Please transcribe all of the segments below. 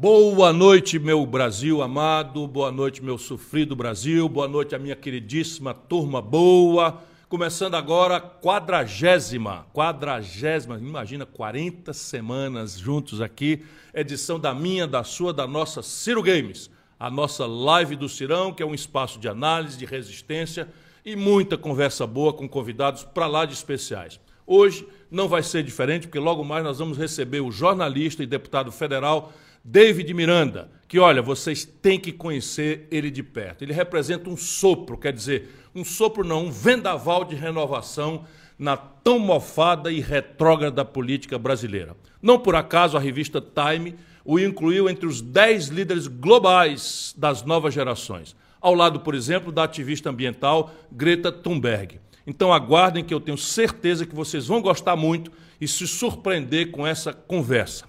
Boa noite, meu Brasil amado, boa noite, meu sofrido Brasil, boa noite, a minha queridíssima turma boa. Começando agora, quadragésima, quadragésima, imagina, 40 semanas juntos aqui, edição da minha, da sua, da nossa Ciro Games, a nossa live do Cirão, que é um espaço de análise, de resistência e muita conversa boa com convidados para lá de especiais. Hoje não vai ser diferente, porque logo mais nós vamos receber o jornalista e deputado federal David Miranda, que olha, vocês têm que conhecer ele de perto. Ele representa um sopro, quer dizer, um sopro não, um vendaval de renovação na tão mofada e retrógrada política brasileira. Não por acaso a revista Time o incluiu entre os dez líderes globais das novas gerações, ao lado, por exemplo, da ativista ambiental Greta Thunberg. Então aguardem que eu tenho certeza que vocês vão gostar muito e se surpreender com essa conversa.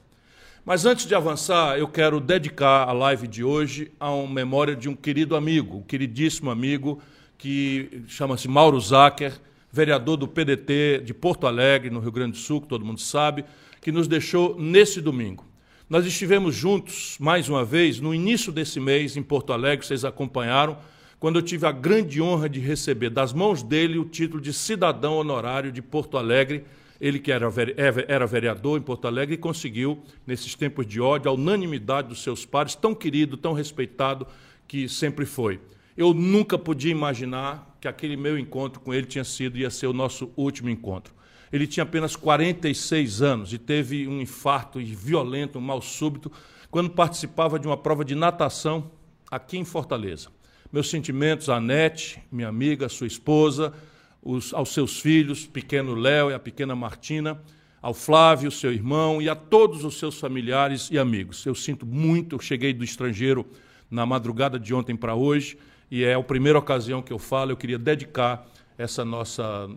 Mas antes de avançar, eu quero dedicar a live de hoje a uma memória de um querido amigo, um queridíssimo amigo, que chama-se Mauro Zacher, vereador do PDT de Porto Alegre, no Rio Grande do Sul, que todo mundo sabe, que nos deixou nesse domingo. Nós estivemos juntos, mais uma vez, no início desse mês, em Porto Alegre, vocês acompanharam, quando eu tive a grande honra de receber das mãos dele o título de cidadão honorário de Porto Alegre. Ele que era, é, era vereador em Porto Alegre e conseguiu, nesses tempos de ódio, a unanimidade dos seus pares, tão querido, tão respeitado que sempre foi. Eu nunca podia imaginar que aquele meu encontro com ele tinha sido ia ser o nosso último encontro. Ele tinha apenas 46 anos e teve um infarto violento, um mal súbito, quando participava de uma prova de natação aqui em Fortaleza. Meus sentimentos à Nete, minha amiga, sua esposa, os, aos seus filhos, pequeno Léo e a pequena Martina, ao Flávio, seu irmão, e a todos os seus familiares e amigos. Eu sinto muito, eu cheguei do estrangeiro na madrugada de ontem para hoje, e é a primeira ocasião que eu falo, eu queria dedicar essa nossa,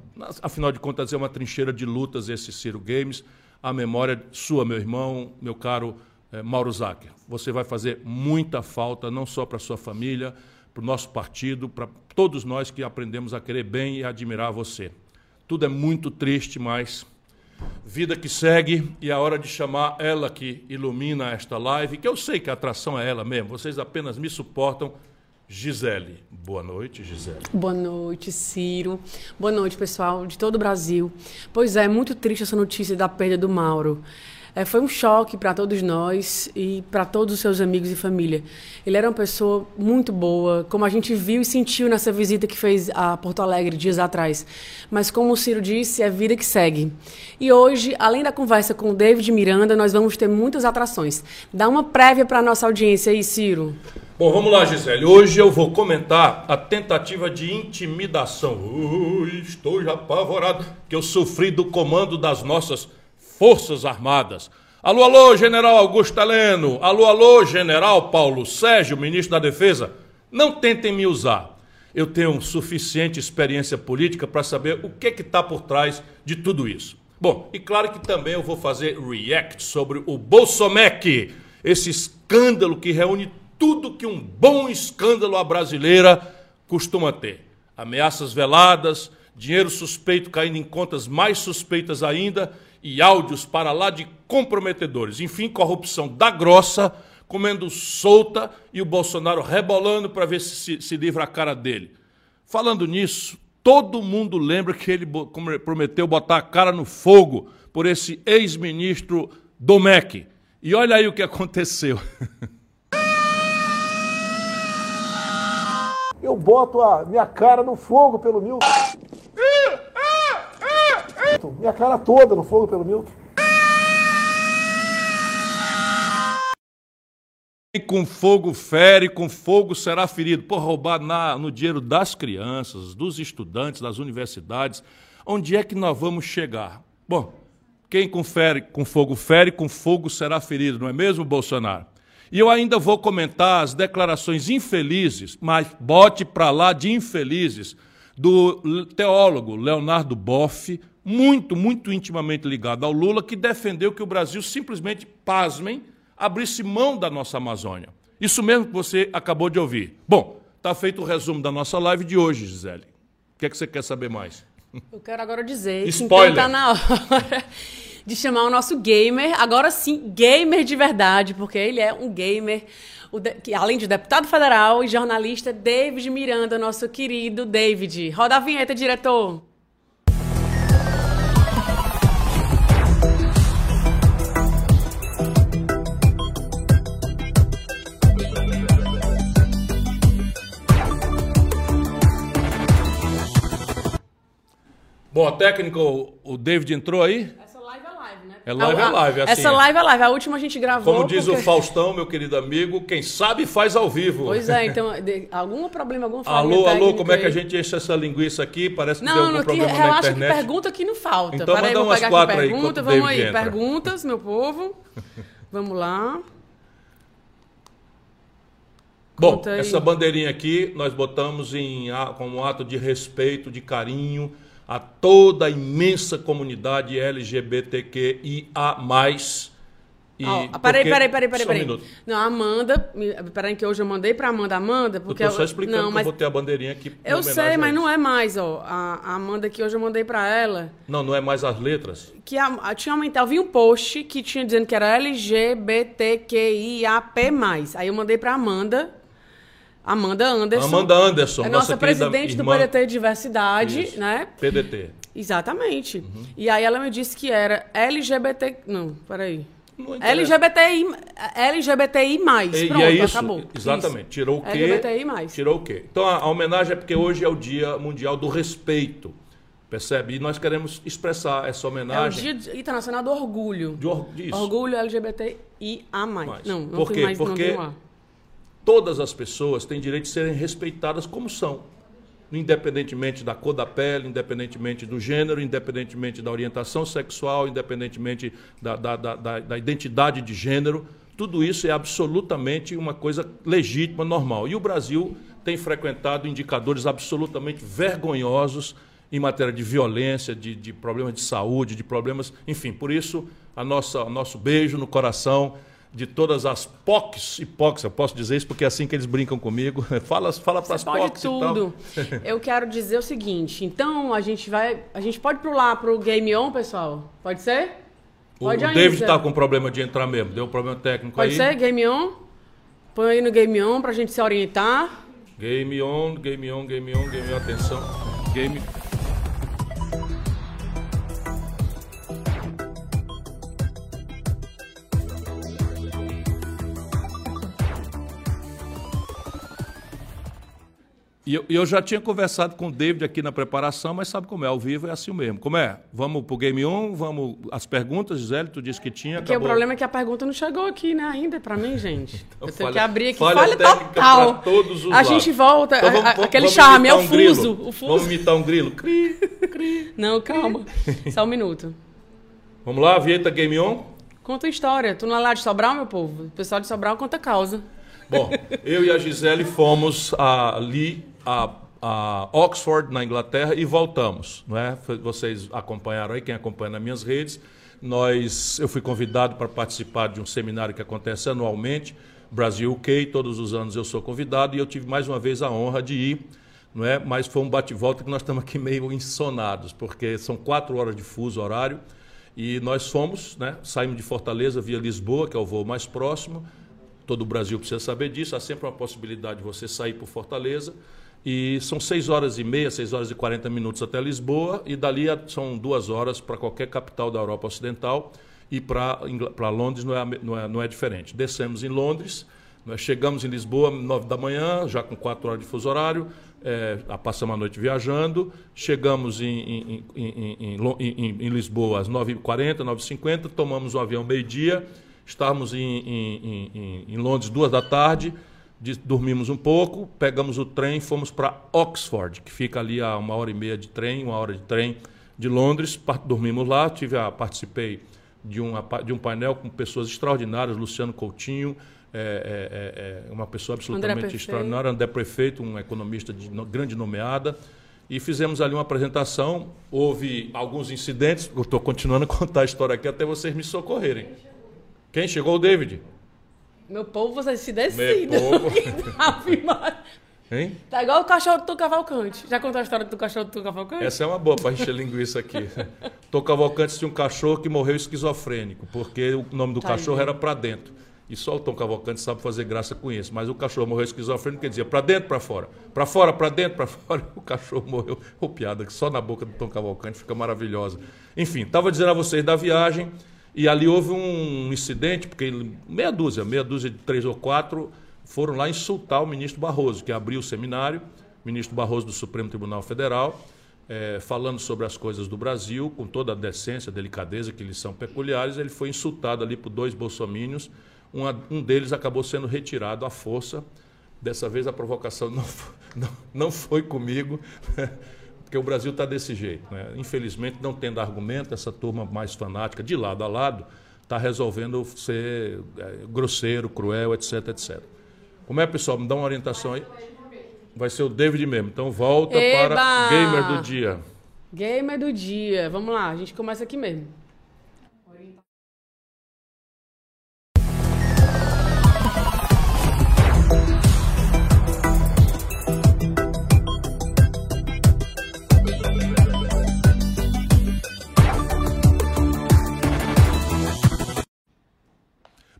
afinal de contas, é uma trincheira de lutas esse Ciro Games, à memória sua, meu irmão, meu caro eh, Mauro Zacher. Você vai fazer muita falta, não só para sua família, para o nosso partido, para todos nós que aprendemos a querer bem e admirar você. Tudo é muito triste, mas vida que segue e é a hora de chamar ela que ilumina esta live, que eu sei que a atração é ela mesmo, vocês apenas me suportam. Gisele. Boa noite, Gisele. Boa noite, Ciro. Boa noite, pessoal de todo o Brasil. Pois é, muito triste essa notícia da perda do Mauro. É, foi um choque para todos nós e para todos os seus amigos e família. Ele era uma pessoa muito boa, como a gente viu e sentiu nessa visita que fez a Porto Alegre dias atrás. Mas como o Ciro disse, é vida que segue. E hoje, além da conversa com o David Miranda, nós vamos ter muitas atrações. Dá uma prévia para a nossa audiência aí, Ciro. Bom, vamos lá, Gisele. Hoje eu vou comentar a tentativa de intimidação. Estou já apavorado que eu sofri do comando das nossas Forças Armadas. Alô, alô, General Augusto Heleno. Alô, alô, General Paulo Sérgio, Ministro da Defesa. Não tentem me usar. Eu tenho suficiente experiência política para saber o que está por trás de tudo isso. Bom, e claro que também eu vou fazer react sobre o Bolsomec, esse escândalo que reúne tudo que um bom escândalo à brasileira costuma ter. Ameaças veladas, dinheiro suspeito caindo em contas mais suspeitas ainda e áudios para lá de comprometedores. Enfim, corrupção da grossa, comendo solta e o Bolsonaro rebolando para ver se, se se livra a cara dele. Falando nisso, todo mundo lembra que ele prometeu botar a cara no fogo por esse ex-ministro Domecq. E olha aí o que aconteceu. Eu boto a minha cara no fogo pelo Milton. Minha cara toda no fogo pelo Milton. E com fogo fere, com fogo será ferido. Por roubar na, no dinheiro das crianças, dos estudantes, das universidades. Onde é que nós vamos chegar? Bom, quem com, fere, com fogo fere, com fogo será ferido, não é mesmo, Bolsonaro? E eu ainda vou comentar as declarações infelizes, mas bote para lá de infelizes, do teólogo Leonardo Boff, muito, muito intimamente ligado ao Lula, que defendeu que o Brasil simplesmente, pasmem, abrisse mão da nossa Amazônia. Isso mesmo que você acabou de ouvir. Bom, está feito o resumo da nossa live de hoje, Gisele. O que, é que você quer saber mais? Eu quero agora dizer Spoiler. que então está na hora de chamar o nosso gamer, agora sim, gamer de verdade, porque ele é um gamer, que, além de deputado federal e jornalista, David Miranda, nosso querido David. Roda a vinheta, diretor. Bom, técnico, o David entrou aí? Essa live é live, né? É live, é A- a- live, assim, Essa é. live é live, a última a gente gravou. Como diz porque- o Faustão, meu querido amigo, quem sabe faz ao vivo. Pois é, então, de- algum problema, alguma falha Alô, alô, técnica como é que a aí? gente enche essa linguiça aqui? Parece que deu Não, algum não, que, problema na relaxa que internet. pergunta que não falta. Então Peraí, manda vou umas pegar quatro aqui aí, pergunta. Vamos aí, entra. perguntas, meu povo. Vamos lá. Bom, aí. essa bandeirinha aqui nós botamos em, a- como um ato de respeito, de carinho a toda a imensa comunidade LGBTQIA+. E Ó, peraí, porque- peraí, peraí, peraí, Só um peraí. minuto. Não, a Amanda, peraí que hoje eu mandei pra Amanda, Amanda, Eu porque tô só eu- explicando não, que mas eu vou ter a bandeirinha aqui. eu sei, mas não é mais, ó. A, a Amanda que hoje eu mandei pra ela, Não, não é mais as letras. que a, a- tinha aumentado, eu vi um post que tinha dizendo que era LGBTQIAP+. Aí eu mandei pra Amanda, Amanda Anderson. Amanda Anderson, é nossa nossa presidente do. PDT Diversidade, Isso. né? PDT. Exatamente. Uhum. E aí ela me disse que era LGBT. Não, peraí. Não. LGBTI, LGBTI+. E, Pronto, e é isso, acabou. exatamente. Tirou o quê? LGBTI+. Tirou o quê? Então a, a homenagem é porque hoje é o Dia Mundial do Respeito, percebe? E nós queremos expressar essa É o homenagem Dia Internacional do Orgulho. de or- disso. Orgulho LGBTIA+. Mais. Não, não Por tem quê? mais, não Porque- lá. Todas as pessoas têm direito de serem respeitadas como são, independentemente da cor da pele, independentemente do gênero, independentemente da orientação sexual, independentemente da, da, da, da- da identidade de gênero. Tudo isso é absolutamente uma coisa legítima, normal. E o Brasil tem frequentado indicadores absolutamente vergonhosos em matéria de violência, de, de problemas de saúde, de problemas. Enfim, por isso, a nossa, nosso beijo no coração de todas as POCs e POCs, eu posso dizer isso porque é assim que eles brincam comigo. Fala, fala para as pode POCs e tal. tudo. Eu quero dizer o seguinte. Então, a gente vai... A gente pode pular pro Game On, pessoal? Pode ser? O, Pode o ainda. David está com problema de entrar mesmo, deu um problema técnico Pode aí. ser? Game On? Põe aí no Game On pra gente se orientar. Game on, game on, game on, game on, atenção. Game. E eu, eu já tinha conversado com o David aqui na preparação, mas sabe como é? Ao vivo é assim mesmo. Como é? Vamos pro Game On, vamos. As perguntas, Gisele, tu disse que tinha. Porque o acabou. problema é que a pergunta não chegou aqui, né, ainda pra mim, gente. eu tenho falha- que abrir aqui. falha Falha, total. todos os a lados. gente volta. Então a- vamos- a- vamos- aquele vamos charme é o um fuso. O fuso. Vamos imitar um grilo. Cri, cri. Não, calma. Só um minuto. Vamos lá, vinheta Game On. Conta a história. Tu não é lá de Sobral, meu povo? O pessoal de Sobral conta causa. Bom, eu e a Gisele fomos ali a, a Oxford, na Inglaterra, e voltamos. Não é? Vocês acompanharam aí, quem acompanha nas minhas redes. Nós, eu fui convidado para participar de um seminário que acontece anualmente, Brasil UK, todos os anos eu sou convidado, e eu tive mais uma vez a honra de ir. Não é? Mas foi um bate-volta que nós estamos aqui meio insonados, porque são quatro horas de fuso horário. E nós fomos, né? saímos de Fortaleza via Lisboa, que é o voo mais próximo. Todo o Brasil precisa saber disso. Há sempre uma possibilidade de você sair por Fortaleza. E são seis horas e meia, seis horas e 40 minutos até Lisboa. E dali são duas horas para qualquer capital da Europa Ocidental. E para Londres não é, não, é, não é diferente. Descemos em Londres, chegamos em Lisboa nove da manhã, já com quatro horas de fuso horário. É, passamos a noite viajando. Chegamos em, em, em, em- Lisboa às 9h40, 9h50. Tomamos um avião meio-dia. Estávamos em Londres duas da tarde. Dormimos um pouco, pegamos o trem, fomos para Oxford, que fica ali a uma hora e meia de trem, uma hora de trem de Londres. Dormimos lá, tive a, participei de, uma, de um painel com pessoas extraordinárias, Luciano Coutinho, é, é, é, é uma pessoa absolutamente extraordinária, André Prefeito, um economista de grande nomeada. E fizemos ali uma apresentação. Houve alguns incidentes. Eu estou continuando a contar a história aqui até vocês me socorrerem. Quem chegou? O David. Meu povo, vocês se decidem. Meu povo. Hein? Tá igual o cachorro do Tom Cavalcante. Já contou a história do cachorro do Tom Cavalcante? Essa é uma boa para encher linguiça aqui. Tom Cavalcante tinha um cachorro que morreu esquizofrênico, porque o nome do Tá cachorro aí. era pra dentro. E só o Tom Cavalcante sabe fazer graça com isso. Mas o cachorro morreu esquizofrênico, quer dizer, pra dentro, pra fora. Pra fora, pra dentro, pra fora. O cachorro morreu. Ô, piada que só na boca do Tom Cavalcante fica maravilhosa. Enfim, estava dizendo a vocês da viagem. E ali houve um incidente, porque meia dúzia, meia dúzia de três ou quatro foram lá insultar o ministro Barroso, que abriu o seminário, ministro Barroso do Supremo Tribunal Federal, eh, falando sobre as coisas do Brasil, com toda a decência, delicadeza que lhes são peculiares, ele foi insultado ali por dois bolsomínios, um deles acabou sendo retirado à força. Dessa vez a provocação não, não, não foi comigo, porque o Brasil está desse jeito. Né? Infelizmente, não tendo argumento, essa turma mais fanática, de lado a lado, está resolvendo ser eh, grosseiro, cruel, etc, etc. Como é, pessoal? Me dá uma orientação aí. Vai ser o David mesmo. Então volta Eba! para Gamer do Dia. Gamer do dia. Vamos lá, a gente começa aqui mesmo.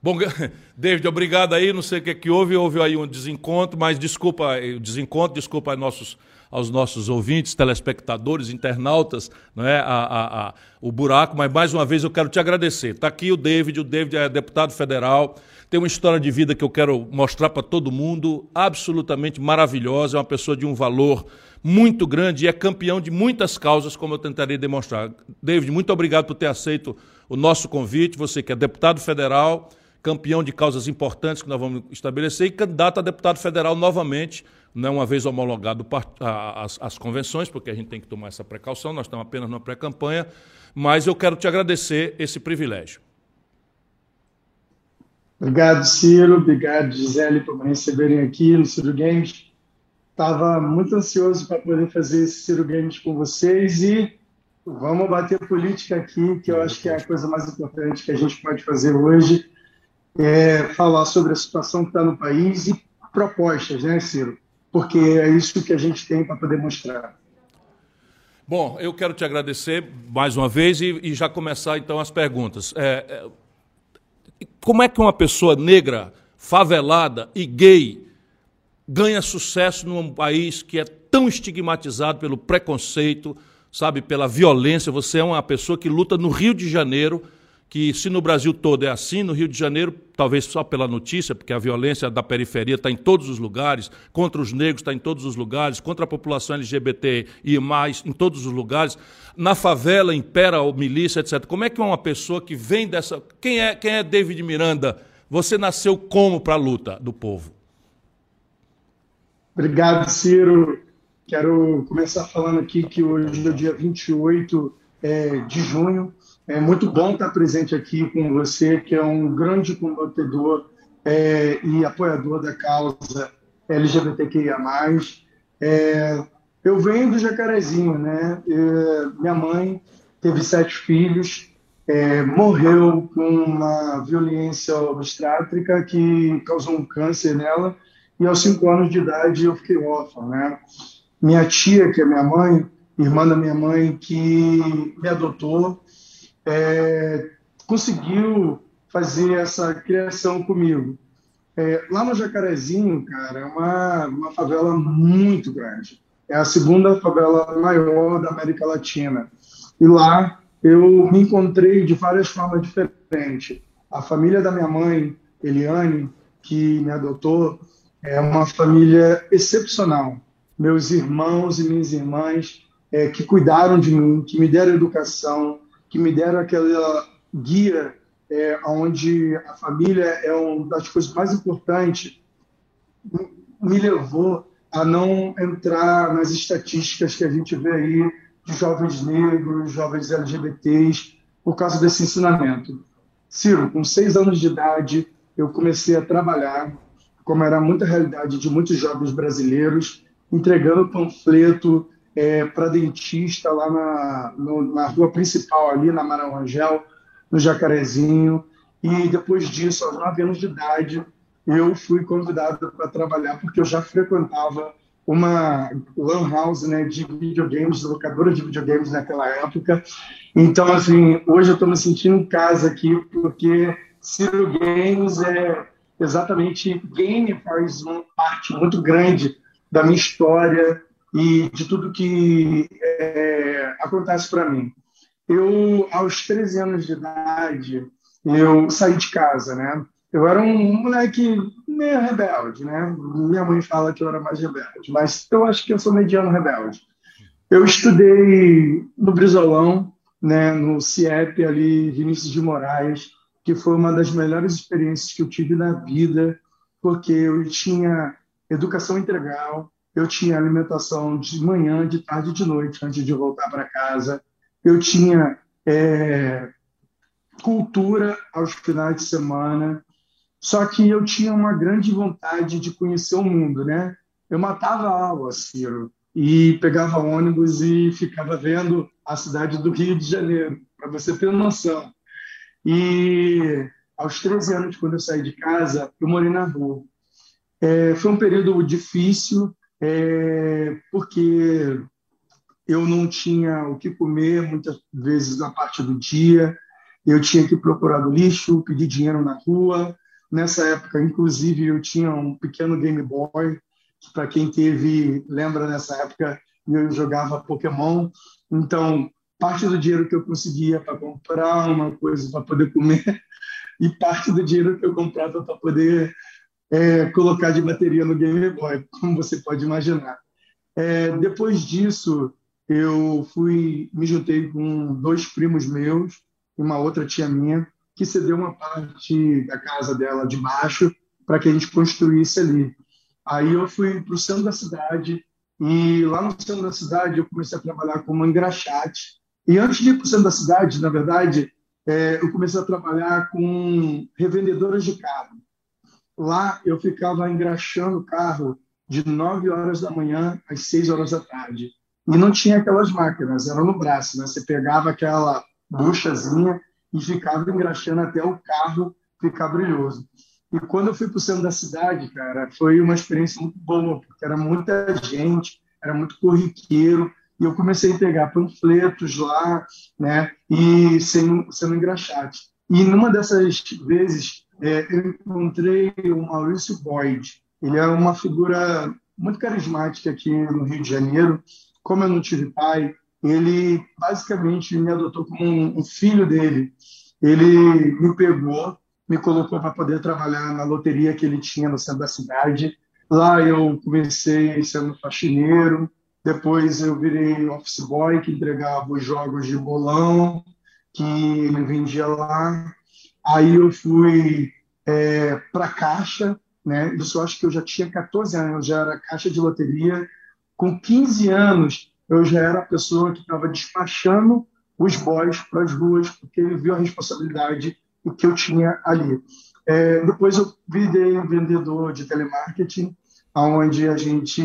Bom, David, obrigado aí. Não sei o que, que houve, houve aí um desencontro, mas desculpa eh, o desencontro, desculpa aos nossos, aos nossos ouvintes, telespectadores, internautas, não é? A, a- a- o buraco, mas mais uma vez eu quero te agradecer. Está aqui o David, o David é deputado federal, tem uma história de vida que eu quero mostrar para todo mundo, absolutamente maravilhosa, é uma pessoa de um valor muito grande e é campeão de muitas causas, como eu tentarei demonstrar. David, muito obrigado por ter aceito o nosso convite, você que é deputado federal, campeão de causas importantes que nós vamos estabelecer e candidato a deputado federal novamente, não uma vez homologado as convenções, porque a gente tem que tomar essa precaução, nós estamos apenas numa pré-campanha, mas eu quero te agradecer esse privilégio. Obrigado, Ciro. Obrigado, Gisele, por me receberem aqui no Ciro Games. Estava muito ansioso para poder fazer esse Ciro Games com vocês e vamos bater política aqui, que eu acho que é a coisa mais importante que a gente pode fazer hoje, é falar sobre a situação que está no país e propostas, né, Ciro? Porque é isso que a gente tem para poder mostrar. Bom, eu quero te agradecer mais uma vez e, e já começar então as perguntas. É, é, como é que uma pessoa negra, favelada e gay ganha sucesso num país que é tão estigmatizado pelo preconceito, sabe, pela violência? Você é uma pessoa que luta no Rio de Janeiro, que se no Brasil todo é assim, no Rio de Janeiro, talvez só pela notícia, porque a violência da periferia está em todos os lugares, contra os negros está em todos os lugares, contra a população LGBT e mais em todos os lugares. Na favela impera a milícia, etc. Como é que uma pessoa que vem dessa. Quem é, quem é David Miranda? Você nasceu como para a luta do povo? Obrigado, Ciro. Quero começar falando aqui que hoje é dia 28 é, de junho. É muito bom estar presente aqui com você, que é um grande combatedor é, e apoiador da causa LGBTQIA+. É, eu venho do Jacarezinho, né? É, minha mãe teve sete filhos, é, morreu com uma violência obstétrica que causou um câncer nela e aos cinco anos de idade eu fiquei órfão, né? Minha tia, que é minha mãe, irmã da minha mãe, que me adotou, é, conseguiu fazer essa criação comigo. É, lá no Jacarezinho, cara, é uma, uma favela muito grande. É a segunda favela maior da América Latina. E lá eu me encontrei de várias formas diferentes. A família da minha mãe, Eliane, que me adotou, é uma família excepcional. Meus irmãos e minhas irmãs é, que cuidaram de mim, que me deram educação, que me deram aquela guia é, onde a família é uma das coisas mais importantes, me levou a não entrar nas estatísticas que a gente vê aí de jovens negros, jovens LGBTs, por causa desse ensinamento. Ciro, com seis anos de idade, eu comecei a trabalhar, como era muita realidade de muitos jovens brasileiros, entregando panfleto é, para dentista lá na, no, na rua principal, ali na Maranhão Rangel, no Jacarezinho. E depois disso, aos nove anos de idade, eu fui convidado para trabalhar, porque eu já frequentava uma lan house né, de videogames, locadora de videogames naquela época. Então, assim, hoje eu estou me sentindo em casa aqui, porque Ciro Games é exatamente game faz uma parte muito grande da minha história e de tudo que é, acontece para mim. Eu, aos 13 anos de idade, eu saí de casa, né? Eu era um moleque meio rebelde, né? Minha mãe fala que eu era mais rebelde, mas eu acho que eu sou mediano rebelde. Eu estudei no Brizolão, né, no CIEP ali, Vinícius de Moraes, que foi uma das melhores experiências que eu tive na vida, porque eu tinha educação integral, eu tinha alimentação de manhã, de tarde e de noite, antes de voltar para casa, eu tinha é, cultura aos finais de semana, só que eu tinha uma grande vontade de conhecer o mundo, né? Eu matava a aula, Ciro, e pegava ônibus e ficava vendo a cidade do Rio de Janeiro, para você ter noção. E aos 13 anos, quando eu saí de casa, eu morei na rua. É, foi um período difícil, é, porque eu não tinha o que comer muitas vezes na parte do dia, eu tinha que procurar do lixo, pedir dinheiro na rua, Nessa época, inclusive, eu tinha um pequeno Game Boy, para quem teve, lembra nessa época, eu jogava Pokémon. Então, parte do dinheiro que eu conseguia para comprar uma coisa para poder comer e parte do dinheiro que eu comprava para poder é, colocar de bateria no Game Boy, como você pode imaginar. É, depois disso, eu fui me juntei com dois primos meus e uma outra tia minha que cedeu uma parte da casa dela de baixo para que a gente construísse ali. Aí eu fui para o centro da cidade e lá no centro da cidade eu comecei a trabalhar como engraxate. E antes de ir para o centro da cidade, na verdade, é, eu comecei a trabalhar com revendedoras de carro. Lá eu ficava engraxando o carro de 9 horas da manhã às 6 horas da tarde. E não tinha aquelas máquinas, era no braço, né? Você pegava aquela buchazinha e ficava engraxando até o carro ficar brilhoso. E quando eu fui para o centro da cidade, cara, foi uma experiência muito boa, porque era muita gente, era muito corriqueiro, e eu comecei a pegar panfletos lá, né, e sendo, sendo engraxate. E numa dessas vezes, é, eu encontrei o Maurício Boyd. Ele é uma figura muito carismática aqui no Rio de Janeiro. Como eu não tive pai, ele basicamente me adotou como um, filho dele. Ele me pegou, me colocou para poder trabalhar na loteria que ele tinha no centro da cidade. Lá eu comecei sendo faxineiro, depois eu virei office boy, que entregava os jogos de bolão que ele vendia lá. Aí eu fui é, para caixa, né? Isso eu acho que eu já tinha 14 anos, já era caixa de loteria. Com 15 anos, eu já era a pessoa que estava despachando os boys para as ruas, porque ele viu a responsabilidade que eu tinha ali. É, depois eu virei um vendedor de telemarketing, onde a gente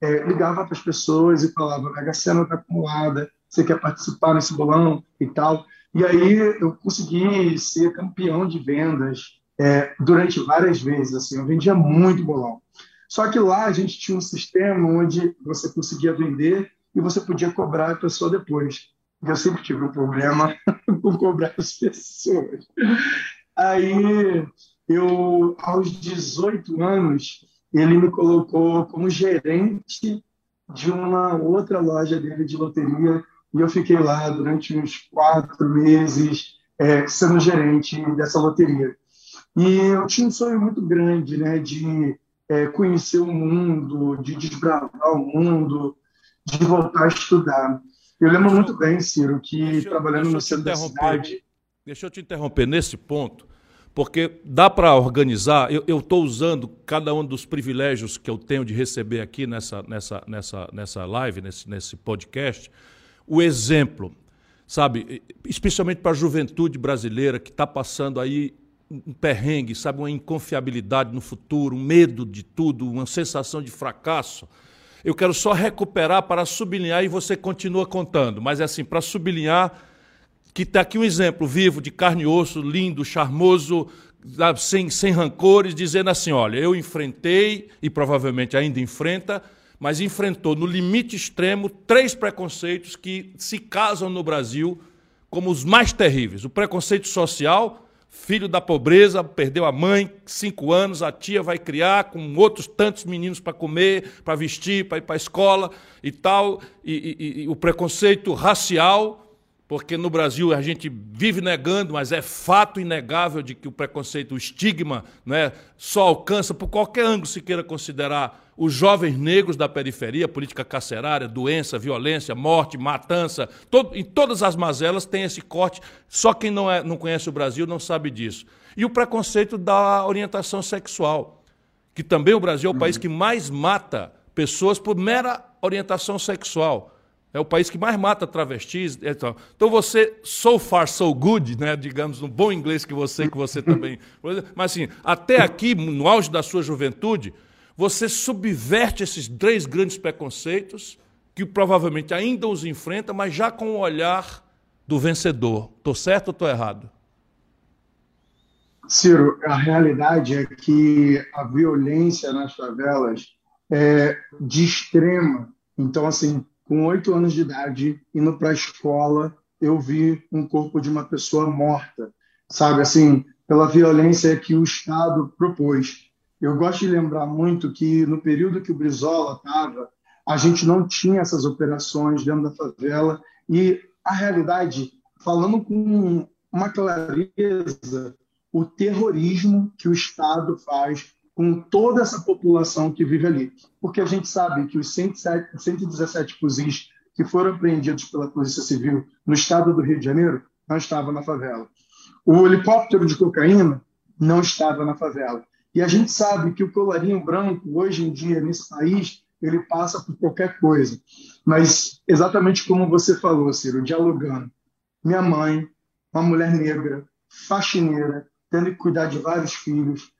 é, ligava para as pessoas e falava: Mega Sena está acumulada, você quer participar nesse bolão e tal. E aí eu consegui ser campeão de vendas é, durante várias vezes. Assim, eu vendia muito bolão. Só que lá a gente tinha um sistema onde você conseguia vender e você podia cobrar a pessoa depois. Eu sempre tive um problema com cobrar as pessoas. Aí, eu, aos 18 anos, ele me colocou como gerente de uma outra loja dele de loteria e eu fiquei lá durante uns quatro meses é, sendo gerente dessa loteria. E eu tinha um sonho muito grande, né, de é, conhecer o mundo, de desbravar o mundo, de voltar a estudar. Eu lembro muito bem, Ciro, que deixa, trabalhando deixa no centro da cidade. Deixa eu te interromper nesse ponto, porque dá para organizar. Eu estou usando cada um dos privilégios que eu tenho de receber aqui nessa, nessa, nessa, nessa live, nesse, nesse podcast, o exemplo, sabe? Especialmente para a juventude brasileira que está passando aí um perrengue, sabe? Uma inconfiabilidade no futuro, um medo de tudo, uma sensação de fracasso. Eu quero só recuperar para sublinhar e você continua contando. Mas é assim, para sublinhar que está aqui um exemplo vivo de carne e osso, lindo, charmoso, sem, sem rancores, dizendo assim: olha, eu enfrentei e provavelmente ainda enfrenta mas enfrentou no limite extremo três preconceitos que se casam no Brasil como os mais terríveis: o preconceito social, filho da pobreza, perdeu a mãe, cinco anos, a tia vai criar com outros tantos meninos para comer, para vestir, para ir para a escola e tal, e, e, e o preconceito racial porque no Brasil a gente vive negando, mas é fato inegável de que o preconceito, o estigma, né, só alcança, por qualquer ângulo se queira considerar, os jovens negros da periferia, política carcerária, doença, violência, morte, matança, todo, em todas as mazelas tem esse corte, só quem não, é, não conhece o Brasil não sabe disso. E o preconceito da orientação sexual, que também o Brasil é o país que mais mata pessoas por mera orientação sexual. É o país que mais mata travestis. Então, então você, so far, so good, né? digamos, no bom inglês que você, que você também. Mas assim, até aqui, no auge da sua juventude, você subverte esses três grandes preconceitos, que provavelmente ainda os enfrenta, mas já com o olhar do vencedor. Estou certo ou estou errado? Ciro, a realidade é que a violência nas favelas é de extrema. Então, assim, com oito anos de idade, indo para a escola, eu vi um corpo de uma pessoa morta, sabe? Assim, pela violência que o Estado propôs. Eu gosto de lembrar muito que no período que o Brizola estava, a gente não tinha essas operações dentro da favela e a realidade, falando com uma clareza, o terrorismo que o Estado faz com toda essa população que vive ali. Porque a gente sabe que os 107, 117 fuzis que foram apreendidos pela Polícia Civil no estado do Rio de Janeiro não estavam na favela. O helicóptero de cocaína não estava na favela. E a gente sabe que o colarinho branco, hoje em dia, nesse país, ele passa por qualquer coisa. Mas, exatamente como você falou, Ciro, dialogando. Minha mãe, uma mulher negra, faxineira, tendo que cuidar de vários filhos,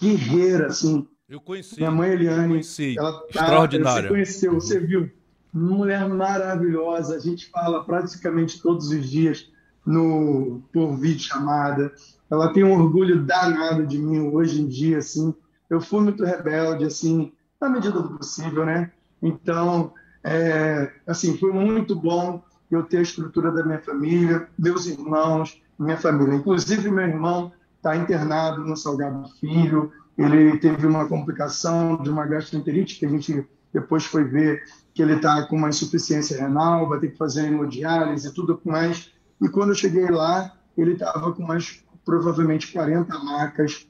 guerreira, assim. Eu conheci. Minha mãe Eliane, conheci. ela tá, extraordinária. Você conheceu, você viu. Mulher maravilhosa. A gente fala praticamente todos os dias no por vídeo chamada. Ela tem um orgulho danado de mim hoje em dia, assim. Eu fui muito rebelde, assim, na medida do possível, né? Então, é, assim, foi muito bom eu ter a estrutura da minha família, meus irmãos, minha família. Inclusive, meu irmão está internado no Salgado Filho. Ele teve uma complicação de uma gastroenterite, que a gente depois foi ver que ele está com uma insuficiência renal, vai ter que fazer hemodiálise e tudo mais. E quando eu cheguei lá, ele estava com mais provavelmente 40 macas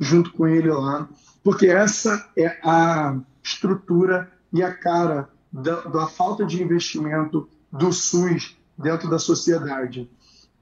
junto com ele lá, porque essa é a estrutura e a cara da, da falta de investimento do SUS dentro da sociedade.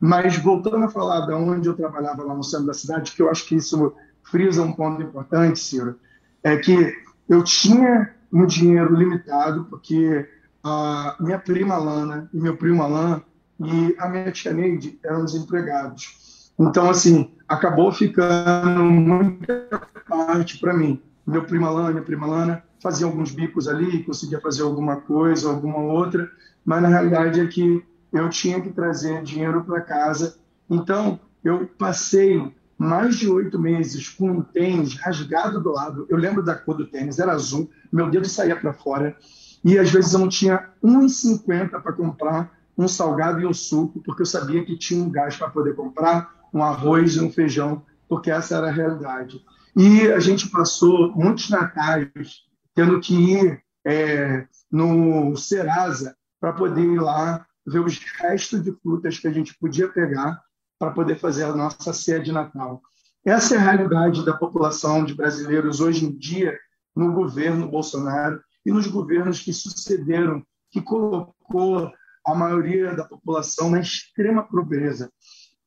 Mas voltando a falar de onde eu trabalhava lá no centro da cidade, que eu acho que isso frisa um ponto importante, Ciro, é que eu tinha um dinheiro limitado, porque a minha prima Lana e meu primo Alan e a minha tia Neide eram desempregados. Então, assim, acabou ficando muita parte para mim. Meu primo Alan, minha prima Lana fazia alguns bicos ali, conseguia fazer alguma coisa, alguma outra, mas na realidade é que eu tinha que trazer dinheiro para casa. Então, eu passei mais de oito meses com um tênis rasgado do lado. Eu lembro da cor do tênis, era azul, meu dedo saía para fora. E às vezes eu não tinha 1,50 para comprar um salgado e um suco, porque eu sabia que tinha um gás para poder comprar um arroz e um feijão, porque essa era a realidade. E a gente passou muitos natais tendo que ir é, no Serasa para poder ir lá ver os restos de frutas que a gente podia pegar para poder fazer a nossa ceia de Natal. Essa é a realidade da população de brasileiros hoje em dia no governo Bolsonaro e nos governos que sucederam, que colocou a maioria da população na extrema pobreza.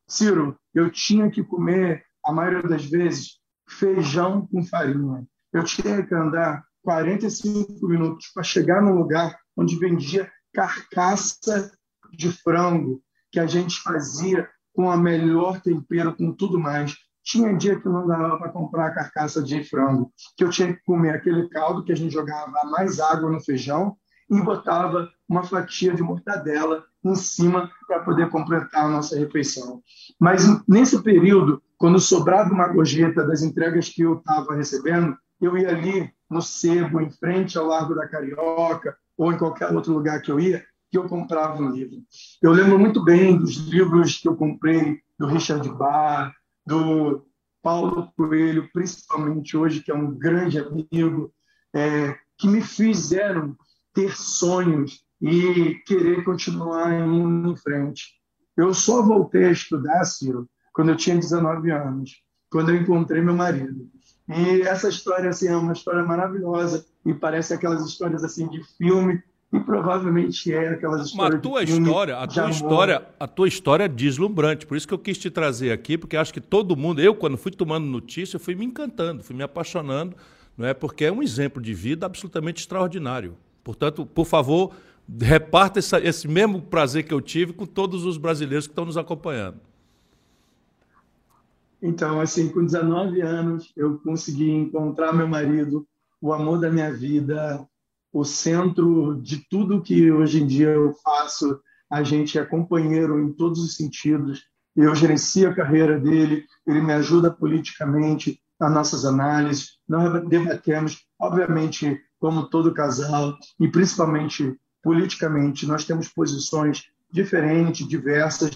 Ciro, eu tinha que comer, a maioria das vezes, feijão com farinha. Eu tinha que andar 45 minutos para chegar num lugar onde vendia carcaça de frango que a gente fazia com a melhor tempero, com tudo mais. Tinha dia que não dava para comprar a carcaça de frango, que eu tinha que comer aquele caldo que a gente jogava mais água no feijão e botava uma fatia de mortadela em cima para poder completar a nossa refeição. Mas nesse período, quando sobrava uma gorjeta das entregas que eu estava recebendo, eu ia ali no Sebo, em frente ao Largo da Carioca, ou em qualquer outro lugar que eu ia, que eu comprava um livro. Eu lembro muito bem dos livros que eu comprei do Richard Barr, do Paulo Coelho, principalmente hoje, que é um grande amigo, é, que me fizeram ter sonhos e querer continuar indo em frente. Eu só voltei a estudar, Ciro, quando eu tinha 19 anos, quando eu encontrei meu marido. E essa história assim é uma história maravilhosa e parece aquelas histórias assim de filme e provavelmente é aquelas histórias. Mas a tua história, a tua história, a tua história é deslumbrante. Por isso que eu quis te trazer aqui, porque acho que todo mundo, eu quando fui tomando notícia, fui me encantando, fui me apaixonando, não é? Porque é um exemplo de vida absolutamente extraordinário. Portanto, por favor, reparta essa, esse mesmo prazer que eu tive com todos os brasileiros que estão nos acompanhando. Então, assim, com 19 anos, eu consegui encontrar meu marido, o amor da minha vida, o centro de tudo que hoje em dia eu faço. A gente é companheiro em todos os sentidos. Eu gerencio a carreira dele, ele me ajuda politicamente nas nossas análises. Nós debatemos, obviamente, como todo casal, e principalmente politicamente, nós temos posições diferentes, diversas,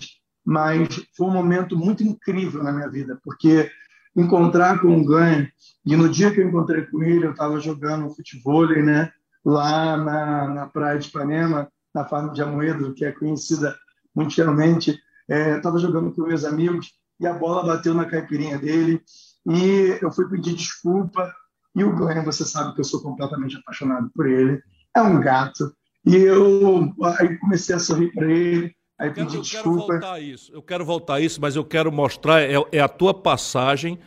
mas foi um momento muito incrível na minha vida, porque encontrar com o Ganho, e no dia que eu encontrei com ele, eu estava jogando futebol, né, lá na, na praia de Ipanema, na farm de Amoedo, que é conhecida mundialmente, estava é, jogando com meus amigos e a bola bateu na caipirinha dele. E eu fui pedir desculpa. E o Glenn, você sabe que eu sou completamente apaixonado por ele, é um gato. E eu aí comecei a sorrir para ele Aí pedi eu desculpa. quero voltar a isso. Eu quero voltar a isso, mas eu quero mostrar é, é, a tua passagem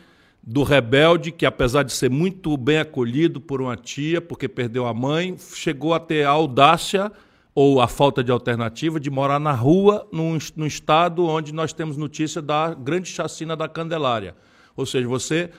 do rebelde que apesar de ser muito bem acolhido por uma tia, porque perdeu a mãe, chegou a ter a audácia ou a falta de alternativa de morar na rua, num, num estado onde nós temos notícia da grande chacina da Candelária. Ou seja, você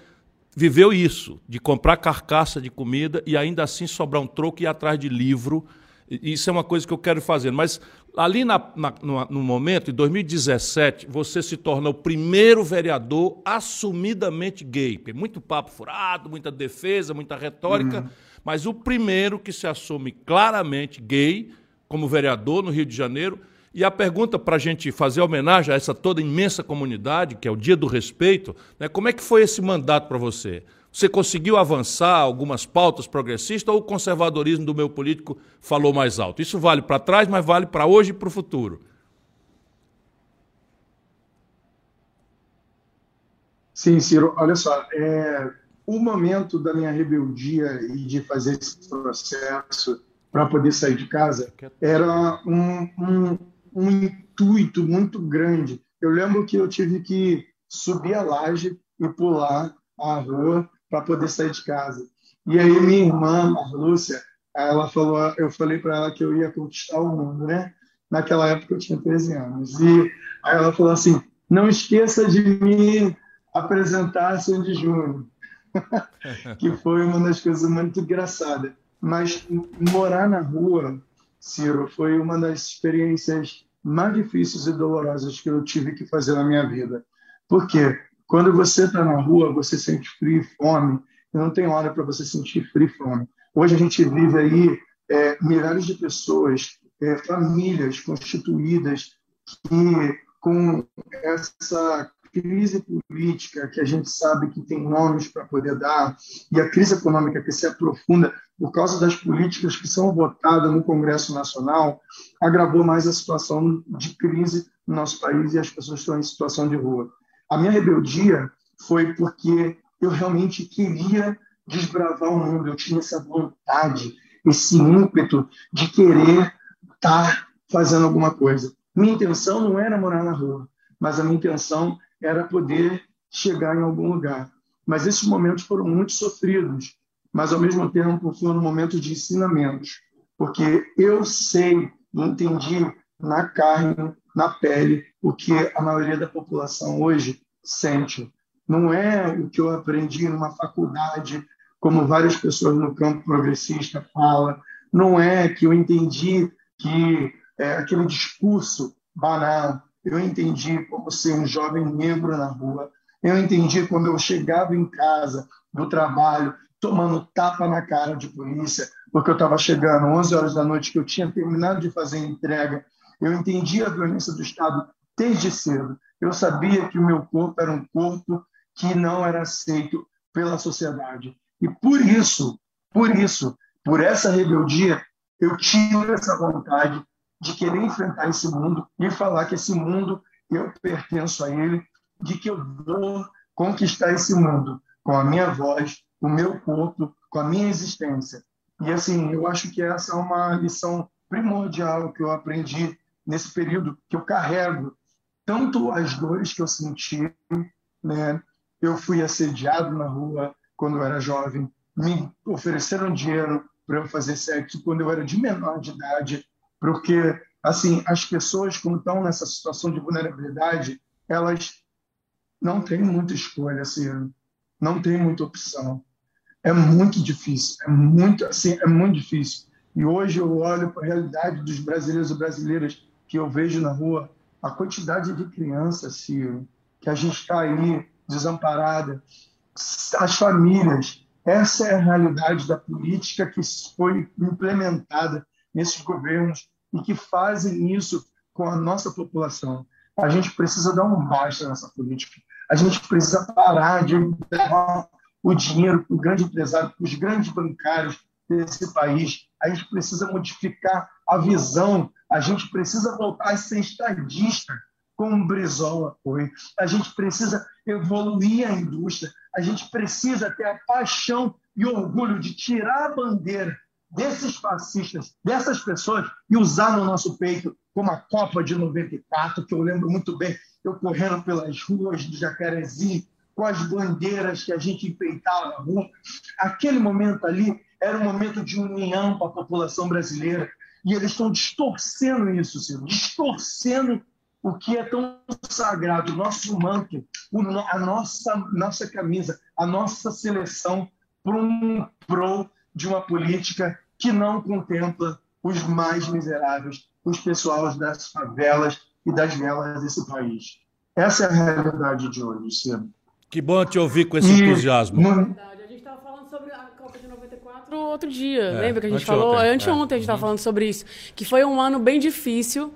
viveu isso, de comprar carcaça de comida e ainda assim sobrar um troco e ir atrás de livro. Isso é uma coisa que eu quero fazer. Mas Ali na, na, no, no, momento, em 2017, você se torna o primeiro vereador assumidamente gay. Muito papo furado, muita defesa, muita retórica, uhum. mas o primeiro que se assume claramente gay como vereador no Rio de Janeiro. E a pergunta para a gente fazer homenagem a essa toda imensa comunidade, que é o Dia do Respeito, né, como é que foi esse mandato para você? Você conseguiu avançar algumas pautas progressistas ou o conservadorismo do meu político falou mais alto? Isso vale para trás, mas vale para hoje e para o futuro. Sim, Ciro, olha só, é, o momento da minha rebeldia e de fazer esse processo para poder sair de casa era um, um, um intuito muito grande. Eu lembro que eu tive que subir a laje e pular a rua para poder sair de casa. E aí minha irmã, a Lúcia, ela falou, eu falei para ela que eu ia conquistar o mundo, né? Naquela época eu tinha 13 anos. E aí ela falou assim: "Não esqueça de me apresentar Sandy Júnior". que foi uma das coisas muito engraçadas. Mas morar na rua, Ciro, foi uma das experiências mais difíceis e dolorosas que eu tive que fazer na minha vida. Por quê? Quando você está na rua, você sente frio e fome, não tem hora para você sentir frio e fome. Hoje a gente vive aí é, milhares de pessoas, é, famílias constituídas que, com essa crise política que a gente sabe que tem nomes para poder dar e a crise econômica que se aprofunda por causa das políticas que são votadas no Congresso Nacional, agravou mais a situação de crise no nosso país e as pessoas estão em situação de rua. A minha rebeldia foi porque eu realmente queria desbravar o mundo, eu tinha essa vontade, esse ímpeto de querer estar fazendo alguma coisa. Minha intenção não era morar na rua, mas a minha intenção era poder chegar em algum lugar. Mas esses momentos foram muito sofridos, mas ao mesmo tempo foram momentos de ensinamentos, porque eu sei, entendi na carne, na pele, o que a maioria da população hoje sente. Não é o que eu aprendi numa faculdade, como várias pessoas no campo progressista falam. Não é que eu entendi que é, aquele discurso banal. Eu entendi como ser um jovem negro na rua. Eu entendi quando eu chegava em casa do trabalho tomando tapa na cara de polícia, porque eu estava chegando 11 horas da noite, que eu tinha terminado de fazer entrega. Eu entendi a violência do Estado desde cedo. Eu sabia que o meu corpo era um corpo que não era aceito pela sociedade. E por isso, por isso, por essa rebeldia, eu tive essa vontade de querer enfrentar esse mundo e falar que esse mundo eu pertenço a ele, de que eu vou conquistar esse mundo com a minha voz, o meu corpo, com a minha existência. E assim, eu acho que essa é uma lição primordial que eu aprendi nesse período que eu carrego tanto as dores que eu senti, né? Eu fui assediado na rua quando eu era jovem, me ofereceram dinheiro para eu fazer sexo quando eu era de menor de idade, porque assim as pessoas quando estão nessa situação de vulnerabilidade, elas não têm muita escolha, assim, não tem muita opção. É muito difícil, é muito assim, é muito difícil. E hoje eu olho para a realidade dos brasileiros e brasileiras que eu vejo na rua, a quantidade de crianças, Ciro, que a gente está aí desamparada, as famílias. Essa é a realidade da política que foi implementada nesses governos e que fazem isso com a nossa população. A gente precisa dar um basta nessa política. A gente precisa parar de dar o dinheiro para o grande empresário, para os grandes bancários desse país. A gente precisa modificar a visão. A gente precisa voltar a ser estadista, como o Brizola foi. A gente precisa evoluir a indústria. A gente precisa ter a paixão e orgulho de tirar a bandeira desses fascistas, dessas pessoas, e usar no nosso peito, como a Copa de 94, que eu lembro muito bem, eu correndo pelas ruas do Jacarezinho, com as bandeiras que a gente enfeitava na rua. Aquele momento ali era um momento de união para a população brasileira. E eles estão distorcendo isso, Ciro, distorcendo o que é tão sagrado, o nosso manto, a nossa, nossa camisa, a nossa seleção para um pro de uma política que não contempla os mais miseráveis, os pessoal das favelas e das velas desse país. Essa é a realidade de hoje, Ciro. Que bom te ouvir com esse e, entusiasmo. Não... A gente estava falando sobre a Copa de 94 outro dia, é, lembra que a gente falou? Anteontem é. a gente estava uhum. falando sobre isso, que foi um ano bem difícil,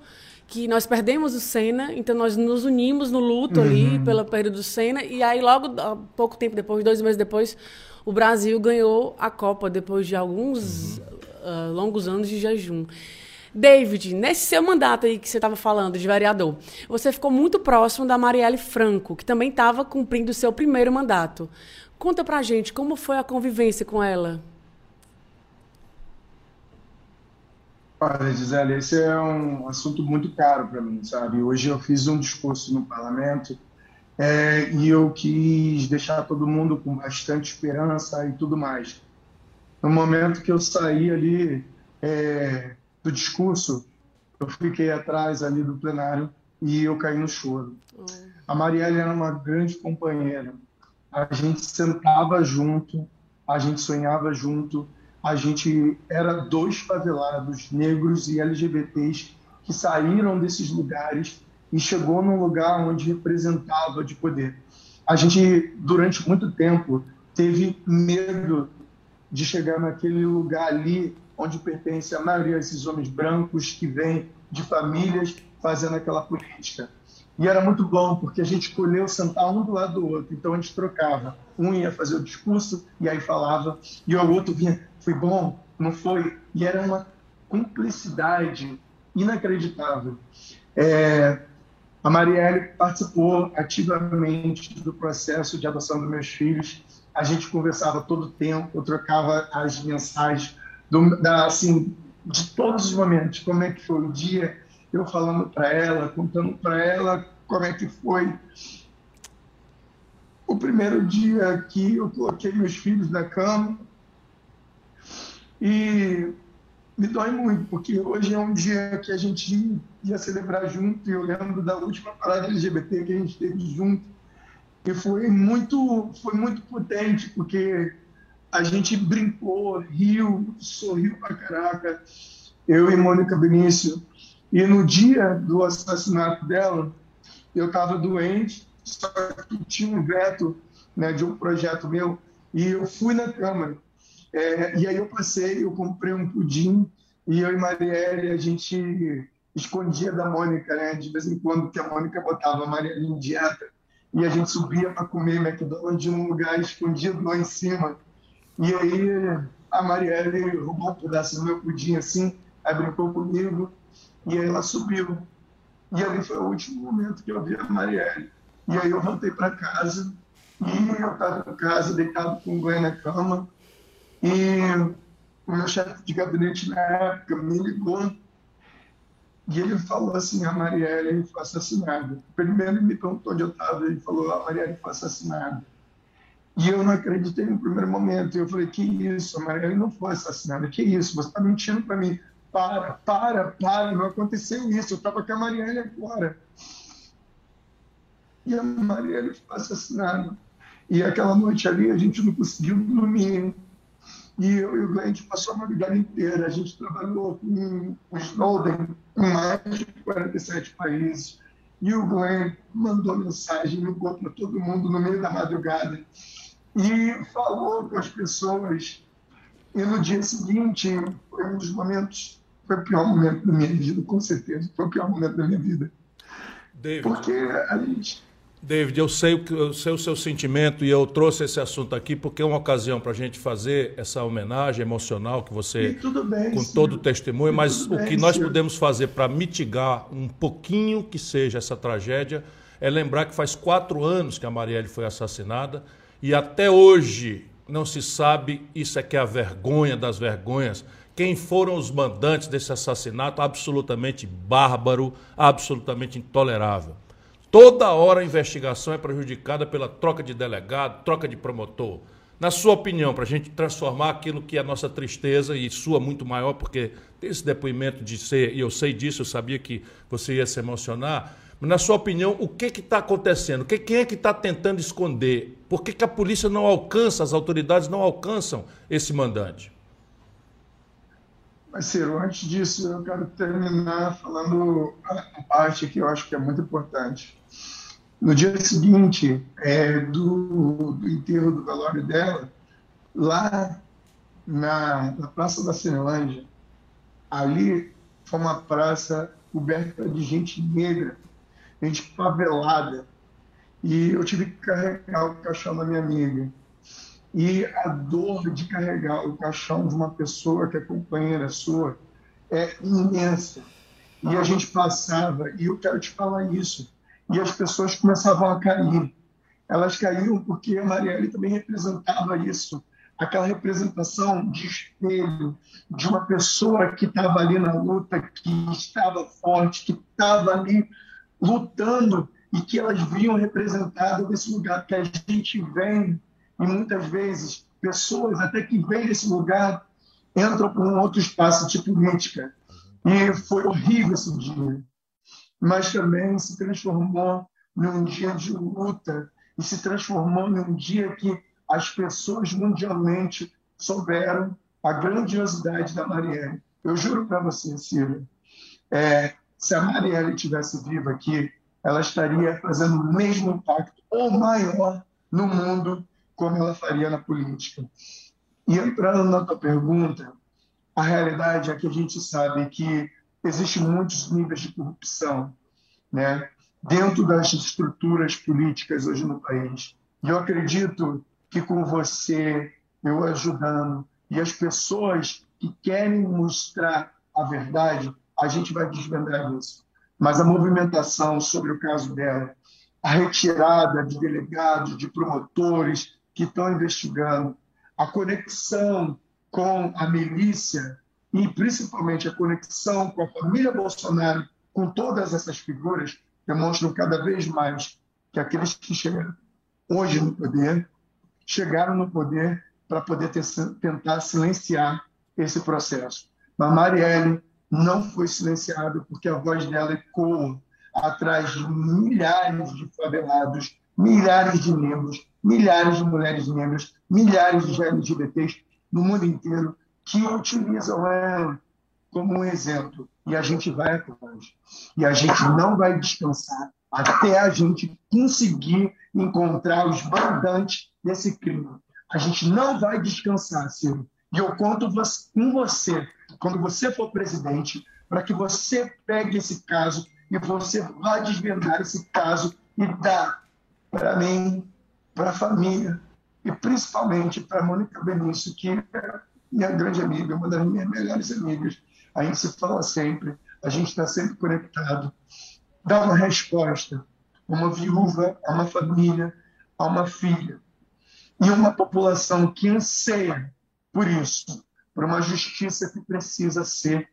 que nós perdemos o Senna, então nós nos unimos no luto uhum. ali pela perda do Senna, e aí logo, pouco tempo depois, dois meses depois, o Brasil ganhou a Copa, depois de alguns uhum. uh, longos anos de jejum. David, nesse seu mandato aí que você estava falando de vereador, você ficou muito próximo da Marielle Franco, que também estava cumprindo o seu primeiro mandato. Conta pra gente como foi a convivência com ela. Olha, Gisele, esse é um assunto muito caro para mim, sabe? Hoje eu fiz um discurso no parlamento é, e eu quis deixar todo mundo com bastante esperança e tudo mais. No momento que eu saí ali é, do discurso, eu fiquei atrás ali do plenário e eu caí no choro. A Marielle era uma grande companheira. A gente sentava junto, a gente sonhava junto, a gente era dois favelados negros e LGBTs que saíram desses lugares e chegou num lugar onde representava de poder. A gente, durante muito tempo, teve medo de chegar naquele lugar ali onde pertence a maioria desses homens brancos que vêm de famílias fazendo aquela política. E era muito bom, porque a gente escolheu sentar um do lado do outro, então a gente trocava. Um ia fazer o discurso e aí falava, e o outro vinha, foi bom, não foi? E era uma cumplicidade inacreditável. É, a Marielle participou ativamente do processo de adoção dos meus filhos. A gente conversava todo o tempo, eu trocava as mensagens do, da, assim, de todos os momentos, como é que foi o dia, eu falando para ela, contando para ela como é que foi o primeiro dia que eu coloquei meus filhos na cama. E me dói muito, porque hoje é um dia que a gente ia celebrar junto, e eu lembro da última parada LGBT que a gente teve junto. E foi muito, foi muito potente, porque a gente brincou, riu, sorriu pra caraca, eu e Mônica Benício. E no dia do assassinato dela, eu estava doente, só que tinha um veto né, de um projeto meu, E eu fui na Câmara. É, e aí eu passei, eu comprei um pudim e eu e Marielle, a gente escondia da Mônica, né? De vez em quando, que a Mônica botava a Marielle em dieta. E a gente subia para comer McDonald's num lugar escondido lá em cima. E aí a Marielle roubou um pedaço do meu pudim assim, aí brincou comigo e aí ela subiu. E ali foi o último momento que eu vi a Marielle. E aí eu voltei para casa e eu estava em casa, deitado com o Glenn na cama. E o meu chefe de gabinete na época me ligou e ele falou assim: a Marielle foi assassinada. Primeiro ele me perguntou onde eu estava, ele falou: a Marielle foi assassinada. E eu não acreditei no primeiro momento. Eu falei: que isso, a Marielle não foi assassinada, que isso, você está mentindo para mim. Para, para, para, não aconteceu isso, eu estava com a Marielle agora. E a Marielle foi assassinada. E aquela noite ali a gente não conseguiu dormir. E eu e o Glenn, passou a madrugada inteira. A gente trabalhou com o Snowden em mais de 47 países. E o Glenn mandou mensagem, ligou para todo mundo no meio da madrugada e falou com as pessoas. E no dia seguinte, foi um dos momentos, foi o pior momento da minha vida, com certeza, foi o pior momento da minha vida. David. Porque a gente David, eu sei, eu sei o seu sentimento e eu trouxe esse assunto aqui porque é uma ocasião para a gente fazer essa homenagem emocional que você, bem, com todo o testemunho, mas o que nós podemos fazer para mitigar um pouquinho que seja essa tragédia é lembrar que faz quatro anos que a Marielle foi assassinada e até hoje não se sabe, isso é que é a vergonha das vergonhas, quem foram os mandantes desse assassinato absolutamente bárbaro, absolutamente intolerável. Toda hora a investigação é prejudicada pela troca de delegado, troca de promotor. Na sua opinião, para a gente transformar aquilo que é a nossa tristeza, e sua muito maior, porque tem esse depoimento de ser, e eu sei disso, eu sabia que você ia se emocionar, mas na sua opinião, o que está acontecendo? Que, quem é que está tentando esconder? Por que, que a polícia não alcança, as autoridades não alcançam esse mandante? Parceiro, antes disso, eu quero terminar falando a parte que eu acho que é muito importante. No dia seguinte é, do, do enterro do velório dela, lá na, na Praça da Cinelândia, ali foi uma praça coberta de gente negra, gente favelada. E eu tive que carregar o caixão da minha amiga. E a dor de carregar o caixão de uma pessoa que é companheira sua é imensa. E a gente passava, e eu quero te falar isso, e as pessoas começavam a cair. Elas caíam porque a Marielle também representava isso, aquela representação de espelho, de uma pessoa que estava ali na luta, que estava forte, que estava ali lutando e que elas viam representado nesse lugar que a gente vem e muitas vezes pessoas até que vêm desse lugar entram por um outro espaço de política. E foi horrível esse dia. Mas também se transformou num dia de luta e se transformou num dia que as pessoas mundialmente souberam a grandiosidade da Marielle. Eu juro para você, Ciro, é, se a Marielle tivesse viva aqui, ela estaria fazendo o mesmo impacto ou maior no mundo como ela faria na política. E entrando na tua pergunta, a realidade é que a gente sabe que existem muitos níveis de corrupção né, dentro das estruturas políticas hoje no país. E eu acredito que com você, eu ajudando, e as pessoas que querem mostrar a verdade, a gente vai desvendar isso. Mas a movimentação sobre o caso dela, a retirada de delegados, de promotores, que estão investigando, a conexão com a milícia e principalmente a conexão com a família Bolsonaro, com todas essas figuras, demonstram cada vez mais que aqueles que chegam hoje no poder chegaram no poder para poder ter, tentar silenciar esse processo. Mas Marielle não foi silenciada porque a voz dela ecoa atrás de milhares de favelados, milhares de negros, milhares de mulheres negras, milhares de LGBTs no mundo inteiro que utilizam ela como um exemplo. E a gente vai atrás. E a gente não vai descansar até a gente conseguir encontrar os mandantes desse crime. A gente não vai descansar, Ciro. E eu conto com você, quando você for presidente, para que você pegue esse caso e você vá desvendar esse caso e dar para mim, para a família e principalmente para a Mônica Benício, que minha grande amiga, uma das minhas melhores amigas. A gente se fala sempre, a gente está sempre conectado. Dá uma resposta a uma viúva, a uma família, a uma filha. E uma população que anseia por isso, por uma justiça que precisa ser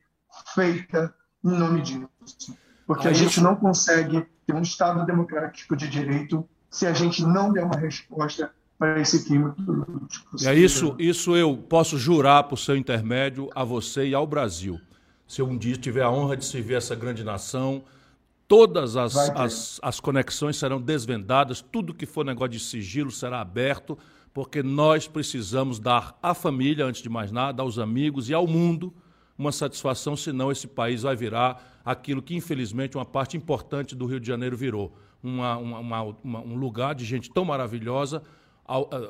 feita em nome disso. Porque a gente não consegue ter um Estado democrático de direito se a gente não der uma resposta para esse crime político. É isso, isso eu posso jurar por seu intermédio a você e ao Brasil. Se eu um dia tiver a honra de servir essa grande nação, todas as, as, as conexões serão desvendadas, tudo que for negócio de sigilo será aberto, porque nós precisamos dar à família, antes de mais nada, aos amigos e ao mundo uma satisfação, senão esse país vai virar aquilo que, infelizmente, uma parte importante do Rio de Janeiro virou. Uma, uma, uma, um lugar de gente tão maravilhosa,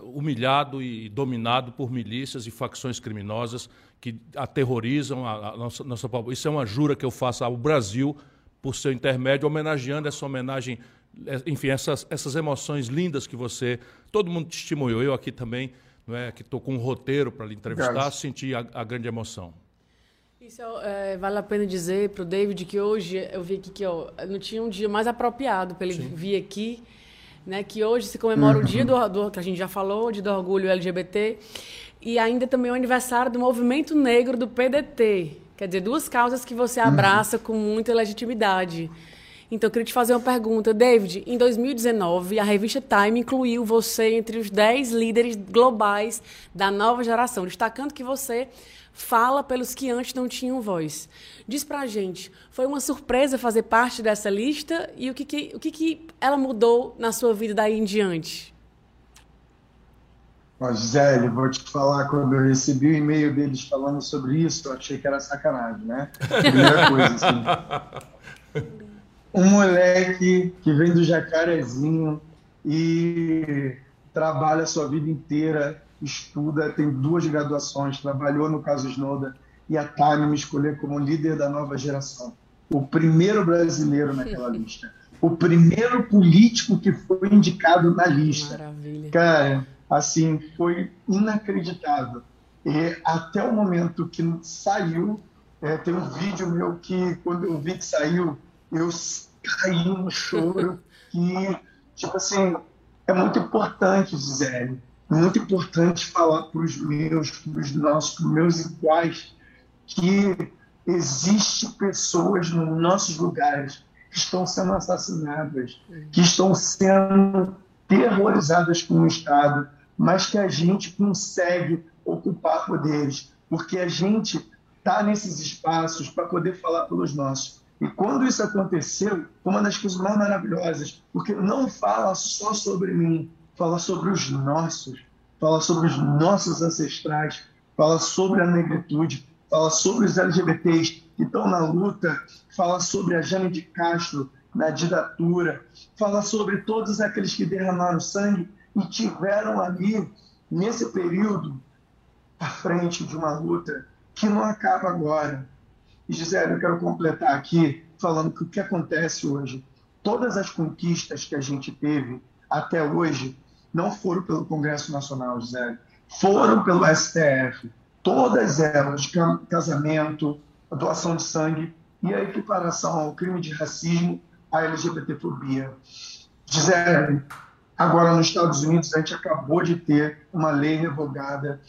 humilhado e dominado por milícias e facções criminosas que aterrorizam a, a nossa, nossa Isso é uma jura que eu faço ao Brasil, por seu intermédio, homenageando essa homenagem, é, enfim, essas, essas emoções lindas que você. Todo mundo testemunhou, eu aqui também, não é, que estou com um roteiro para lhe entrevistar, senti a, a grande emoção. Isso é, vale a pena dizer para o David que hoje eu vi aqui que ó, não tinha um dia mais apropriado para ele Sim. vir aqui, né? Que hoje se comemora uhum. o dia do, do, que a gente já falou, de do orgulho LGBT e ainda também o aniversário do movimento negro do PDT. Quer dizer, duas causas que você abraça uhum. com muita legitimidade. Então, eu queria te fazer uma pergunta. David, em 2019, a revista Time incluiu você entre os 10 líderes globais da nova geração, destacando que você fala pelos que antes não tinham voz. Diz pra gente, foi uma surpresa fazer parte dessa lista e o que, que o que, que ela mudou na sua vida daí em diante? Ó, Gisele, vou te falar, quando eu recebi o e-mail deles falando sobre isso, eu achei que era sacanagem, né? Primeira coisa, assim. Um moleque que vem do Jacarezinho e trabalha a sua vida inteira estuda, tem duas graduações, trabalhou no caso Snowden e a Time me escolheu como líder da nova geração. O primeiro brasileiro naquela lista. O primeiro político que foi indicado na lista. Maravilha. Cara, assim, foi inacreditável. E até o momento que saiu, é, tem um vídeo meu que, quando eu vi que saiu, eu caí no choro. que, tipo assim, é muito importante, Gisele muito importante falar para os meus, para os nossos, para os meus iguais, que existe pessoas nos nossos lugares que estão sendo assassinadas, que estão sendo terrorizadas com o Estado, mas que a gente consegue ocupar poderes, porque a gente está nesses espaços para poder falar pelos nossos. E quando isso aconteceu, foi uma das coisas mais maravilhosas, porque não fala só sobre mim, fala sobre os nossos, fala sobre os nossos ancestrais, fala sobre a negritude, fala sobre os LGBTs que estão na luta, fala sobre a Jane de Castro na ditadura, fala sobre todos aqueles que derramaram sangue e tiveram ali, nesse período, à frente de uma luta que não acaba agora. E Gisele, eu quero completar aqui falando que o que acontece hoje, todas as conquistas que a gente teve até hoje, não foram pelo Congresso Nacional, José, foram pelo STF. Todas elas, casamento, doação de sangue e a equiparação ao crime de racismo, à LGBTfobia. Gisele, agora nos Estados Unidos a gente acabou de ter uma lei revogada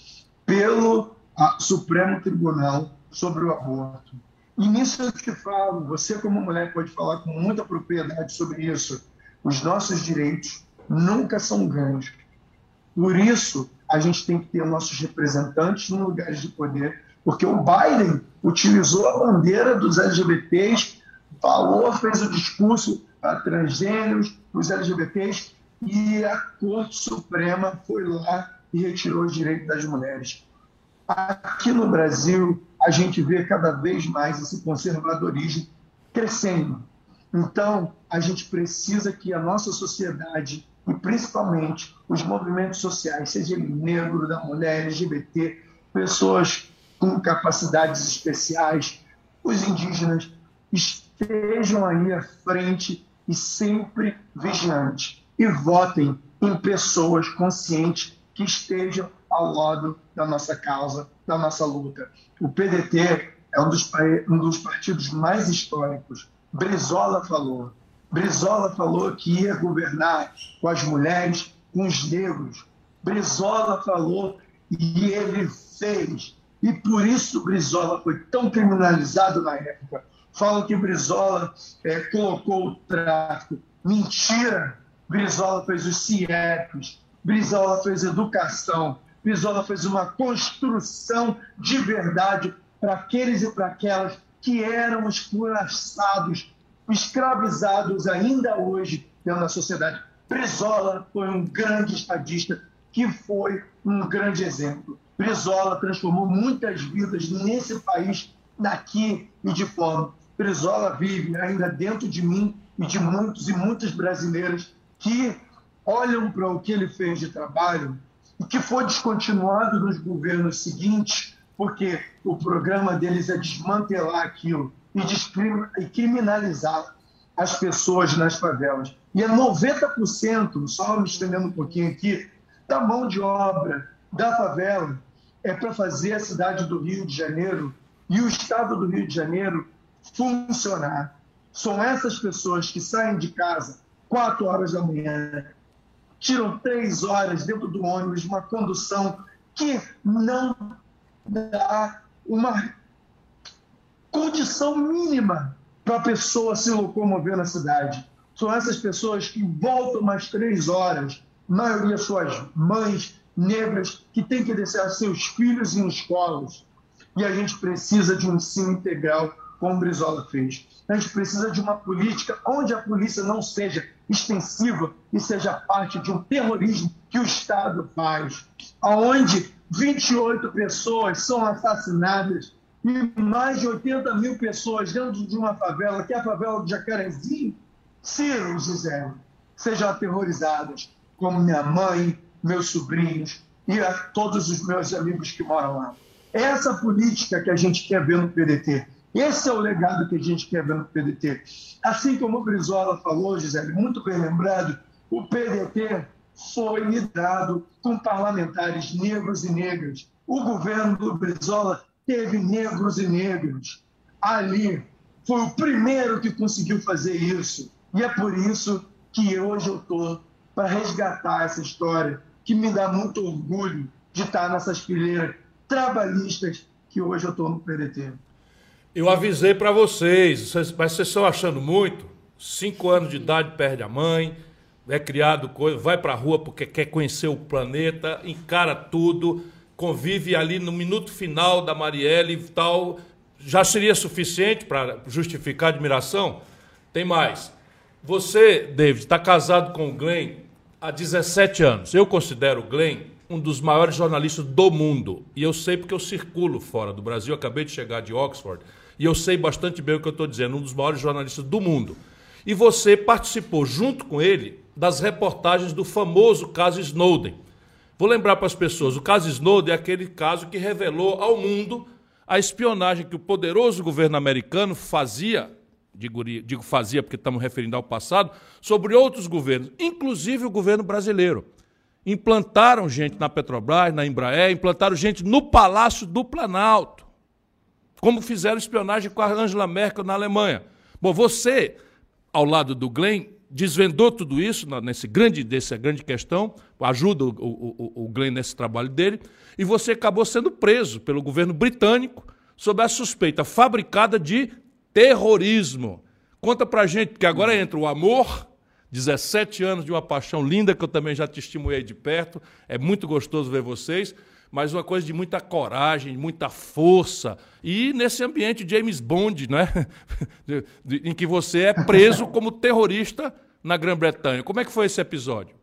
pelo Supremo Tribunal sobre o aborto. E nisso eu te falo, você como mulher pode falar com muita propriedade sobre isso. Os nossos direitos nunca são ganhos. Por isso, a gente tem que ter nossos representantes nos lugares de poder, porque o Biden utilizou a bandeira dos LGBTs, falou, fez o discurso para transgêneros, os LGBTs, e a Corte Suprema foi lá e retirou os direitos das mulheres. Aqui no Brasil, a gente vê cada vez mais esse conservadorismo crescendo. Então, a gente precisa que a nossa sociedade e principalmente os movimentos sociais, seja ele negro, da mulher, LGBT, pessoas com capacidades especiais, os indígenas, estejam aí à frente e sempre vigilantes e votem em pessoas conscientes que estejam ao lado da nossa causa, da nossa luta. O PDT é um dos, um dos partidos mais históricos. Brizola falou. Brizola falou que ia governar com as mulheres, com os negros. Brizola falou e ele fez. E por isso Brizola foi tão criminalizado na época. Falam que Brizola é, colocou o tráfico. Mentira! Brizola fez os CIEPs, Brizola fez educação, Brizola fez uma construção de verdade para aqueles e para aquelas que eram escuraçados, escravizados ainda hoje da sociedade. Brizola foi um grande estadista que foi um grande exemplo. Brizola transformou muitas vidas nesse país, daqui e de fora. Brizola vive ainda dentro de mim e de muitos e muitas brasileiras que olham para o que ele fez de trabalho e que foi descontinuado nos governos seguintes, porque o programa deles é desmantelar aquilo e, criminalizar as pessoas nas favelas. E é 90%, só me estendendo um pouquinho aqui, da mão de obra da favela é para fazer a cidade do Rio de Janeiro e o estado do Rio de Janeiro funcionar. São essas pessoas que saem de casa quatro horas da manhã, tiram três horas dentro do ônibus, uma condução que não dá uma condição mínima para a pessoa se locomover na cidade. São essas pessoas que voltam mais três horas, maioria suas mães negras, que têm que deixar seus filhos em escolas. E a gente precisa de um ensino integral, como Brizola fez. A gente precisa de uma política onde a polícia não seja extensiva e seja parte de um terrorismo que o Estado faz, onde 28 pessoas são assassinadas e mais de 80 mil pessoas dentro de uma favela, que é a favela do Jacarezinho, Ciro, Gisele, sejam aterrorizadas, como minha mãe, meus sobrinhos e a todos os meus amigos que moram lá. Essa política que a gente quer ver no PDT. Esse é o legado que a gente quer ver no PDT. Assim como o Brizola falou, Gisele, muito bem lembrado, o PDT foi liderado com parlamentares negros e negras. O governo do Brizola teve negros e negros. Ali foi o primeiro que conseguiu fazer isso. E é por isso que hoje eu estou para resgatar essa história, que me dá muito orgulho de estar nessas fileiras trabalhistas que hoje eu estou no PDT. Eu avisei para vocês, mas vocês estão achando muito? Cinco anos de idade perde a mãe, é criado vai para a rua porque quer conhecer o planeta, encara tudo, convive ali no minuto final da Marielle e tal. Já seria suficiente para justificar a admiração? Tem mais. Você, David, está casado com o Glenn há 17 anos. Eu considero o Glenn um dos maiores jornalistas do mundo. E eu sei porque eu circulo fora do Brasil. Acabei de chegar de Oxford e eu sei bastante bem o que eu estou dizendo, um dos maiores jornalistas do mundo. E você participou, junto com ele, das reportagens do famoso caso Snowden. Vou lembrar para as pessoas: o caso Snowden é aquele caso que revelou ao mundo a espionagem que o poderoso governo americano fazia, digo, digo fazia porque estamos referindo ao passado, sobre outros governos, inclusive o governo brasileiro. Implantaram gente na Petrobras, na Embraer, implantaram gente no Palácio do Planalto como fizeram espionagem com a Angela Merkel na Alemanha. Bom, você, ao lado do Glenn, desvendou tudo isso nesse grande, grande questão, ajuda o, o, o Glenn nesse trabalho dele, e você acabou sendo preso pelo governo britânico sob a suspeita fabricada de terrorismo. Conta pra gente, porque agora entra o amor, 17 anos de uma paixão linda que eu também já testemunhei de perto, é muito gostoso ver vocês mas uma coisa de muita coragem, muita força. E nesse ambiente James Bond, né? em que você é preso como terrorista na Grã-Bretanha. Como é que foi esse episódio?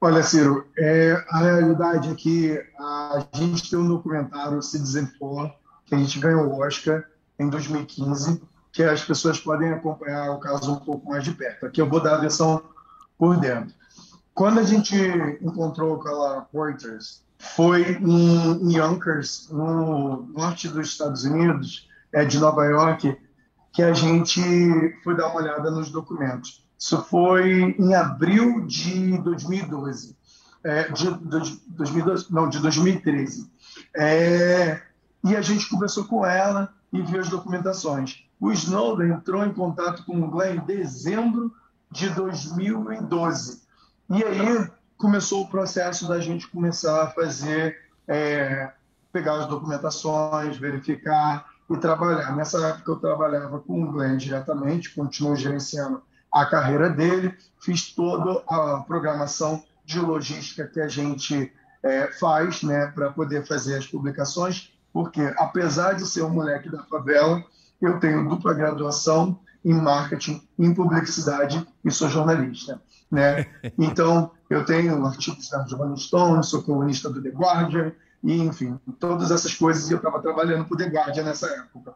Olha, Ciro, é, a realidade é que a gente tem um documentário, Citizen For, que a gente ganhou o Oscar em 2015, que as pessoas podem acompanhar o caso um pouco mais de perto. Aqui eu vou dar a versão por dentro. Quando a gente encontrou com a Poitras, foi em Yonkers, no norte dos Estados Unidos, é, de Nova York, que a gente foi dar uma olhada nos documentos. Isso foi em abril de 2012. É, de, de, 2012 não, de 2013. É, e a gente conversou com ela e viu as documentações. O Snowden entrou em contato com o Glenn em dezembro de 2012. E aí começou o processo da gente começar a fazer, é, pegar as documentações, verificar e trabalhar. Nessa época eu trabalhava com o Glenn diretamente, continuo gerenciando a carreira dele, fiz toda a programação de logística que a gente é, faz né, para poder fazer as publicações, porque apesar de ser um moleque da favela, eu tenho dupla graduação em marketing, em publicidade e sou jornalista. Né? Então, eu tenho artigos da Rolling Stone, sou colunista do The Guardian, e, enfim, todas essas coisas, e eu estava trabalhando para o The Guardian nessa época.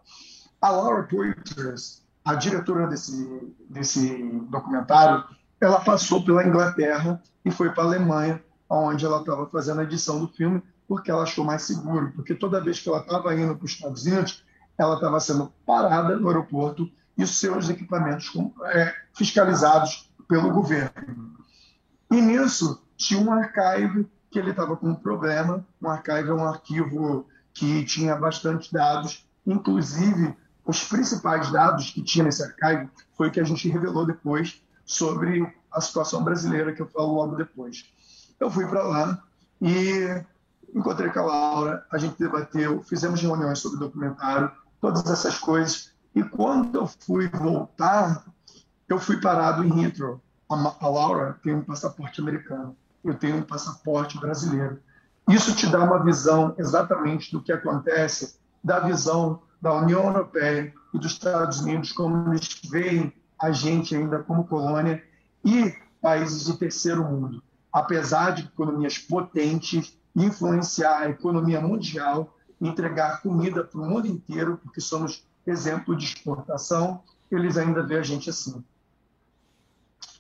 A Laura Poitras, a diretora desse, desse documentário, ela passou pela Inglaterra e foi para a Alemanha, onde ela estava fazendo a edição do filme, porque ela achou mais seguro, porque toda vez que ela estava indo para os Estados Unidos, ela estava sendo parada no aeroporto e os seus equipamentos é, fiscalizados pelo governo. E nisso tinha um archive que ele estava com um problema. Um archive é um arquivo que tinha bastante dados, inclusive os principais dados que tinha nesse archive foi o que a gente revelou depois sobre a situação brasileira, que eu falo logo depois. Eu fui para lá e encontrei com a Laura, a gente debateu, fizemos reuniões sobre documentário, todas essas coisas. E quando eu fui voltar, eu fui parado em Heathrow. A, Laura tem um passaporte americano, eu tenho um passaporte brasileiro. Isso te dá uma visão exatamente do que acontece, da visão da União Europeia e dos Estados Unidos, como eles veem a gente ainda como colônia e países de terceiro mundo. Apesar de economias potentes influenciar a economia mundial, entregar comida para o mundo inteiro, porque somos exemplo de exportação, eles ainda veem a gente assim.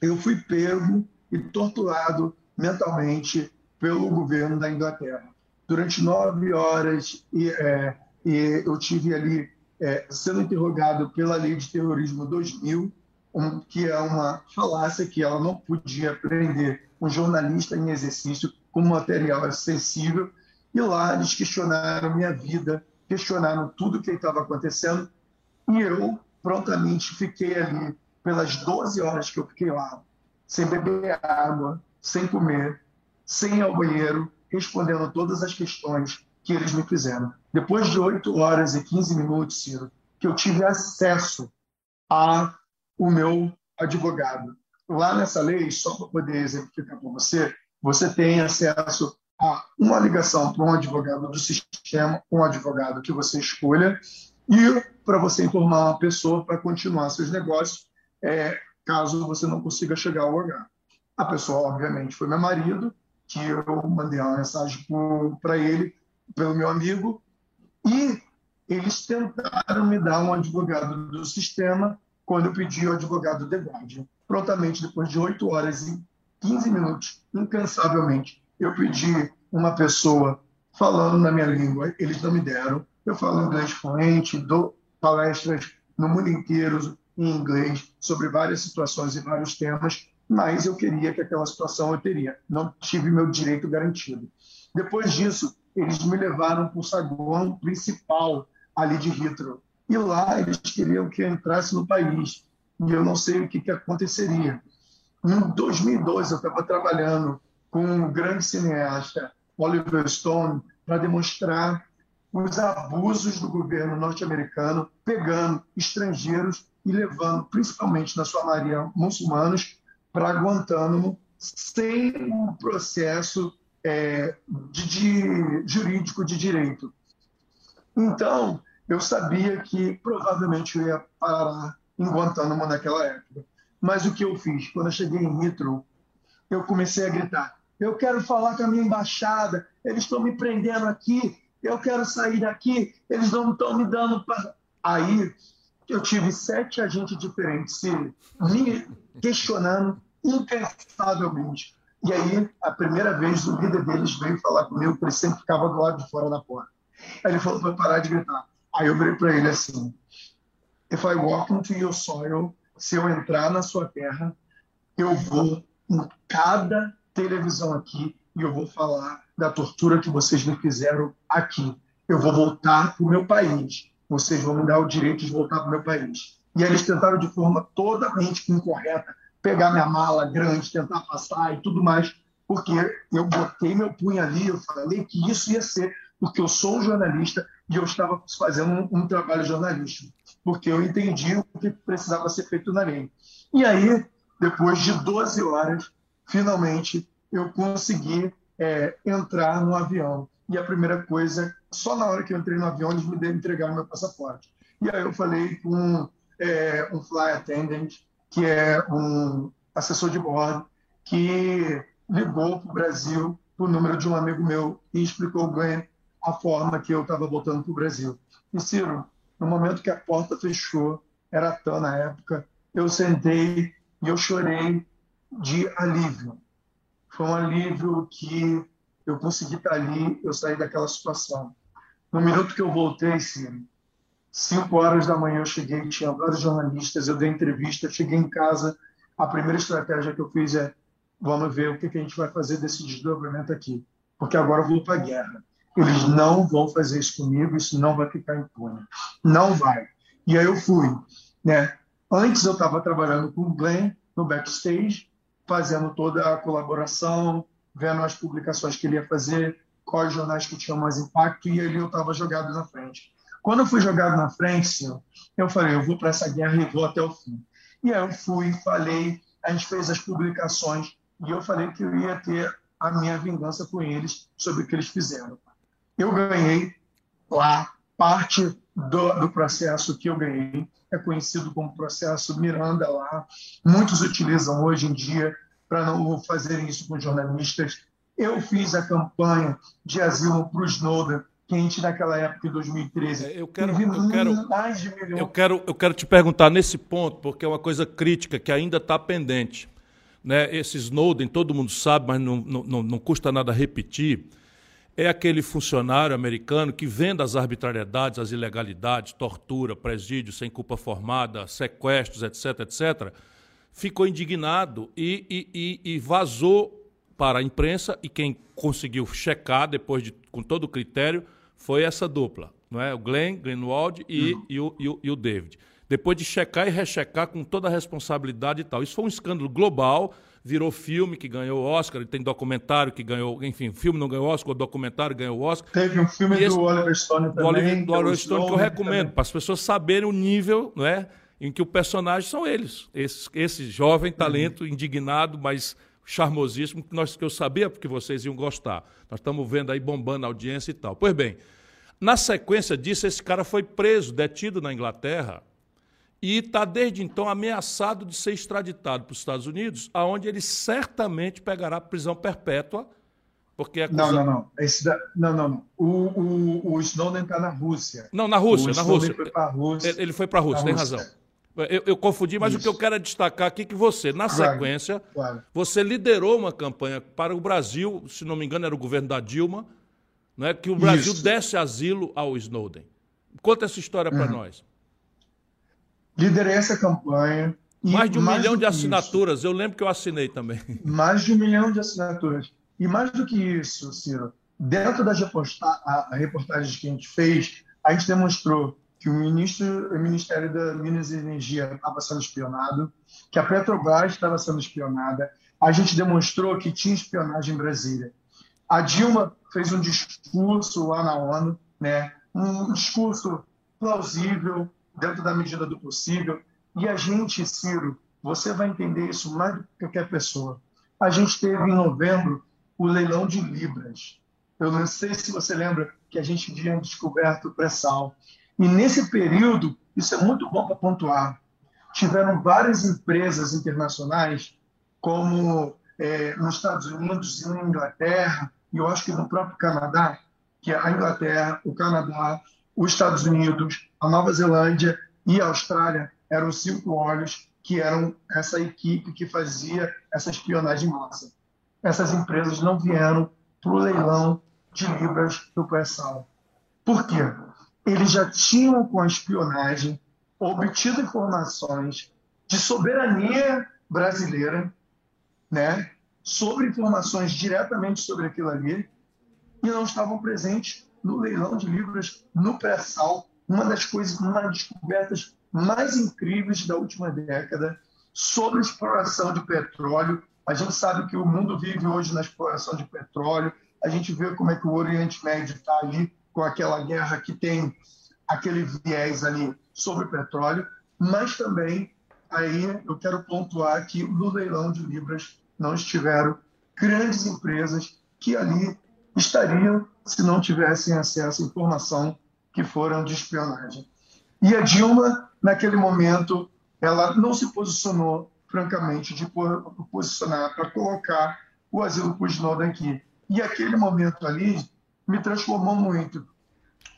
Eu fui pego e torturado mentalmente pelo governo da Inglaterra. Durante nove horas, e, é, e eu tive ali é, sendo interrogado pela lei de terrorismo 2000, um, que é uma falácia que ela não podia prender um jornalista em exercício com material acessível. E lá eles questionaram minha vida, questionaram tudo o que estava acontecendo e eu prontamente fiquei ali pelas 12 horas que eu fiquei lá, sem beber água, sem comer, sem ir ao banheiro, respondendo todas as questões que eles me fizeram. Depois de 8 horas e 15 minutos, Ciro, que eu tive acesso a o meu advogado. Lá nessa lei, só para poder exemplificar para você, você tem acesso a uma ligação para um advogado do sistema, um advogado que você escolha, e para você informar uma pessoa para continuar seus negócios, é, caso você não consiga chegar ao lugar. A pessoa, obviamente, foi meu marido, que eu mandei uma mensagem para ele, pelo meu amigo, e eles tentaram me dar um advogado do sistema quando eu pedi o advogado de Guardian. Prontamente, depois de 8 horas e 15 minutos, incansavelmente, eu pedi uma pessoa falando na minha língua, eles não me deram. Eu falo inglês fluente, dou palestras no mundo inteiro em inglês sobre várias situações e vários temas, mas eu queria que aquela situação eu teria. Não tive meu direito garantido. Depois disso, eles me levaram para o saguão principal ali de Heathrow. E lá eles queriam que eu entrasse no país. E eu não sei o que, que aconteceria. Em 2012, eu estava trabalhando com um grande cineasta, Oliver Stone, para demonstrar os abusos do governo norte-americano pegando estrangeiros e levando, principalmente na sua maioria muçulmanos, para Guantánamo sem um processo é, de, de, jurídico de direito. Então, eu sabia que provavelmente eu ia parar em Guantánamo naquela época. Mas o que eu fiz? Quando eu cheguei em Heathrow, eu comecei a gritar: eu quero falar com a minha embaixada, eles estão me prendendo aqui, eu quero sair daqui, eles não estão me dando. Pra... Aí eu tive sete agentes diferentes me questionando incansavelmente. E aí, a primeira vez, o líder deles veio falar comigo, porque ele sempre ficava do lado de fora da porta. Aí ele falou para parar de gritar. Aí eu virei para ele assim: If I walk into your soil, se eu entrar na sua terra, eu vou em cada televisão aqui e eu vou falar da tortura que vocês me fizeram aqui. Eu vou voltar para o meu país. Vocês vão me dar o direito de voltar para o meu país. E eles tentaram de forma totalmente incorreta pegar minha mala grande, tentar passar e tudo mais, porque eu botei meu punho ali, eu falei que isso ia ser, porque eu sou um jornalista e eu estava fazendo um, um trabalho jornalístico, porque eu entendi o que precisava ser feito na lei. E aí, depois de 12 horas, finalmente eu consegui é, entrar no avião. E a primeira coisa, só na hora que eu entrei no avião, eles me entregaram meu passaporte. E aí eu falei com é, um fly attendant, que é um assessor de bordo, que ligou para o Brasil o número de um amigo meu e explicou bem a forma que eu estava voltando para o Brasil. E Ciro, no momento que a porta fechou, era tão na época, eu sentei e eu chorei de alívio. Foi um alívio que eu consegui estar ali, eu saí daquela situação. No minuto que eu voltei, Ciro, Cinco horas da manhã eu cheguei, tinha vários jornalistas, eu dei entrevista, cheguei em casa. A primeira estratégia que eu fiz é: vamos ver o que, que a gente vai fazer desse desdobramento aqui, porque agora eu vou para a guerra. Eles não vão fazer isso comigo, isso não vai ficar impune. Não vai. E aí eu fui. Né? Antes eu estava trabalhando com o Glenn no backstage, fazendo toda a colaboração, vendo as publicações que ele ia fazer, quais jornais que tinham mais impacto, e ali eu estava jogado na frente. Quando eu fui jogado na frente, eu falei, eu vou para essa guerra e vou até o fim. E aí eu fui, falei, a gente fez as publicações e eu falei que eu ia ter a minha vingança com eles sobre o que eles fizeram. Eu ganhei lá parte do, do processo que eu ganhei é conhecido como processo Miranda lá. Muitos utilizam hoje em dia para não fazerem isso com jornalistas. Eu fiz a campanha de asilo para o Snowden quente naquela época, em 2013. É, eu quero, eu quero, mais de milhões. Eu quero, eu quero te perguntar nesse ponto, porque é uma coisa crítica que ainda está pendente. Né? Esse Snowden, todo mundo sabe, mas não, não, não custa nada repetir, é aquele funcionário americano que vendo as arbitrariedades, as ilegalidades, tortura, presídio sem culpa formada, sequestros, etc., etc., ficou indignado e, e, e, e vazou para a imprensa e quem conseguiu checar depois de com todo o critério foi essa dupla, não é? O Glenn, Greenwald e, uhum. e, o, e, o, e o David. Depois de checar e rechecar com toda a responsabilidade e tal. Isso foi um escândalo global, virou filme que ganhou Oscar, tem documentário que ganhou, enfim, filme não ganhou Oscar, o documentário ganhou Oscar. Teve um filme esse, do Oliver Stone também. Do Oliver, do Oliver Stone que eu recomendo, para as pessoas saberem o nível, não é? Em que o personagem são eles. Esse, esse jovem talento, uhum. indignado, mas charmosíssimo que, nós, que eu sabia que vocês iam gostar. Nós estamos vendo aí bombando a audiência e tal. Pois bem, na sequência disso, esse cara foi preso, detido na Inglaterra, e está desde então ameaçado de ser extraditado para os Estados Unidos, aonde ele certamente pegará prisão perpétua, porque é acusado... Não, não, não. Esse da... Não, não, não. O, o, o Snowden está na Rússia. Não, na Rússia, o na Rússia. Foi Rússia. Ele foi para a Rússia, tem Rússia. razão. Eu, eu, confundi, mas Isso. o que eu quero é destacar aqui é que você, na claro, sequência, claro. você liderou uma campanha para o Brasil, se não me engano, era o governo da Dilma, né, que o Brasil Isso. desse asilo ao Snowden. Conta essa história para uhum. nós. Liderei essa campanha. mais de um mais milhão de assinaturas, isso, eu lembro que eu assinei também. Mais de um milhão de assinaturas. E mais do que isso, Ciro, dentro das reportagens que a gente fez, a gente demonstrou que o, ministro, o Ministério da Minas e Energia estava sendo espionado, que a Petrobras estava sendo espionada. A gente demonstrou que tinha espionagem em Brasília. A Dilma fez um discurso lá na ONU, né? um discurso plausível, dentro da medida do possível. E a gente, Ciro, você vai entender isso mais do que qualquer pessoa. A gente teve em novembro o leilão de Libras. Eu não sei se você lembra que a gente tinha descoberto o pré-sal. E nesse período, isso é muito bom para pontuar, tiveram várias empresas internacionais, como é, nos Estados Unidos e na Inglaterra, e eu acho que no próprio Canadá, que é a Inglaterra, o Canadá, os Estados Unidos, a Nova Zelândia e a Austrália eram cinco olhos que eram essa equipe que fazia essa espionagem massa. Essas empresas não vieram para o leilão de libras do pré-sal. Por quê? Eles já tinham, com a espionagem, obtido informações de soberania brasileira, né, sobre informações diretamente sobre aquilo ali, e não estavam presentes no leilão de libras no pré-sal, uma das coisas, uma das descobertas mais incríveis da última década sobre exploração de petróleo. A gente sabe que o mundo vive hoje na exploração de petróleo. A gente vê como é que o Oriente Médio está ali com aquela guerra que tem aquele viés ali sobre petróleo, mas também aí eu quero pontuar que no leilão de libras não estiveram grandes empresas que ali estariam se não tivessem acesso à informação que foram de espionagem. E a Dilma, naquele momento, ela não se posicionou, francamente, de posicionar para colocar o asilo por Snowden aqui. E aquele momento ali me transformou muito,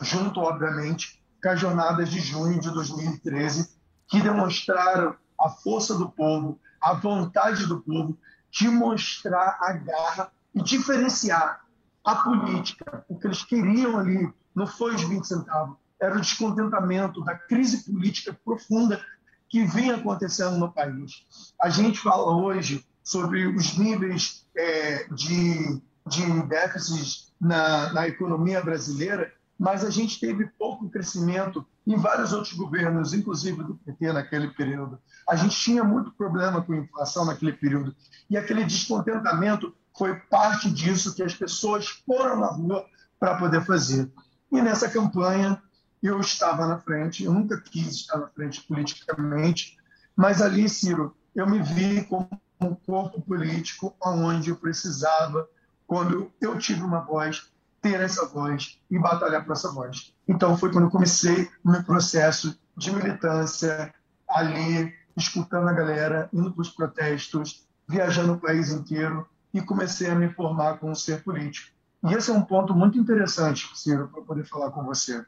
junto, obviamente, com as jornadas de junho de 2013, que demonstraram a força do povo, a vontade do povo de mostrar a garra e diferenciar a política. O que eles queriam ali não foi os 20 centavos, era o descontentamento da crise política profunda que vinha acontecendo no país. A gente fala hoje sobre os níveis é, de, de déficits na, na economia brasileira, mas a gente teve pouco crescimento em vários outros governos, inclusive do PT naquele período. A gente tinha muito problema com inflação naquele período. E aquele descontentamento foi parte disso que as pessoas foram na rua para poder fazer. E nessa campanha eu estava na frente, eu nunca quis estar na frente politicamente, mas ali, Ciro, eu me vi como um corpo político onde eu precisava, quando eu tive uma voz, ter essa voz e batalhar por essa voz. Então foi quando eu comecei o meu processo de militância ali, escutando a galera, indo para os protestos, viajando o país inteiro e comecei a me formar como ser político. E esse é um ponto muito interessante, Ciro, para poder falar com você.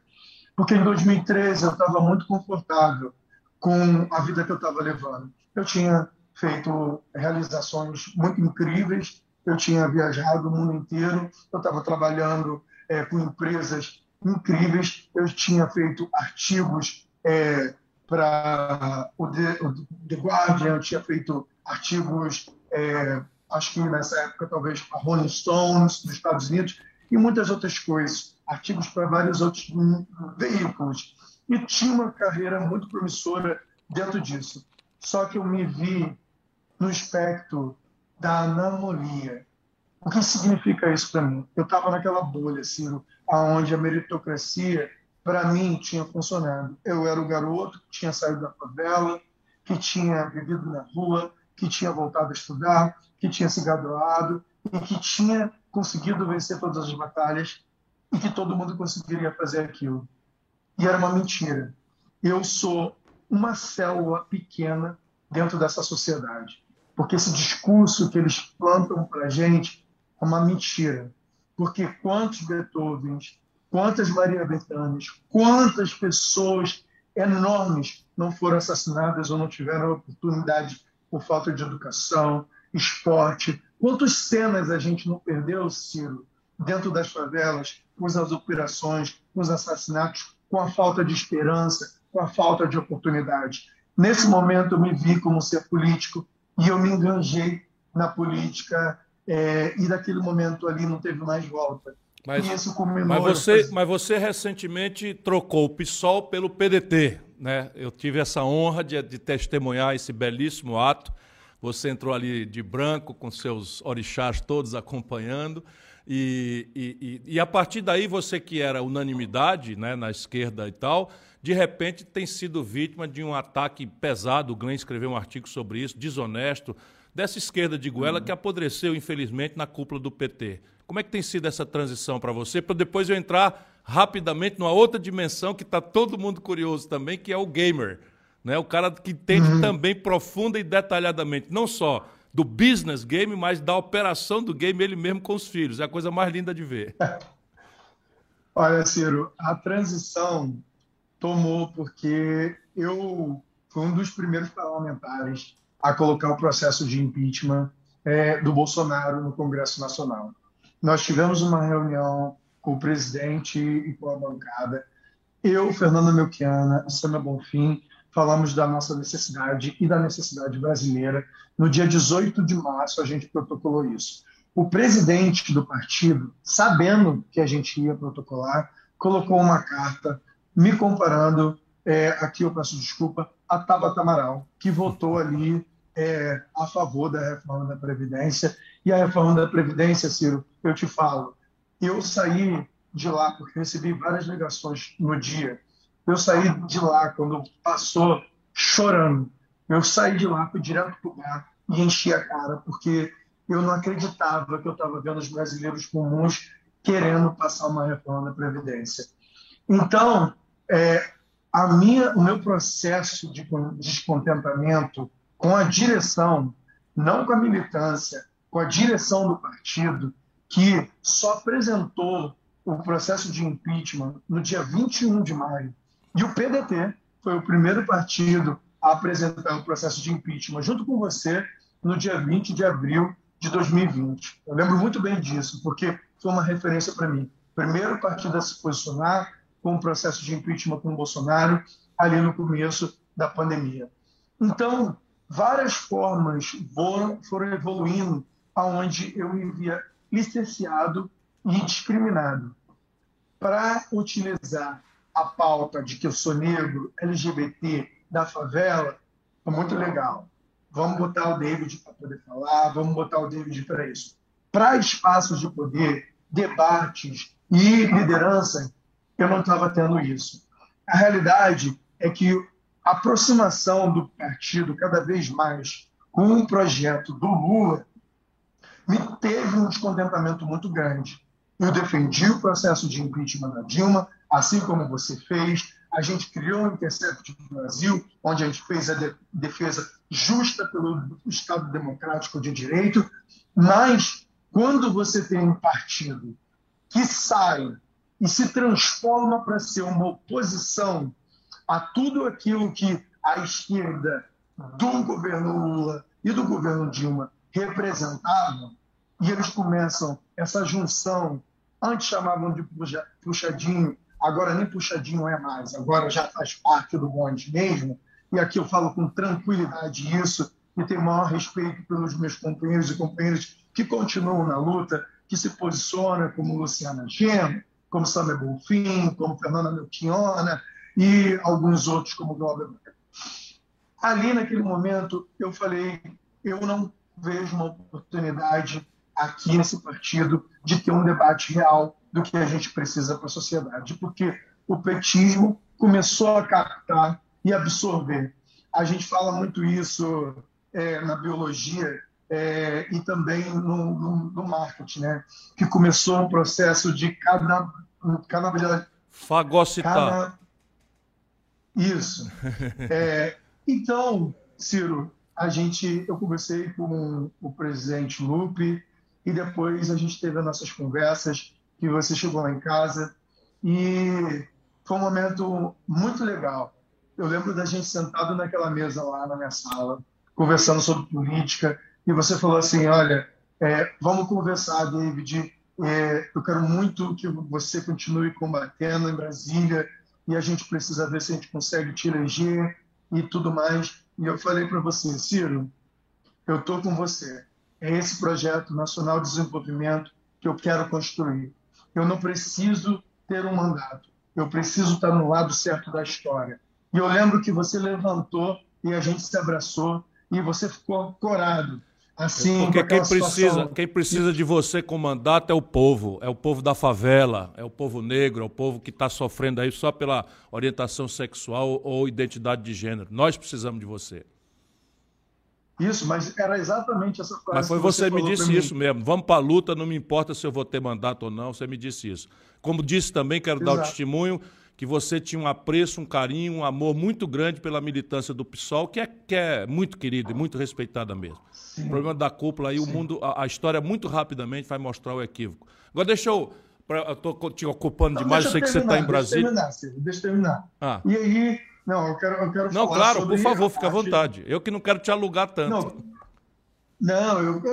Porque em 2013 eu estava muito confortável com a vida que eu estava levando. Eu tinha feito realizações muito incríveis, eu tinha viajado o mundo inteiro, eu estava trabalhando é, com empresas incríveis, eu tinha feito artigos é, para o, o The, Guardian, eu tinha feito artigos, é, acho que nessa época talvez para Rolling Stones dos Estados Unidos e muitas outras coisas, artigos para vários outros veículos. E tinha uma carreira muito promissora dentro disso. Só que eu me vi no espectro da anomalia. O que significa isso para mim? Eu estava naquela bolha, Ciro, onde a meritocracia, para mim, tinha funcionado. Eu era o garoto que tinha saído da favela, que tinha vivido na rua, que tinha voltado a estudar, que tinha se graduado e que tinha conseguido vencer todas as batalhas e que todo mundo conseguiria fazer aquilo. E era uma mentira. Eu sou uma célula pequena dentro dessa sociedade porque esse discurso que eles plantam para a gente é uma mentira. Porque quantos Beethovens, quantas Maria Bethânias, quantas pessoas enormes não foram assassinadas ou não tiveram oportunidade por falta de educação, esporte. Quantas cenas a gente não perdeu, Ciro, dentro das favelas, com as operações, com os assassinatos, com a falta de esperança, com a falta de oportunidade. Nesse momento, eu me vi como ser político e eu me enganjei na política é, e daquele momento ali não teve mais volta. Mas, mas você, mas você recentemente trocou o PSOL pelo PDT, né? Eu tive essa honra de, de testemunhar esse belíssimo ato. Você entrou ali de branco, com seus orixás todos acompanhando. E, e, e, e, a partir daí, você que era unanimidade né, na esquerda e tal, de repente tem sido vítima de um ataque pesado. O Glenn escreveu um artigo sobre isso, desonesto, dessa esquerda de Goela que apodreceu, infelizmente, na cúpula do PT. Como é que tem sido essa transição para você? Para depois eu entrar rapidamente numa outra dimensão que está todo mundo curioso também, que é o gamer. Né? O cara que entende uhum. também profunda e detalhadamente, não só do business game, mas da operação do game ele mesmo com os filhos. É a coisa mais linda de ver. Olha, Ciro, a transição tomou porque eu foi um dos primeiros parlamentares a colocar o processo de impeachment é, do Bolsonaro no Congresso Nacional. Nós tivemos uma reunião com o presidente e com a bancada. Eu, Fernanda Melchiana Sâmia Bonfim falamos da nossa necessidade e da necessidade brasileira. No dia 18 de março, a gente protocolou isso. O presidente do partido, sabendo que a gente ia protocolar, colocou uma carta me comparando, é, aqui eu peço desculpa, a Tabata Amaral, que votou ali é, a favor da reforma da Previdência. E a reforma da Previdência, Ciro, eu te falo, eu saí de lá, porque recebi várias ligações no dia, eu saí de lá quando passou chorando. Eu saí de lá, fui direto para o bar e enchi a cara, porque eu não acreditava que eu estava vendo os brasileiros comuns querendo passar uma reforma da Previdência. Então, é, a minha, o meu processo de descontentamento com a direção, não com a militância, com a direção do partido, que só apresentou o processo de impeachment no dia 21 de maio. E o PDT foi o primeiro partido a apresentar o processo de impeachment, junto com você, no dia 20 de abril de 2020. Eu lembro muito bem disso, porque foi uma referência para mim. Primeiro partido a se posicionar com o processo de impeachment com o Bolsonaro, ali no começo da pandemia. Então, várias formas foram, foram evoluindo aonde eu me via licenciado e discriminado. Para utilizar a pauta de que eu sou negro, LGBT, da favela, é muito legal. Vamos botar o David para poder falar, vamos botar o David para isso. Para espaços de poder, debates e liderança, eu não estava tendo isso. A realidade é que a aproximação do partido cada vez mais com o projeto do Lula me teve um descontentamento muito grande. Eu defendi o processo de impeachment da Dilma, assim como você fez. A gente criou o Intercept Brasil, onde a gente fez a defesa justa pelo Estado Democrático de Direito. Mas, quando você tem um partido que sai e se transforma para ser uma oposição a tudo aquilo que a esquerda do governo Lula e do governo Dilma representavam, e eles começam essa junção, antes chamavam de puxadinho, agora nem puxadinho é mais, agora já faz parte do bonde mesmo, e aqui eu falo com tranquilidade isso, e tenho maior respeito pelos meus companheiros e companheiras que continuam na luta, que se posicionam como Luciana Gema, como Samuel Bonfim, como Fernanda Melchiona e alguns outros como Glauber Ali, naquele momento, eu falei, eu não vejo uma oportunidade aqui nesse partido de ter um debate real do que a gente precisa para a sociedade, porque o petismo começou a captar e absorver. A gente fala muito isso é, na biologia é, e também no, no, no, marketing, né? que começou um processo de cada, cada fagocitar. Cada... Isso. É, então, Ciro, a gente, eu conversei com o presidente Lupe e depois a gente teve as nossas conversas, que você chegou lá em casa e foi um momento muito legal. Eu lembro da gente sentado naquela mesa lá na minha sala, conversando sobre política, e você falou assim: olha, é, vamos conversar, David. É, eu quero muito que você continue combatendo em Brasília e a gente precisa ver se a gente consegue te eleger e tudo mais. E eu falei para você, Ciro, eu estou com você. É esse projeto nacional de desenvolvimento que eu quero construir. Eu não preciso ter um mandato. Eu preciso estar no lado certo da história. E eu lembro que você levantou e a gente se abraçou e você ficou corado. Assim, Porque quem precisa, quem precisa de você com mandato é o povo, é o povo da favela, é o povo negro, é o povo que está sofrendo aí só pela orientação sexual ou identidade de gênero. Nós precisamos de você. Isso, mas era exatamente essa frase. Mas foi você, que me disse isso mesmo. Vamos para a luta, não me importa se eu vou ter mandato ou não, você me disse isso. Como disse também, quero Exato. dar o testemunho que você tinha um apreço, um carinho, um amor muito grande pela militância do PSOL, que é, que é muito querida e muito respeitada mesmo. Sim. O problema da cúpula aí, Sim. o mundo, a, a, história muito rapidamente vai mostrar o equívoco. Agora deixa eu. Pra, eu estou te ocupando demais, eu sei que você está em Brasília. Deixa eu terminar, Silvio, deixa eu terminar. Ah. E aí Não, eu quero, eu quero Não, falar claro, por favor, fica à vontade. Eu que não quero te alugar tanto. Não, não eu,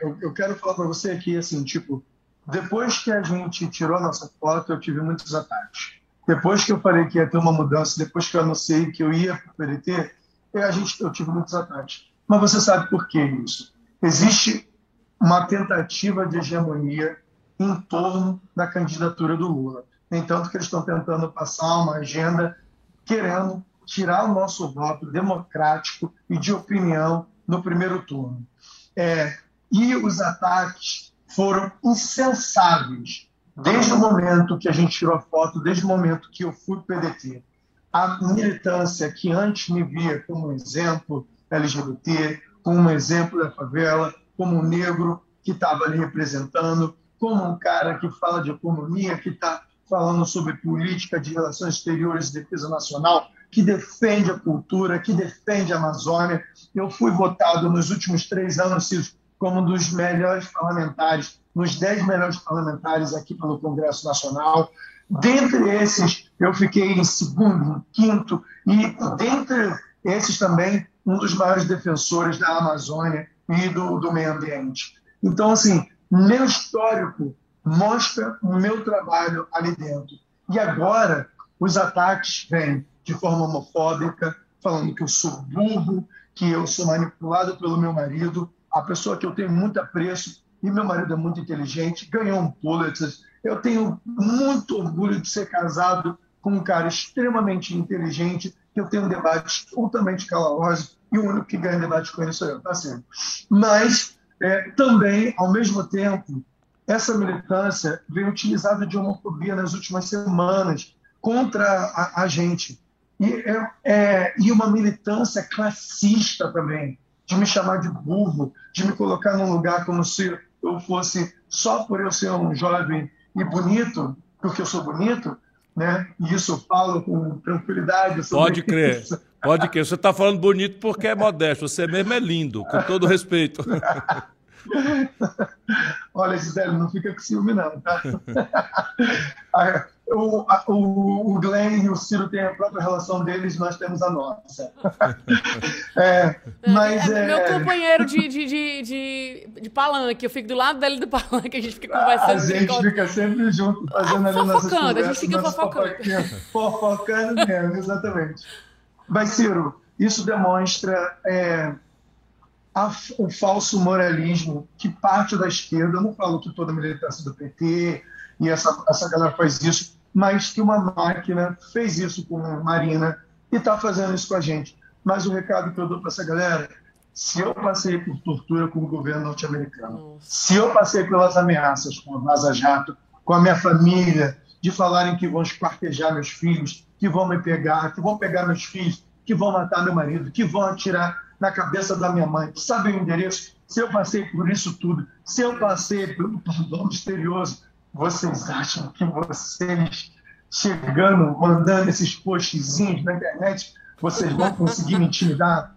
eu, eu- quero falar para você aqui, assim, tipo, depois que a gente tirou a nossa foto, eu tive muitos ataques. Depois que eu falei que ia ter uma mudança, depois que eu anunciei que eu ia para o PDT, eu, a gente, eu tive muitos ataques. Mas você sabe por que isso? Existe uma tentativa de hegemonia em torno da candidatura do Lula. No entanto, que eles estão tentando passar uma agenda querendo tirar o nosso voto democrático e de opinião no primeiro turno. É, e os ataques foram insensáveis desde o momento que a gente tirou a foto, desde o momento que eu fui PDT. A militância que antes me via como exemplo LGBT, como exemplo da favela, como um negro que estava ali representando, como um cara que fala de economia, que está falando sobre política de relações exteriores e defesa nacional, que defende a cultura, que defende a Amazônia. Eu fui votado nos últimos três anos como um dos melhores parlamentares, nos dez melhores parlamentares aqui pelo Congresso Nacional. Dentre esses, eu fiquei em segundo, em quinto, e dentre esses também, um dos maiores defensores da Amazônia e do, do meio ambiente. Então, assim, meu histórico mostra o meu trabalho ali dentro. E agora, os ataques vêm de forma homofóbica, falando que eu sou burro, que eu sou manipulado pelo meu marido, a pessoa que eu tenho muito apreço, e meu marido é muito inteligente, ganhou um Pulitzer. Eu tenho muito orgulho de ser casado com um cara extremamente inteligente, que eu tenho debates altamente calorosos, e o único que ganha debate com ele sou eu, tá certo? Mas, é, também, ao mesmo tempo, essa militância vem utilizada de homofobia nas últimas semanas contra a, a gente. E, é, é, e uma militância classista também, de me chamar de burro, de me colocar num lugar como se eu fosse, só por eu ser um jovem e bonito, porque eu sou bonito, né? e isso eu falo com tranquilidade. Pode crer. isso. Pode crer. Você está falando bonito porque é modesto. Você mesmo é lindo, com todo respeito. Olha, Gisele, não fica com ciúme, não, tá? Ah, o, o, o Glenn e o Ciro têm a própria relação deles, nós temos a nossa. É, mas é, é, meu companheiro de, de, de, de, de palanque. Eu fico do lado dele do palanque, a gente fica conversando. a gente fica- fica sempre junto, fazendo Ah, ali nossas fofocando, a gente conversas, fica fofocando. Fofocando mesmo, exatamente. Mas, Ciro, isso demonstra é, a- o falso moralismo que parte da esquerda, eu não falo que toda a militância do PT e essa, essa galera faz isso, mas que uma máquina fez isso com a Marina e está fazendo isso com a gente. Mas o recado que eu dou para essa galera, se eu passei por tortura com o governo norte-americano, se eu passei pelas ameaças com a Vaza Jato, com a minha família, de falarem que vão esquartejar meus filhos, que vão me pegar, que vão pegar meus filhos, que vão matar meu marido, que vão atirar na cabeça da minha mãe, sabe o endereço? Se eu passei por isso tudo, se eu passei pelo perdão misterioso, vocês acham que vocês chegando, mandando esses postzinhos na internet, vocês vão conseguir me intimidar?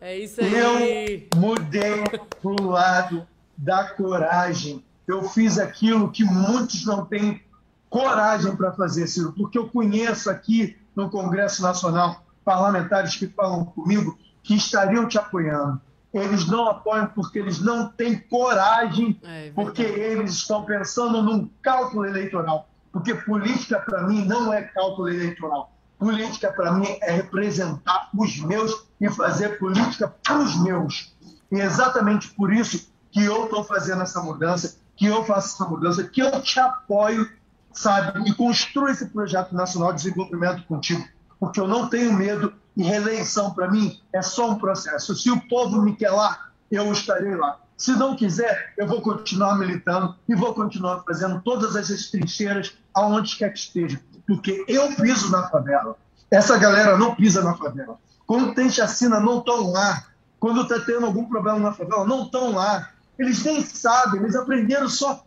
É isso aí. Eu mudei pro lado da coragem. Eu fiz aquilo que muitos não têm coragem para fazer, Ciro, porque eu conheço aqui no Congresso Nacional parlamentares que falam comigo que estariam te apoiando. Eles não apoiam porque eles não têm coragem, É verdade. porque eles estão pensando num cálculo eleitoral. Porque política, para mim, não é cálculo eleitoral. Política, para mim, é representar os meus e fazer política para os meus. E é exatamente por isso que eu estou fazendo essa mudança, que eu faço essa mudança, que eu te apoio, sabe? E construo esse projeto nacional de desenvolvimento contigo. Porque eu não tenho medo e reeleição, para mim, é só um processo. Se o povo me quer lá, eu estarei lá. Se não quiser, eu vou continuar militando e vou continuar fazendo todas essas trincheiras aonde quer que esteja. Porque eu piso na favela. Essa galera não pisa na favela. Quando tem chacina, não estão lá. Quando está tendo algum problema na favela, não estão lá. Eles nem sabem, eles aprenderam só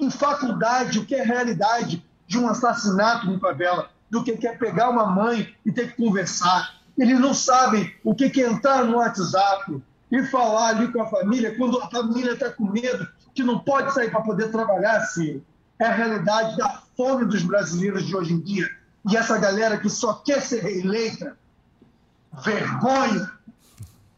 em faculdade o que é realidade de um assassinato em favela, do que é pegar uma mãe e ter que conversar. Eles não sabem o que é entrar no WhatsApp e falar ali com a família quando a família está com medo, que não pode sair para poder trabalhar, assim. É a realidade da fome dos brasileiros de hoje em dia. E essa galera que só quer ser reeleita, vergonha,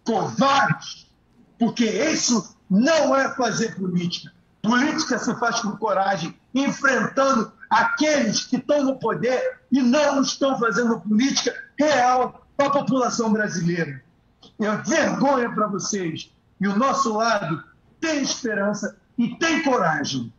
covarde, porque isso não é fazer política. Política se faz com coragem, enfrentando aqueles que estão no poder e não estão fazendo política real para a população brasileira. É vergonha para vocês. E o nosso lado tem esperança e tem coragem.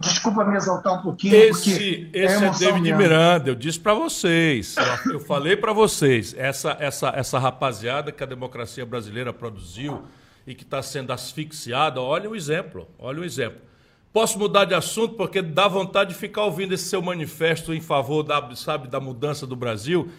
Desculpa me exaltar um pouquinho. Esse, esse é, é David Miranda. Eu disse para vocês, eu, eu falei para vocês, essa, essa, essa rapaziada que a democracia brasileira produziu e que está sendo asfixiada, olha o exemplo, olha o exemplo. Posso mudar de assunto porque dá vontade de ficar ouvindo esse seu manifesto em favor da, sabe, da mudança do Brasil,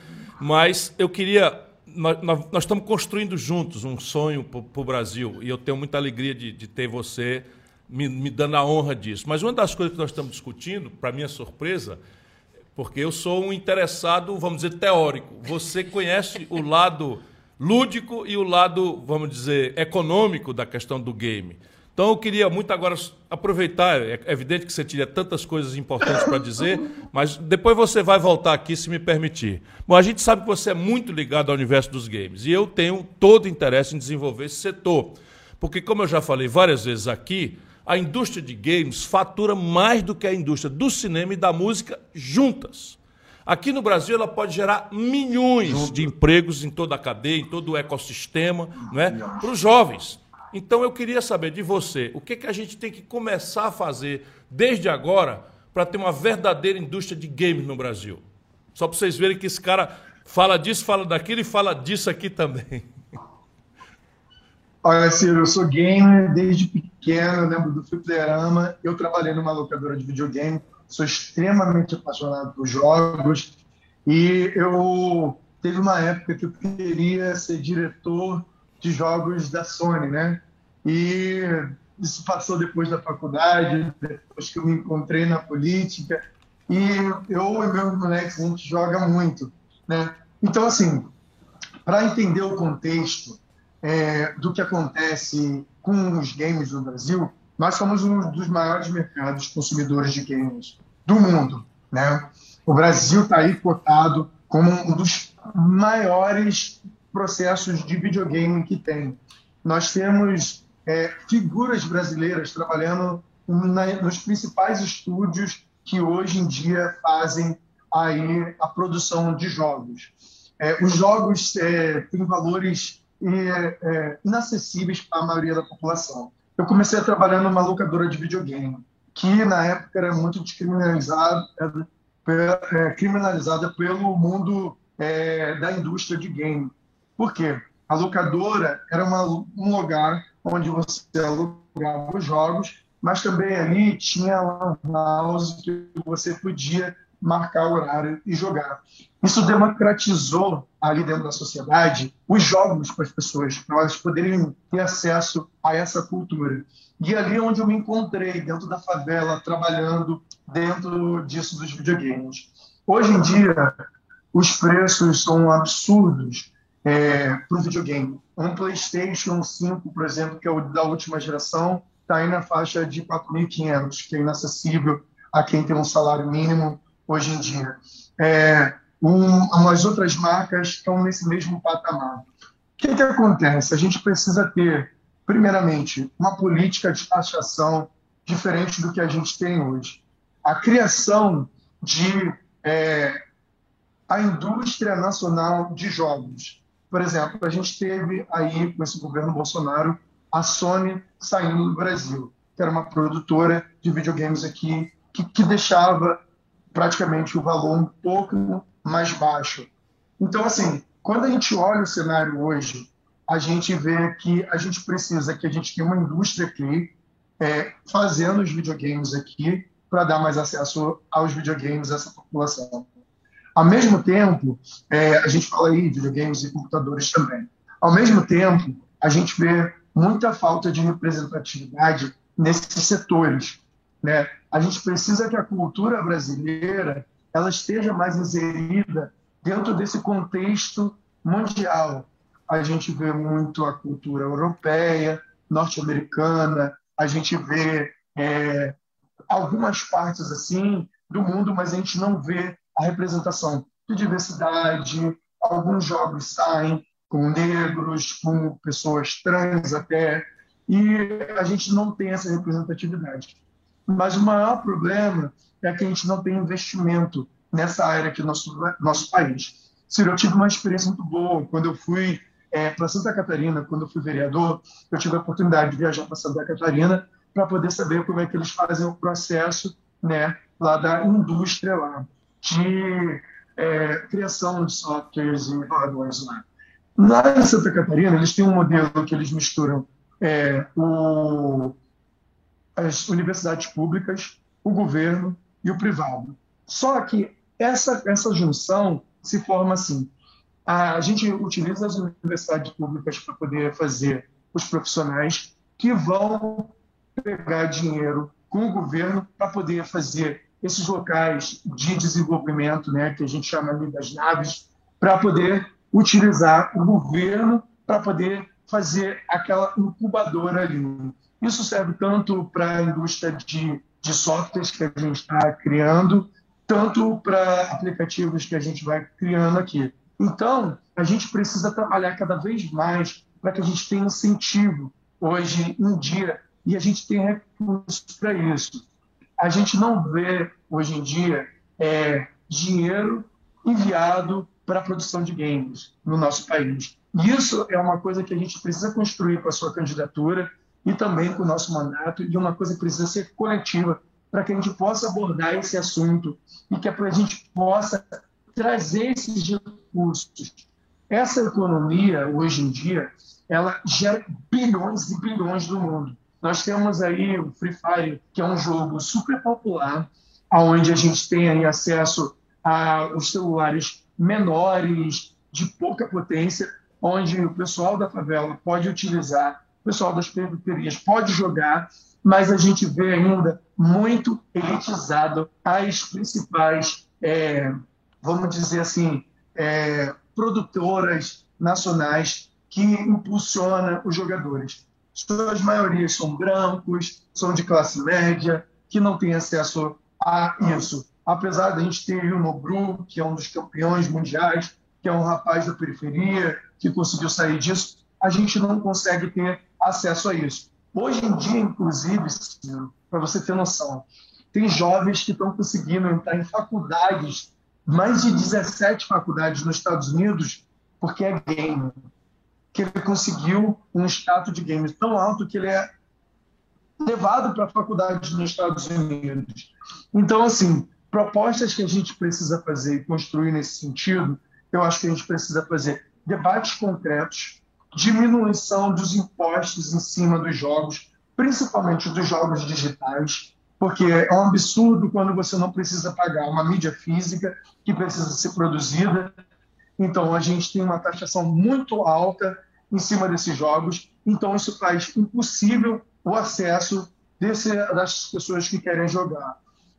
mas eu queria. Nós, nós estamos construindo juntos um sonho para o Brasil e eu tenho muita alegria de, de ter você me, me dando a honra disso. Mas uma das coisas que nós estamos discutindo, para minha surpresa, porque eu sou um interessado, vamos dizer, teórico. Você conhece o lado lúdico e o lado, vamos dizer, econômico da questão do game. Então eu queria muito agora aproveitar, é evidente que você tinha tantas coisas importantes para dizer, mas depois você vai voltar aqui se me permitir. Bom, a gente sabe que você é muito ligado ao universo dos games e eu tenho todo interesse em desenvolver esse setor. Porque, como eu já falei várias vezes aqui, a indústria de games fatura mais do que a indústria do cinema e da música juntas. Aqui no Brasil, ela pode gerar milhões de empregos em toda a cadeia, em todo o ecossistema, é? para os jovens. Então eu queria saber de você, o que, que a gente tem que começar a fazer desde agora para ter uma verdadeira indústria de games no Brasil? Só para vocês verem que esse cara fala disso, fala daquilo e fala disso aqui também. Olha, Ciro, eu sou gamer desde pequeno, lembro do fliperama. Eu trabalhei numa locadora de videogame, sou extremamente apaixonado por jogos e eu teve uma época que eu queria ser diretor de jogos da Sony, né? E isso passou depois da faculdade, depois que eu me encontrei na política. E eu e meus moleques, a gente joga muito, né? Então, assim, para entender o contexto é, do que acontece com os games no Brasil, nós somos um dos maiores mercados consumidores de games do mundo, né? O Brasil está aí cotado como um dos maiores processos de videogame que tem. Nós temos é, figuras brasileiras trabalhando na, nos principais estúdios que hoje em dia fazem aí a produção de jogos. É, os jogos é, têm valores é, é, inacessíveis para a maioria da população. Eu comecei a trabalhar numa locadora de videogame, que na época era muito descriminalizada, é, criminalizada pelo mundo da indústria de game. Por quê? A locadora era uma, um lugar onde você alugava os jogos, mas também ali tinha uma house que você podia marcar o horário e jogar. Isso democratizou ali dentro da sociedade os jogos para as pessoas, para elas poderem ter acesso a essa cultura. E ali é onde eu me encontrei, dentro da favela, trabalhando dentro disso dos videogames. Hoje em dia, os preços são absurdos é, para o videogame. Um PlayStation 5, por exemplo, que é o da última geração, está aí na faixa de 4.500, que é inacessível a quem tem um salário mínimo hoje em dia. É, um, umas outras marcas estão nesse mesmo patamar. O que, que acontece? A gente precisa ter, primeiramente, uma política de taxação diferente do que a gente tem hoje. A criação de é, a indústria nacional de jogos. Por exemplo, a gente teve aí, com esse governo Bolsonaro, a Sony saindo do Brasil, que era uma produtora de videogames aqui, que, que deixava praticamente o valor um pouco mais baixo. Então, assim, quando a gente olha o cenário hoje, a gente vê que a gente precisa que a gente tenha uma indústria aqui é, fazendo os videogames aqui para dar mais acesso aos videogames a essa população. Ao mesmo tempo, é, a gente fala aí de videogames e computadores também. Ao mesmo tempo, a gente vê muita falta de representatividade nesses setores. Né? A gente precisa que a cultura brasileira ela esteja mais inserida dentro desse contexto mundial. A gente vê muito a cultura europeia, norte-americana, a gente vê é, algumas partes assim do mundo, mas a gente não vê a representação de diversidade, alguns jogos saem com negros, com pessoas trans até, e a gente não tem essa representatividade. Mas o maior problema é que a gente não tem investimento nessa área aqui no nosso, nosso país. Ciro, eu tive uma experiência muito boa. Quando eu fui é, para Santa Catarina, quando eu fui vereador, eu tive a oportunidade de viajar para Santa Catarina para poder saber como é que eles fazem o processo né, lá da indústria lá, de é, criação de softwares e hardwares lá. Lá em Santa Catarina, eles têm um modelo que eles misturam é, o, as universidades públicas, o governo e o privado. Só que essa, essa junção se forma assim. A gente utiliza as universidades públicas para poder fazer os profissionais que vão pegar dinheiro com o governo para poder fazer esses locais de desenvolvimento, né, que a gente chama ali das naves, para poder utilizar o governo para poder fazer aquela incubadora ali. Isso serve tanto para a indústria de, de softwares que a gente está criando, tanto para aplicativos que a gente vai criando aqui. Então, a gente precisa trabalhar cada vez mais para que a gente tenha incentivo hoje em dia e a gente tem recursos para isso. A gente não vê hoje em dia é, dinheiro enviado para a produção de games no nosso país. E isso é uma coisa que a gente precisa construir com a sua candidatura e também com o nosso mandato, e uma coisa que precisa ser coletiva para que a gente possa abordar esse assunto e que a gente possa trazer esses recursos. Essa economia, hoje em dia, ela gera bilhões e bilhões do mundo. Nós temos aí o Free Fire, que é um jogo super popular, onde a gente tem aí acesso aos celulares menores, de pouca potência, onde o pessoal da favela pode utilizar, o pessoal das periferias pode jogar mas a gente vê ainda muito elitizado as principais, é, vamos dizer assim, é, produtoras nacionais que impulsionam os jogadores. Suas maiorias são brancos, são de classe média, que não têm acesso a isso. Apesar de a gente ter o Nobru, que é um dos campeões mundiais, que é um rapaz da periferia, que conseguiu sair disso, a gente não consegue ter acesso a isso. Hoje em dia, inclusive, para você ter noção, tem jovens que estão conseguindo entrar em faculdades, mais de 17 faculdades nos Estados Unidos, porque é gamer. Que ele conseguiu um status de gamer tão alto que ele é levado para faculdades nos Estados Unidos. Então, assim, propostas que a gente precisa fazer e construir nesse sentido, eu acho que a gente precisa fazer debates concretos, diminuição dos impostos em cima dos jogos, principalmente dos jogos digitais, porque é um absurdo quando você não precisa pagar uma mídia física que precisa ser produzida. Então, a gente tem uma taxação muito alta em cima desses jogos, então isso faz impossível o acesso desse, das pessoas que querem jogar.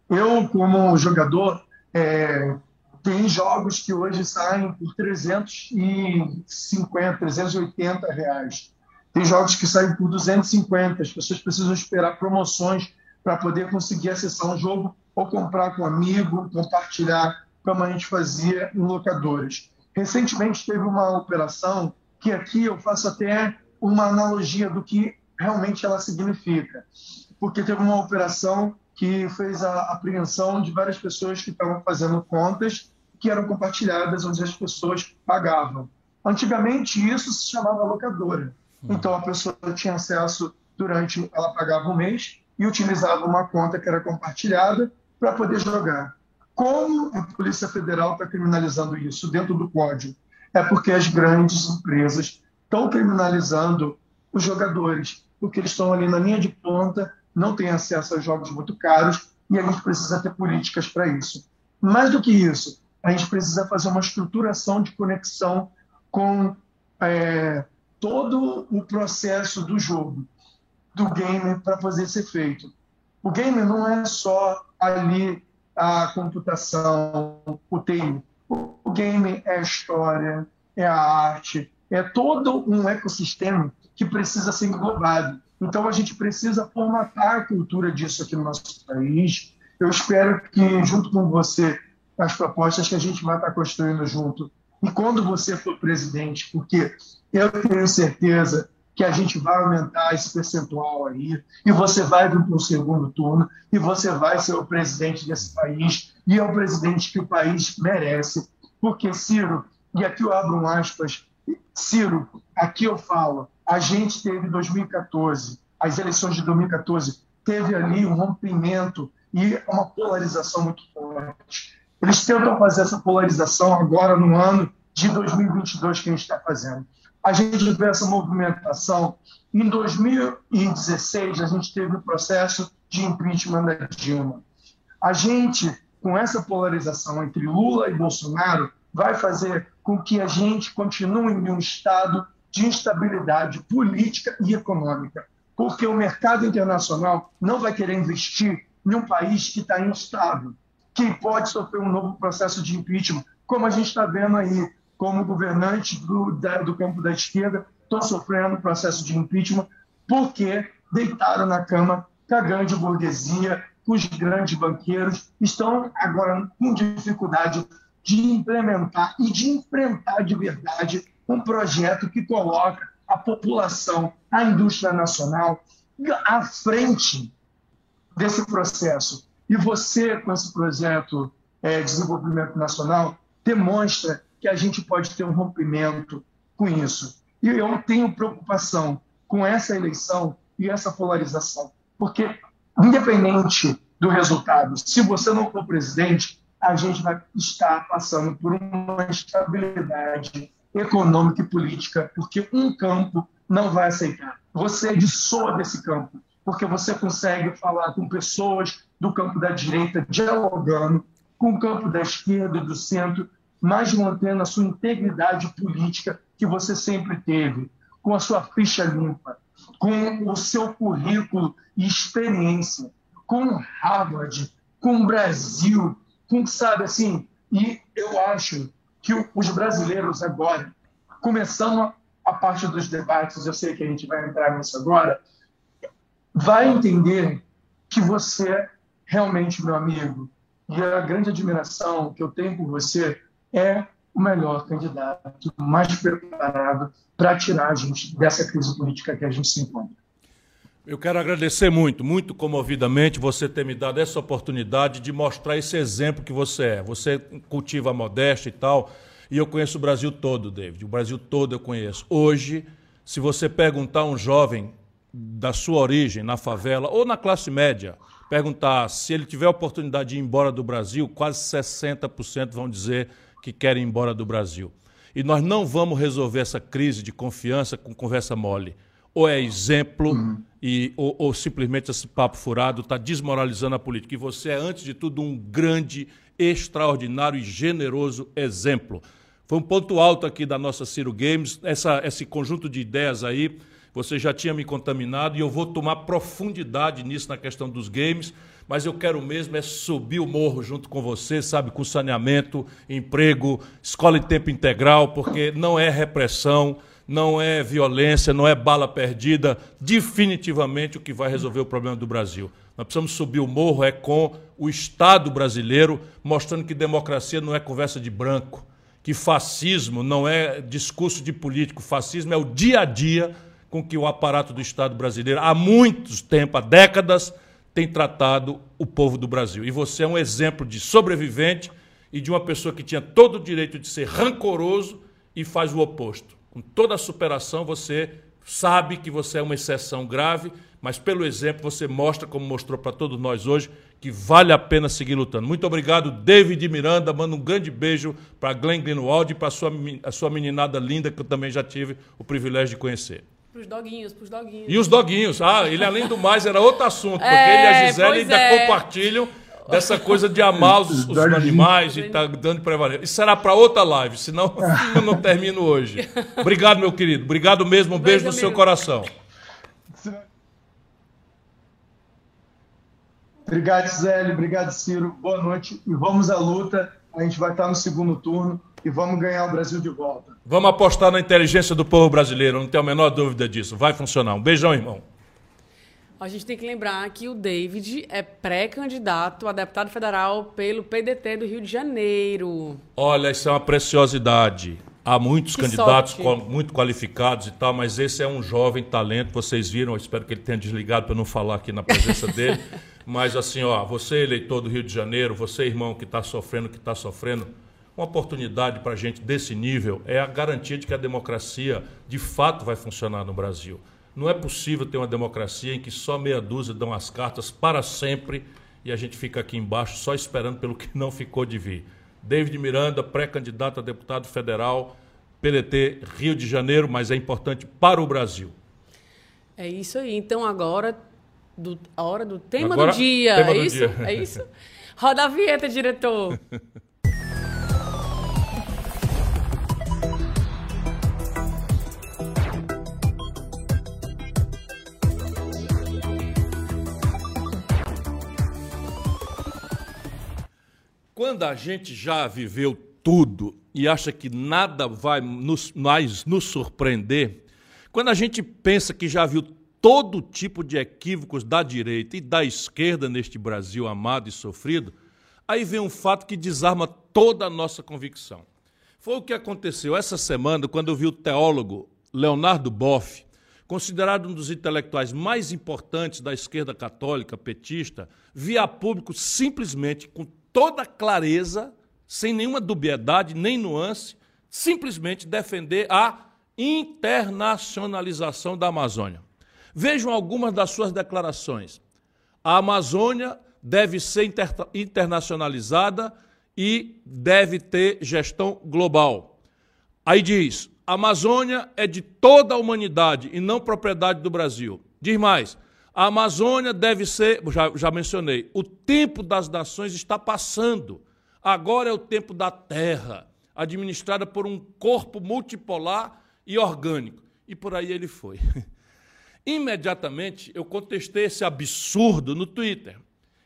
Eu, como jogador, é, tem jogos que hoje saem por 350, 380 reais. Tem jogos que saem por 250. As pessoas precisam esperar promoções para poder conseguir acessar um jogo ou comprar com um amigo, compartilhar, como a gente fazia em locadores. Recentemente teve uma operação que aqui eu faço até uma analogia do que realmente ela significa. Porque teve uma operação que fez a apreensão de várias pessoas que estavam fazendo contas que eram compartilhadas, onde as pessoas pagavam. Antigamente, isso se chamava locadora. Uhum. Então, a pessoa tinha acesso durante, ela pagava um mês e utilizava uma conta que era compartilhada para poder jogar. Como a Polícia Federal está criminalizando isso dentro do código? É porque as grandes empresas estão criminalizando os jogadores, porque eles estão ali na linha de ponta, não têm acesso a jogos muito caros e a gente precisa ter políticas para isso. Mais do que isso, a gente precisa fazer uma estruturação de conexão com é, todo o processo do jogo, do game, para fazer ser feito. O game não é só ali a computação, o TI. O game é a história, é a arte, é todo um ecossistema que precisa ser englobado. Então, a gente precisa formatar a cultura disso aqui no nosso país. Eu espero que, junto com você, as propostas que a gente vai estar construindo junto. E quando você for presidente, porque eu tenho certeza que a gente vai aumentar esse percentual aí, e você vai vir para o segundo turno, e você vai ser o presidente desse país, e é o presidente que o país merece. Porque, Ciro, e aqui eu abro um aspas, Ciro, aqui eu falo, a gente teve 2014, as eleições de 2014, teve ali um rompimento e uma polarização muito forte. Eles tentam fazer essa polarização agora no ano de 2022 que a gente está fazendo a gente vê essa movimentação. Em 2016, a gente teve o processo de impeachment da Dilma. A gente, com essa polarização entre Lula e Bolsonaro, vai fazer com que a gente continue em um estado de instabilidade política e econômica, porque o mercado internacional não vai querer investir em um país que está instável, que pode sofrer um novo processo de impeachment, como a gente está vendo aí como governantes do, da, do campo da esquerda estão sofrendo processo de impeachment porque deitaram na cama com a grande burguesia, com os grandes banqueiros, estão agora com dificuldade de implementar e de enfrentar de verdade um projeto que coloca a população, a indústria nacional à frente desse processo. E você, com esse projeto é, de desenvolvimento nacional, demonstra que a gente pode ter um rompimento com isso. E eu tenho preocupação com essa eleição e essa polarização, porque, independente do resultado, se você não for presidente, a gente vai estar passando por uma estabilidade econômica e política, porque um campo não vai aceitar. Você dissoa desse campo, porque você consegue falar com pessoas do campo da direita dialogando com o campo da esquerda e do centro mas mantendo a sua integridade política que você sempre teve, com a sua ficha limpa, com o seu currículo e experiência, com Harvard, com o Brasil, com, sabe assim, e eu acho que os brasileiros agora, começando a parte dos debates, eu sei que a gente vai entrar nisso agora, vai entender que você realmente, meu amigo, e a grande admiração que eu tenho por você é o melhor candidato, mais preparado para tirar a gente dessa crise política que a gente se encontra. Eu quero agradecer muito, muito comovidamente você ter me dado essa oportunidade de mostrar esse exemplo que você é. Você cultiva a modéstia e tal, e eu conheço o Brasil todo, David. O Brasil todo eu conheço. Hoje, se você perguntar a um jovem da sua origem, na favela ou na classe média, perguntar se ele tiver a oportunidade de ir embora do Brasil, quase 60% vão dizer que querem ir embora do Brasil. E nós não vamos resolver essa crise de confiança com conversa mole. Ou é exemplo, uhum. e, ou, ou, simplesmente esse papo furado está desmoralizando a política. E você é, antes de tudo, um grande, extraordinário e generoso exemplo. Foi um ponto alto aqui da nossa Ciro Games, essa, esse conjunto de ideias aí. Você já tinha me contaminado e eu vou tomar profundidade nisso na questão dos games mas eu quero mesmo é subir o morro junto com você, sabe, com saneamento, emprego, escola em tempo integral, porque não é repressão, não é violência, não é bala perdida, definitivamente o que vai resolver o problema do Brasil. Nós precisamos subir o morro é com o Estado brasileiro, mostrando que democracia não é conversa de branco, que fascismo não é discurso de político, fascismo é o dia a dia com que o aparato do Estado brasileiro, há muitos tempos, há décadas, tem tratado o povo do Brasil. E você é um exemplo de sobrevivente e de uma pessoa que tinha todo o direito de ser rancoroso e faz o oposto. Com toda a superação, você sabe que você é uma exceção grave, mas pelo exemplo você mostra, como mostrou para todos nós hoje, que vale a pena seguir lutando. Muito obrigado, David Miranda. Manda um grande beijo para Glenn Greenwald e para a sua, a sua meninada linda, que eu também já tive o privilégio de conhecer. Pros doguinhos, pros doguinhos. E os doguinhos. Ah, ele além do mais era outro assunto, porque é, ele e a Gisele ainda é. compartilham dessa coisa de amar os, os animais e tá dando prevalência. Isso será para outra live, senão eu não termino hoje. Obrigado, meu querido. Obrigado mesmo. Um beijo, beijo no seu coração. Obrigado, Gisele. Obrigado, Ciro. Boa noite. E vamos à luta. A gente vai estar no segundo turno e vamos ganhar o Brasil de volta. Vamos apostar na inteligência do povo brasileiro, não tenho a menor dúvida disso. Vai funcionar. Um beijão, irmão. A gente tem que lembrar que o David é pré-candidato a deputado federal pelo PDT do Rio de Janeiro. Olha, isso é uma preciosidade. Há muitos Que candidatos qual- muito qualificados e tal, mas esse é um jovem talento, vocês viram, eu espero que ele tenha desligado para não falar aqui na presença dele. Mas assim, ó, você eleitor do Rio de Janeiro, você irmão que está sofrendo, que está sofrendo, uma oportunidade para gente desse nível é a garantia de que a democracia de fato vai funcionar no Brasil. Não é possível ter uma democracia em que só meia dúzia dão as cartas para sempre e a gente fica aqui embaixo só esperando pelo que não ficou de vir. David Miranda, pré-candidato a deputado federal, PDT Rio de Janeiro, mas é importante para o Brasil. É isso aí. Então agora, do- a hora do tema Agora, do dia. tema é do isso? dia. É isso? Roda a vinheta, diretor. Quando a gente já viveu tudo e acha que nada vai nos, mais nos surpreender, quando a gente pensa que já viu todo tipo de equívocos da direita e da esquerda neste Brasil amado e sofrido, aí vem um fato que desarma toda a nossa convicção. Foi o que aconteceu essa semana quando eu vi o teólogo Leonardo Boff, considerado um dos intelectuais mais importantes da esquerda católica petista, via público simplesmente com toda clareza, sem nenhuma dubiedade nem nuance, simplesmente defender a internacionalização da Amazônia. Vejam algumas das suas declarações. A Amazônia deve ser inter- internacionalizada e deve ter gestão global. Aí diz: a Amazônia é de toda a humanidade e não propriedade do Brasil. Diz mais: a Amazônia deve ser, já, já mencionei, o tempo das nações está passando. Agora é o tempo da terra, administrada por um corpo multipolar e orgânico. E por aí ele foi. Imediatamente eu contestei esse absurdo no Twitter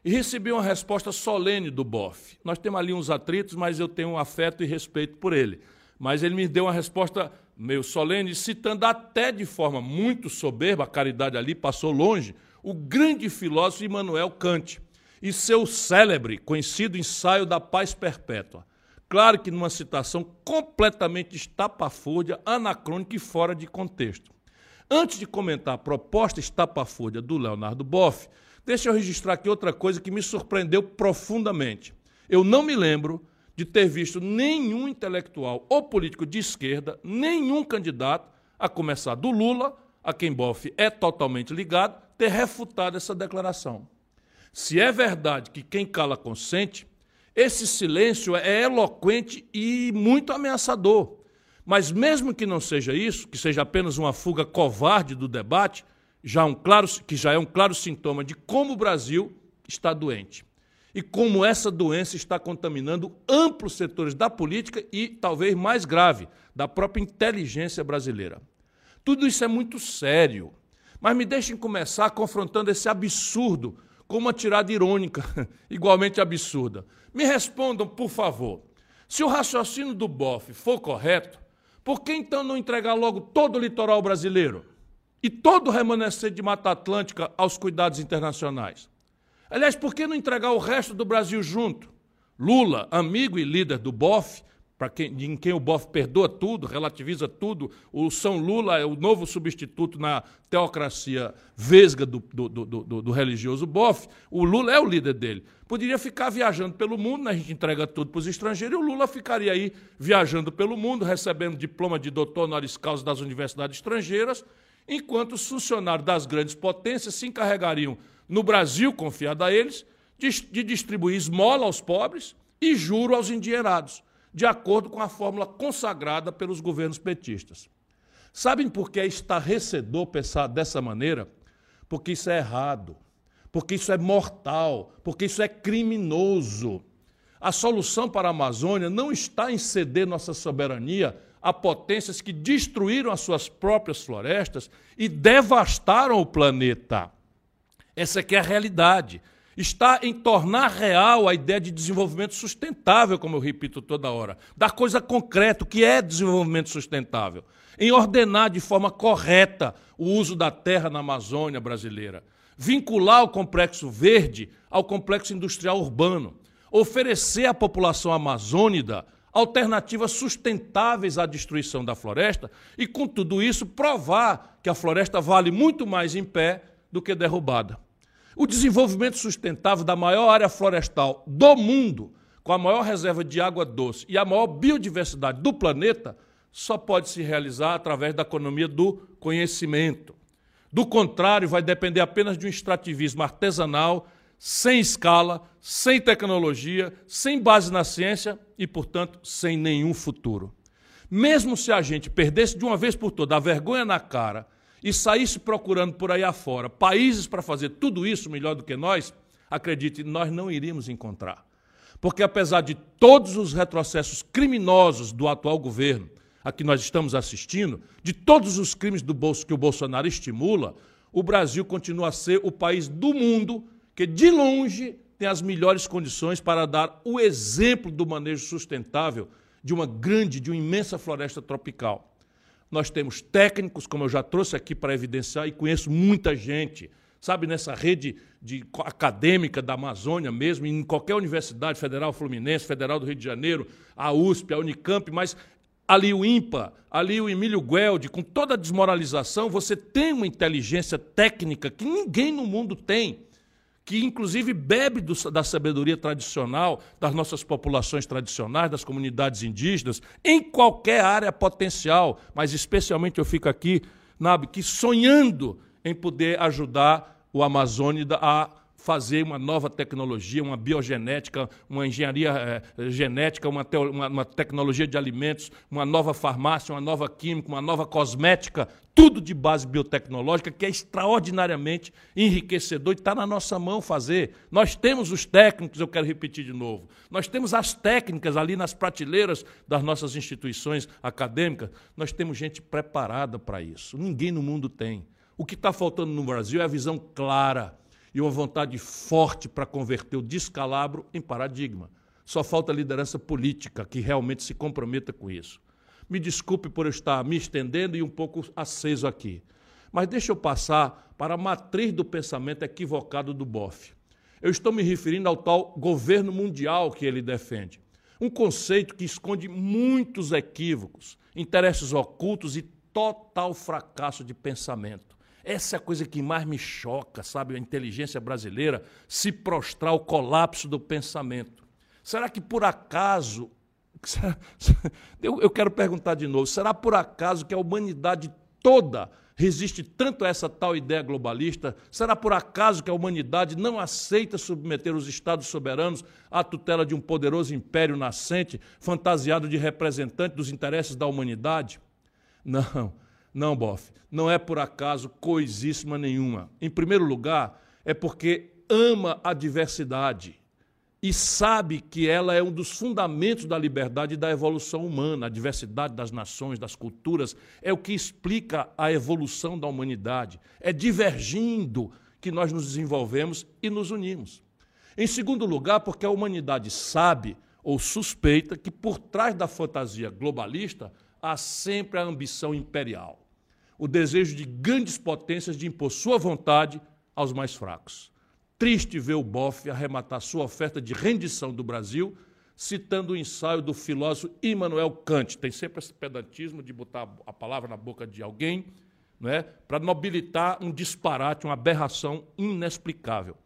e recebi uma resposta solene do Boff. Nós temos ali uns atritos, mas eu tenho um afeto e respeito por ele. Mas ele me deu uma resposta meio solene, citando até de forma muito soberba, a caridade ali passou longe, o grande filósofo Immanuel Kant e seu célebre, conhecido ensaio da paz perpétua. Claro que numa citação completamente estapafúrdia, anacrônica e fora de contexto. Antes de comentar a proposta estapafúrdia do Leonardo Boff, deixa eu registrar aqui outra coisa que me surpreendeu profundamente. Eu não me lembro de ter visto nenhum intelectual ou político de esquerda, nenhum candidato, a começar do Lula, a quem Boff é totalmente ligado, ter refutado essa declaração. Se é verdade que quem cala consente, esse silêncio é eloquente e muito ameaçador. Mas mesmo que não seja isso, que seja apenas uma fuga covarde do debate, já um claro, que já é um claro sintoma de como o Brasil está doente. E como essa doença está contaminando amplos setores da política e, talvez mais grave, da própria inteligência brasileira. Tudo isso é muito sério. Mas me deixem começar confrontando esse absurdo com uma tirada irônica, igualmente absurda. Me respondam, por favor. Se o raciocínio do Boff for correto, por que então não entregar logo todo o litoral brasileiro e todo o remanescente de Mata Atlântica aos cuidados internacionais? Aliás, por que não entregar o resto do Brasil junto? Lula, amigo e líder do BOF, quem, em quem o BOF perdoa tudo, relativiza tudo, o São Lula é o novo substituto na teocracia vesga do, do, do, do, do religioso BOF, o Lula é o líder dele. Poderia ficar viajando pelo mundo, né? a gente entrega tudo para os estrangeiros, e o Lula ficaria aí viajando pelo mundo, recebendo diploma de doutor honoris causa das universidades estrangeiras, enquanto os funcionários das grandes potências se encarregariam, no Brasil, confiado a eles, de, de distribuir esmola aos pobres e juro aos endinheirados, de acordo com a fórmula consagrada pelos governos petistas. Sabem por que é estarrecedor pensar dessa maneira? Porque isso é errado, porque isso é mortal, porque isso é criminoso. A solução para a Amazônia não está em ceder nossa soberania a potências que destruíram as suas próprias florestas e devastaram o planeta. Essa aqui é a realidade. Está em tornar real a ideia de desenvolvimento sustentável, como eu repito toda hora, da coisa concreta, o que é desenvolvimento sustentável, em ordenar de forma correta o uso da terra na Amazônia brasileira. vincular o complexo verde ao complexo industrial urbano, oferecer à população amazônida alternativas sustentáveis à destruição da floresta e, com tudo isso, provar que a floresta vale muito mais em pé do que derrubada. O desenvolvimento sustentável da maior área florestal do mundo, com a maior reserva de água doce e a maior biodiversidade do planeta, só pode se realizar através da economia do conhecimento. Do contrário, vai depender apenas de um extrativismo artesanal, sem escala, sem tecnologia, sem base na ciência e, portanto, sem nenhum futuro. Mesmo se a gente perdesse de uma vez por todas a vergonha na cara e saísse procurando por aí afora países para fazer tudo isso melhor do que nós, acredite, nós não iríamos encontrar. Porque apesar de todos os retrocessos criminosos do atual governo, a que nós estamos assistindo, de todos os crimes do bolso que o Bolsonaro estimula, o Brasil continua a ser o país do mundo que, de longe, tem as melhores condições para dar o exemplo do manejo sustentável de uma grande, de uma imensa floresta tropical. Nós temos técnicos, como eu já trouxe aqui para evidenciar, e conheço muita gente, sabe, nessa rede de, acadêmica da Amazônia mesmo, em qualquer universidade, Federal Fluminense, Federal do Rio de Janeiro, a USP, a Unicamp, mas ali o IMPA, ali o Emílio Gueldi, com toda a desmoralização, você tem uma inteligência técnica que ninguém no mundo tem, que inclusive bebe do, da sabedoria tradicional das nossas populações tradicionais, das comunidades indígenas, em qualquer área potencial, mas especialmente eu fico aqui, Nabe, que sonhando em poder ajudar o Amazônida a fazer uma nova tecnologia, uma biogenética, uma engenharia eh, genética, uma, uma, uma, tecnologia de alimentos, uma nova farmácia, uma nova química, uma nova cosmética, tudo de base biotecnológica, que é extraordinariamente enriquecedor e está na nossa mão fazer. Nós temos os técnicos, eu quero repetir de novo, nós temos as técnicas ali nas prateleiras das nossas instituições acadêmicas, nós temos gente preparada para isso. Ninguém no mundo tem. O que está faltando no Brasil é a visão clara e uma vontade forte para converter o descalabro em paradigma. Só falta liderança política que realmente se comprometa com isso. Me desculpe por eu estar me estendendo e um pouco aceso aqui, mas deixa eu passar para a matriz do pensamento equivocado do Boff. Eu estou me referindo ao tal governo mundial que ele defende. Um conceito que esconde muitos equívocos, interesses ocultos e total fracasso de pensamento. Essa é a coisa que mais me choca, sabe? A inteligência brasileira se prostrar ao colapso do pensamento. Será que por acaso. Eu quero perguntar de novo: será por acaso que a humanidade toda resiste tanto a essa tal ideia globalista? Será por acaso que a humanidade não aceita submeter os Estados soberanos à tutela de um poderoso império nascente, fantasiado de representante dos interesses da humanidade? Não. Não, Boff, não é por acaso coisíssima nenhuma. Em primeiro lugar, é porque ama a diversidade e sabe que ela é um dos fundamentos da liberdade e da evolução humana. A diversidade das nações, das culturas, é o que explica a evolução da humanidade. É divergindo que nós nos desenvolvemos e nos unimos. Em segundo lugar, porque a humanidade sabe ou suspeita que por trás da fantasia globalista há sempre a ambição imperial, o desejo de grandes potências de impor sua vontade aos mais fracos. Triste ver o Boff arrematar sua oferta de rendição do Brasil, citando o ensaio do filósofo Immanuel Kant. Tem sempre esse pedantismo de botar a palavra na boca de alguém, não é? para nobilitar um disparate, uma aberração inexplicável.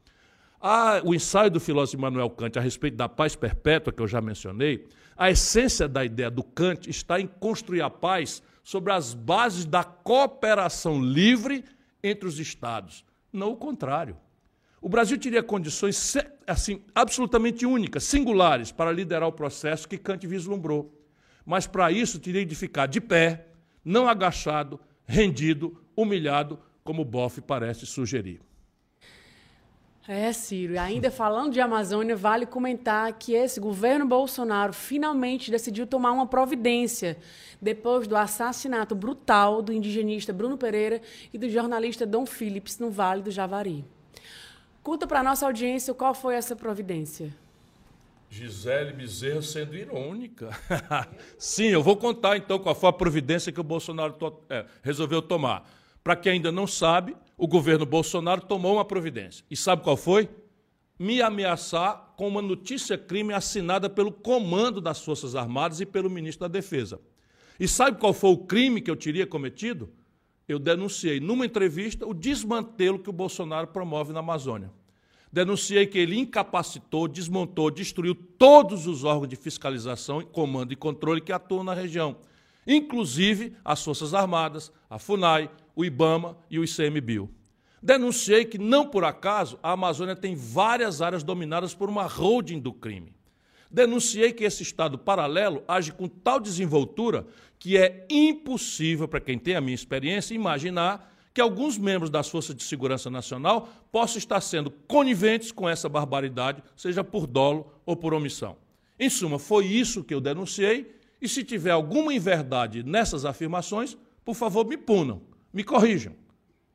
Ah, o ensaio do filósofo Immanuel Kant a respeito da paz perpétua, que eu já mencionei, a essência da ideia do Kant está em construir a paz sobre as bases da cooperação livre entre os Estados, não o contrário. O Brasil teria condições assim absolutamente únicas, singulares, para liderar o processo que Kant vislumbrou. Mas para isso teria de ficar de pé, não agachado, rendido, humilhado, como Boff parece sugerir. É, Ciro. E ainda falando de Amazônia, vale comentar que esse governo Bolsonaro finalmente decidiu tomar uma providência depois do assassinato brutal do indigenista Bruno Pereira e do jornalista Dom Phillips no Vale do Javari. Conta para nossa audiência qual foi essa providência. Gisele Bezerra sendo irônica. Sim, eu vou contar então qual foi a providência que o Bolsonaro to é, resolveu tomar. Para quem ainda não sabe, o governo Bolsonaro tomou uma providência. E sabe qual foi? Me ameaçar com uma notícia crime assinada pelo comando das Forças Armadas e pelo ministro da Defesa. E sabe qual foi o crime que eu teria cometido? Eu denunciei numa entrevista o desmantelo que o Bolsonaro promove na Amazônia. Denunciei que ele incapacitou, desmontou, destruiu todos os órgãos de fiscalização, comando e controle que atuam na região, inclusive as Forças Armadas, a FUNAI, o IBAMA e o ICMBio. Denunciei que, não por acaso, a Amazônia tem várias áreas dominadas por uma holding do crime. Denunciei que esse Estado paralelo age com tal desenvoltura que é impossível, para quem tem a minha experiência, imaginar que alguns membros das Forças de Segurança Nacional possam estar sendo coniventes com essa barbaridade, seja por dolo ou por omissão. Em suma, foi isso que eu denunciei, e se tiver alguma inverdade nessas afirmações, por favor, me punam, me corrijam.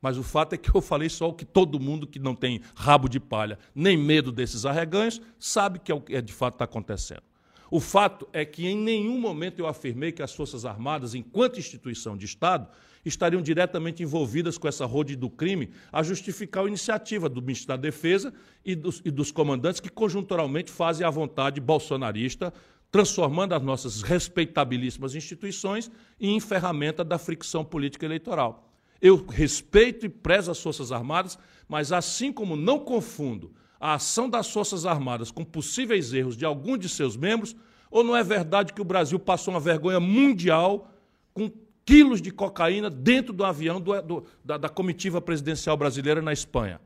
Mas o fato é que eu falei só o que todo mundo que não tem rabo de palha, nem medo desses arreganhos, sabe que é o que de fato está acontecendo. O fato é que em nenhum momento eu afirmei que as Forças Armadas, enquanto instituição de Estado, estariam diretamente envolvidas com essa rode do crime a justificar a iniciativa do Ministro da Defesa e dos, e dos comandantes que conjunturalmente fazem a vontade bolsonarista, transformando as nossas respeitabilíssimas instituições em ferramenta da fricção política eleitoral. Eu respeito e prezo as Forças Armadas, mas assim como não confundo a ação das Forças Armadas com possíveis erros de algum de seus membros, ou não é verdade que o Brasil passou uma vergonha mundial com quilos de cocaína dentro do avião do, do, da, da, comitiva presidencial brasileira na Espanha?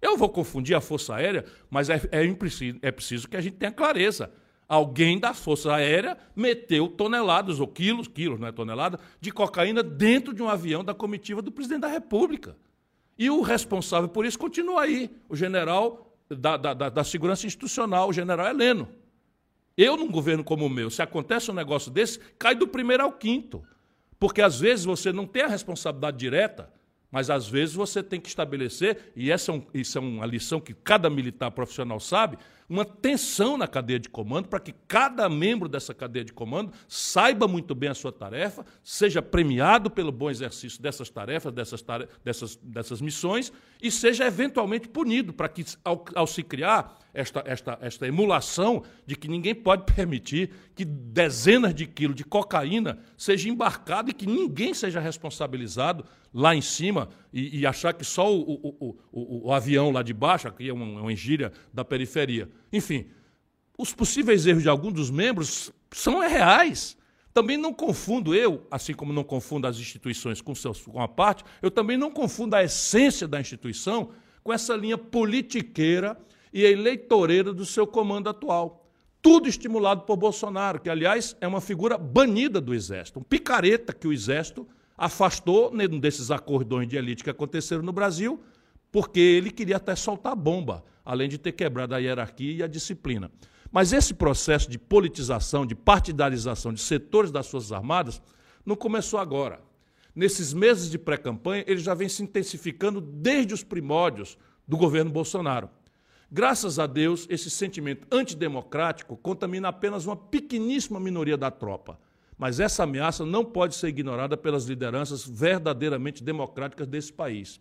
Eu vou confundir a Força Aérea, mas é, é, é preciso que a gente tenha clareza. Alguém da Força Aérea meteu toneladas, ou quilos, quilos, não é tonelada, de cocaína dentro de um avião da comitiva do presidente da República. E o responsável por isso continua aí, o general da, da, da, da segurança institucional, o general Heleno. Eu, num governo como o meu, se acontece um negócio desse, cai do primeiro ao quinto. Porque às vezes você não tem a responsabilidade direta, mas às vezes você tem que estabelecer, e essa é, um, isso é uma lição que cada militar profissional sabe, uma tensão na cadeia de comando para que cada membro dessa cadeia de comando saiba muito bem a sua tarefa, seja premiado pelo bom exercício dessas tarefas, dessas, dessas, dessas missões, e seja eventualmente punido para que, ao, ao se criar esta, esta, esta emulação de que ninguém pode permitir que dezenas de quilos de cocaína seja embarcado e que ninguém seja responsabilizado lá em cima e, e achar que só o, o, o, o, avião lá de baixo, aqui é uma, uma gíria da periferia. Enfim, os possíveis erros de alguns dos membros são reais. Também não confundo eu, assim como não confundo as instituições com, seus, com a parte, eu também não confundo a essência da instituição com essa linha politiqueira e eleitoreira do seu comando atual. Tudo estimulado por Bolsonaro, que, aliás, é uma figura banida do Exército, um picareta que o Exército afastou num desses acordões de elite que aconteceram no Brasil, porque ele queria até soltar bomba, além de ter quebrado a hierarquia e a disciplina. Mas esse processo de politização, de partidarização de setores das Forças Armadas não começou agora. Nesses meses de pré-campanha, ele já vem se intensificando desde os primórdios do governo Bolsonaro. Graças a Deus, esse sentimento antidemocrático contamina apenas uma pequeníssima minoria da tropa. Mas essa ameaça não pode ser ignorada pelas lideranças verdadeiramente democráticas desse país.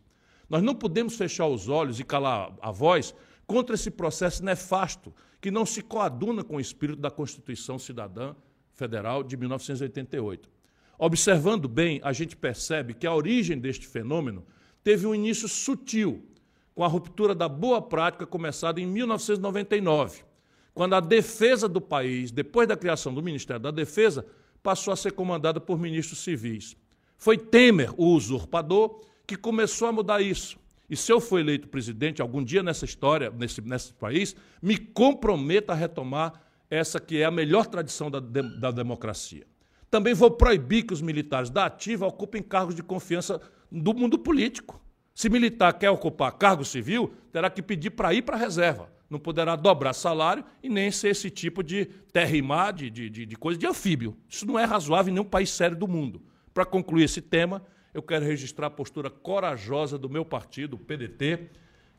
Nós não podemos fechar os olhos e calar a voz contra esse processo nefasto que não se coaduna com o espírito da Constituição Cidadã Federal de 1988. Observando bem, a gente percebe que a origem deste fenômeno teve um início sutil, com a ruptura da boa prática começada em 1999, quando a defesa do país, depois da criação do Ministério da Defesa, passou a ser comandada por ministros civis. Foi Temer, o usurpador, que começou a mudar isso. E se eu for eleito presidente algum dia nessa história, nesse, nesse país, me comprometo a retomar essa que é a melhor tradição da, da democracia. Também vou proibir que os militares da ativa ocupem cargos de confiança do mundo político. Se militar quer ocupar cargo civil, terá que pedir para ir para a reserva não poderá dobrar salário e nem ser esse tipo de terrimar, de, de, de coisa de anfíbio. Isso não é razoável em nenhum país sério do mundo. Para concluir esse tema, eu quero registrar a postura corajosa do meu partido, o PDT,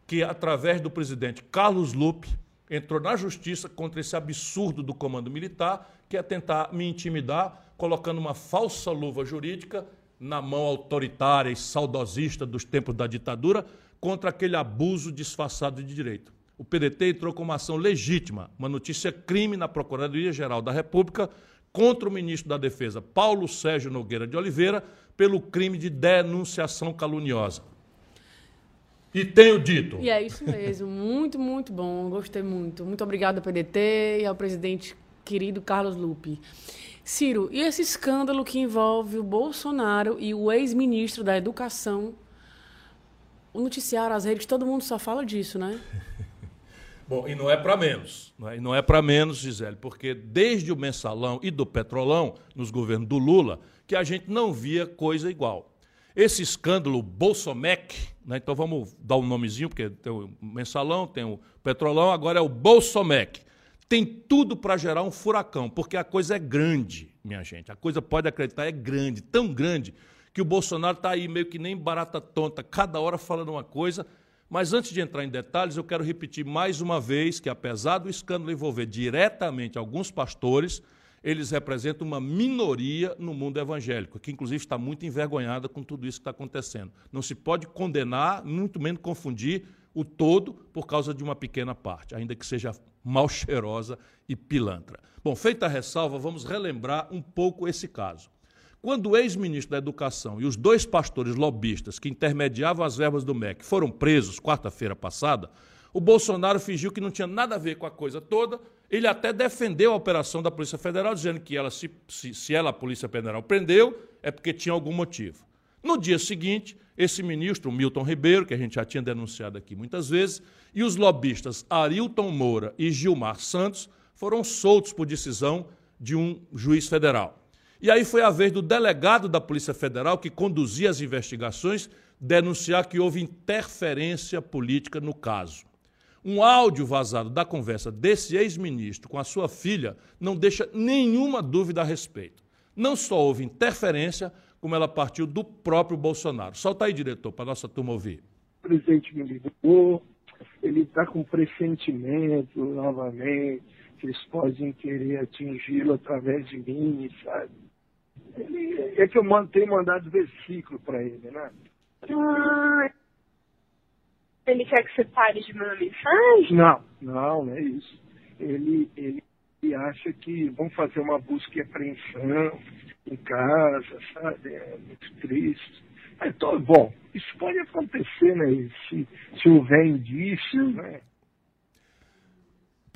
que, através do presidente Carlos Lupe, entrou na justiça contra esse absurdo do comando militar, que é tentar me intimidar, colocando uma falsa luva jurídica na mão autoritária e saudosista dos tempos da ditadura contra aquele abuso disfarçado de direito. O PDT entrou com uma ação legítima, uma notícia crime na Procuradoria-Geral da República contra o ministro da Defesa, Paulo Sérgio Nogueira de Oliveira, pelo crime de denunciação caluniosa. E tenho dito. E é isso mesmo. Muito, muito bom. Gostei muito. Muito obrigada, PDT, e ao presidente querido Carlos Lupe. Ciro, e esse escândalo que envolve o Bolsonaro e o ex-ministro da Educação? O noticiário, as redes, todo mundo só fala disso, né? Bom, e não é para menos. Não é, e não é para menos, Gisele, porque desde o mensalão e do petrolão, nos governos do Lula, que a gente não via coisa igual. Esse escândalo Bolsomec, né, então vamos dar um nomezinho, porque tem o mensalão, tem o petrolão, agora é o Bolsomec. Tem tudo para gerar um furacão, porque a coisa é grande, minha gente. A coisa, pode acreditar, é grande, tão grande, que o Bolsonaro está aí meio que nem barata tonta, cada hora falando uma coisa. Mas antes de entrar em detalhes, eu quero repetir mais uma vez que, apesar do escândalo envolver diretamente alguns pastores, eles representam uma minoria no mundo evangélico, que inclusive está muito envergonhada com tudo isso que está acontecendo. Não se pode condenar, muito menos confundir o todo por causa de uma pequena parte, ainda que seja mal cheirosa e pilantra. Bom, feita a ressalva, vamos relembrar um pouco esse caso. Quando o ex-ministro da Educação e os dois pastores lobistas que intermediavam as verbas do MEC foram presos quarta-feira passada, o Bolsonaro fingiu que não tinha nada a ver com a coisa toda ele até defendeu a operação da Polícia Federal, dizendo que ela, se, se, se ela, a Polícia Federal, prendeu, é porque tinha algum motivo. No dia seguinte, esse ministro, Milton Ribeiro, que a gente já tinha denunciado aqui muitas vezes, e os lobistas Arilton Moura e Gilmar Santos foram soltos por decisão de um juiz federal. E aí foi a vez do delegado da Polícia Federal, que conduzia as investigações, denunciar que houve interferência política no caso. Um áudio vazado da conversa desse ex-ministro com a sua filha não deixa nenhuma dúvida a respeito. Não só houve interferência, como ela partiu do próprio Bolsonaro. Solta aí, diretor, para a nossa turma ouvir. O presidente me ligou, ele está com pressentimento novamente, que eles podem querer atingi-lo através de mim, sabe? Ele, é que eu tenho mandado versículo para ele, né? Ah, ele quer que você pare de mandar mensagem? Não, não, não é isso. Ele, ele, ele acha que vão fazer uma busca e apreensão em casa, sabe? É muito triste. Então, bom, isso pode acontecer, né? Se, se houver indício, né?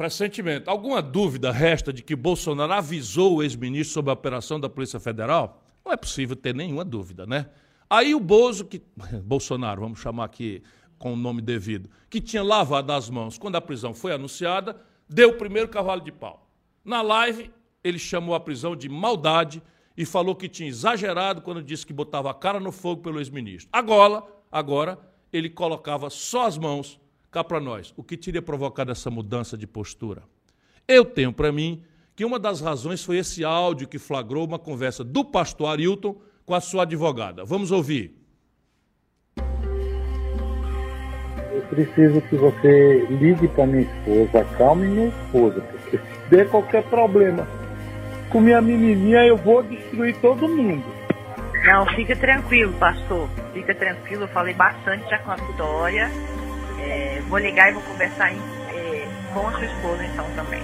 Pressentimento. Alguma dúvida resta de que Bolsonaro avisou o ex-ministro sobre a operação da Polícia Federal? Não é possível ter nenhuma dúvida, né? Aí o Bozo, que. Bolsonaro, vamos chamar aqui com o nome devido, que tinha lavado as mãos quando a prisão foi anunciada, deu o primeiro cavalo de pau. Na live, ele chamou a prisão de maldade e falou que tinha exagerado quando disse que botava a cara no fogo pelo ex-ministro. Agora, agora, ele colocava só as mãos cá para nós. O que teria provocado essa mudança de postura? Eu tenho para mim que uma das razões foi esse áudio que flagrou uma conversa do pastor Arilton com a sua advogada. Vamos ouvir. eu preciso que você ligue para minha esposa, acalme minha esposa, porque se der qualquer problema com minha menininha, eu vou destruir todo mundo. Não, fica tranquilo, pastor. Fica tranquilo, eu falei bastante já com a Vitória. É, vou ligar e vou conversar é, com a sua esposa então também.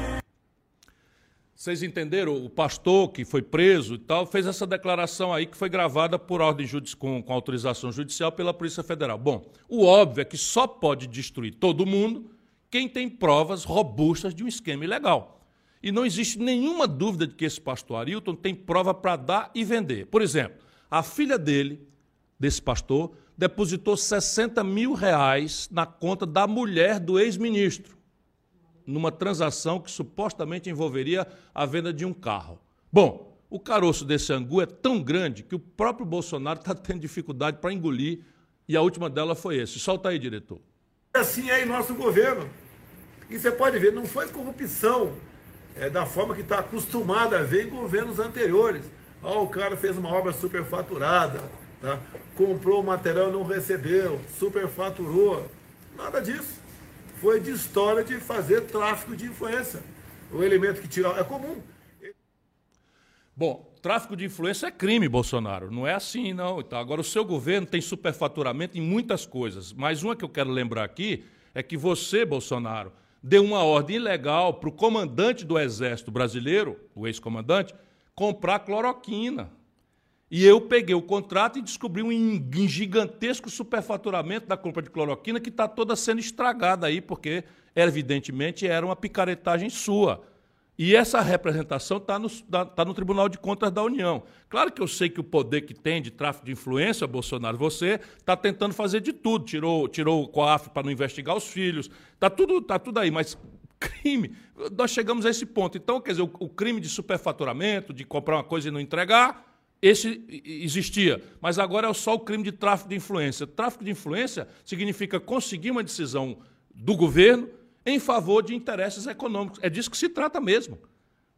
Vocês entenderam? O pastor que foi preso e tal fez essa declaração aí que foi gravada por ordem com, com autorização judicial pela Polícia Federal. Bom, o óbvio é que só pode destruir todo mundo quem tem provas robustas de um esquema ilegal. E não existe nenhuma dúvida de que esse pastor Arilton tem prova para dar e vender. Por exemplo, a filha dele, desse pastor, depositou 60 mil reais na conta da mulher do ex-ministro numa transação que supostamente envolveria a venda de um carro. Bom, o caroço desse angu é tão grande que o próprio Bolsonaro está tendo dificuldade para engolir, e a última dela foi esse. Solta aí, diretor. Assim é em nosso governo. E você pode ver, não foi corrupção é, da forma que está acostumada a ver em governos anteriores. Ah, o cara fez uma obra superfaturada, tá? comprou o material e não recebeu, superfaturou. Nada disso foi de história de fazer tráfico de influência. O elemento que tira. É comum. Bom, tráfico de influência é crime, Bolsonaro. Não é assim, não. Então, agora, o seu governo tem superfaturamento em muitas coisas. Mas uma que eu quero lembrar aqui é que você, Bolsonaro, deu uma ordem ilegal para o comandante do Exército brasileiro, o ex-comandante, comprar cloroquina. E eu peguei o contrato e descobri um gigantesco superfaturamento da compra de cloroquina que está toda sendo estragada aí, porque, evidentemente, era uma picaretagem sua. E essa representação está no, tá no Tribunal de Contas da União. Claro que eu sei que o poder que tem de tráfico de influência, Bolsonaro, você está tentando fazer de tudo. Tirou, tirou o COAF para não investigar os filhos. Está tudo, tá tudo aí, mas crime. Nós chegamos a esse ponto. Então, quer dizer, o, o crime de superfaturamento, de comprar uma coisa e não entregar, esse existia. Mas agora é só o crime de tráfico de influência. Tráfico de influência significa conseguir uma decisão do governo em favor de interesses econômicos. É disso que se trata mesmo.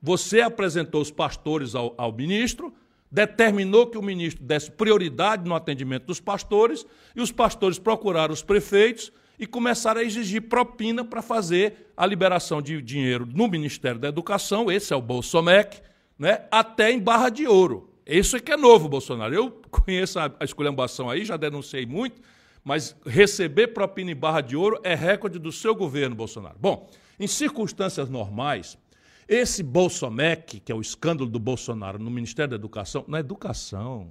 Você apresentou os pastores ao, ao ministro, determinou que o ministro desse prioridade no atendimento dos pastores, e os pastores procuraram os prefeitos e começaram a exigir propina para fazer a liberação de dinheiro no Ministério da Educação, esse é o Bolsomec, né, até em Barra de Ouro. Isso é que é novo, Bolsonaro. Eu conheço a, a esculhambação aí, já denunciei muito, mas receber propina em barra de ouro é recorde do seu governo, Bolsonaro. Bom, em circunstâncias normais, esse Bolsomec, que é o escândalo do Bolsonaro no Ministério da Educação, na educação,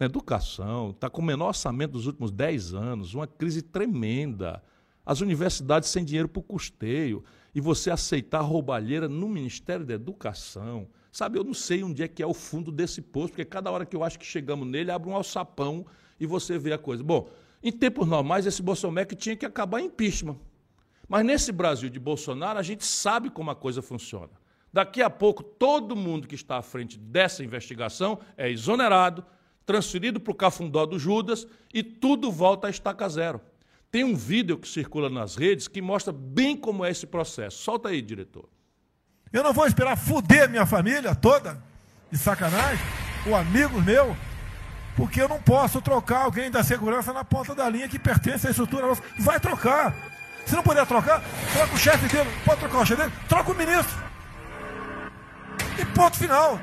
na educação, está com o menor orçamento dos últimos 10 anos, uma crise tremenda. As universidades sem dinheiro para o custeio. E você aceitar roubalheira no Ministério da Educação. Sabe, eu não sei onde é que é o fundo desse poço, porque cada hora que eu acho que chegamos nele, abre um alçapão e você vê a coisa. Bom, em tempos normais, esse Bolsonaro tinha que acabar em impeachment. Mas nesse Brasil de Bolsonaro, a gente sabe como a coisa funciona. Daqui a pouco, todo mundo que está à frente dessa investigação é exonerado, transferido para o cafundó do Judas e tudo volta a estaca zero. Tem um vídeo que circula nas redes que mostra bem como é esse processo. Solta aí, diretor. Eu não vou esperar fuder minha família toda, de sacanagem, o amigo meu, porque eu não posso trocar alguém da segurança na ponta da linha que pertence à estrutura nossa. Vai trocar. Se não puder trocar, troca o chefe dele. Pode trocar o chefe dele? Troca o ministro. E ponto final.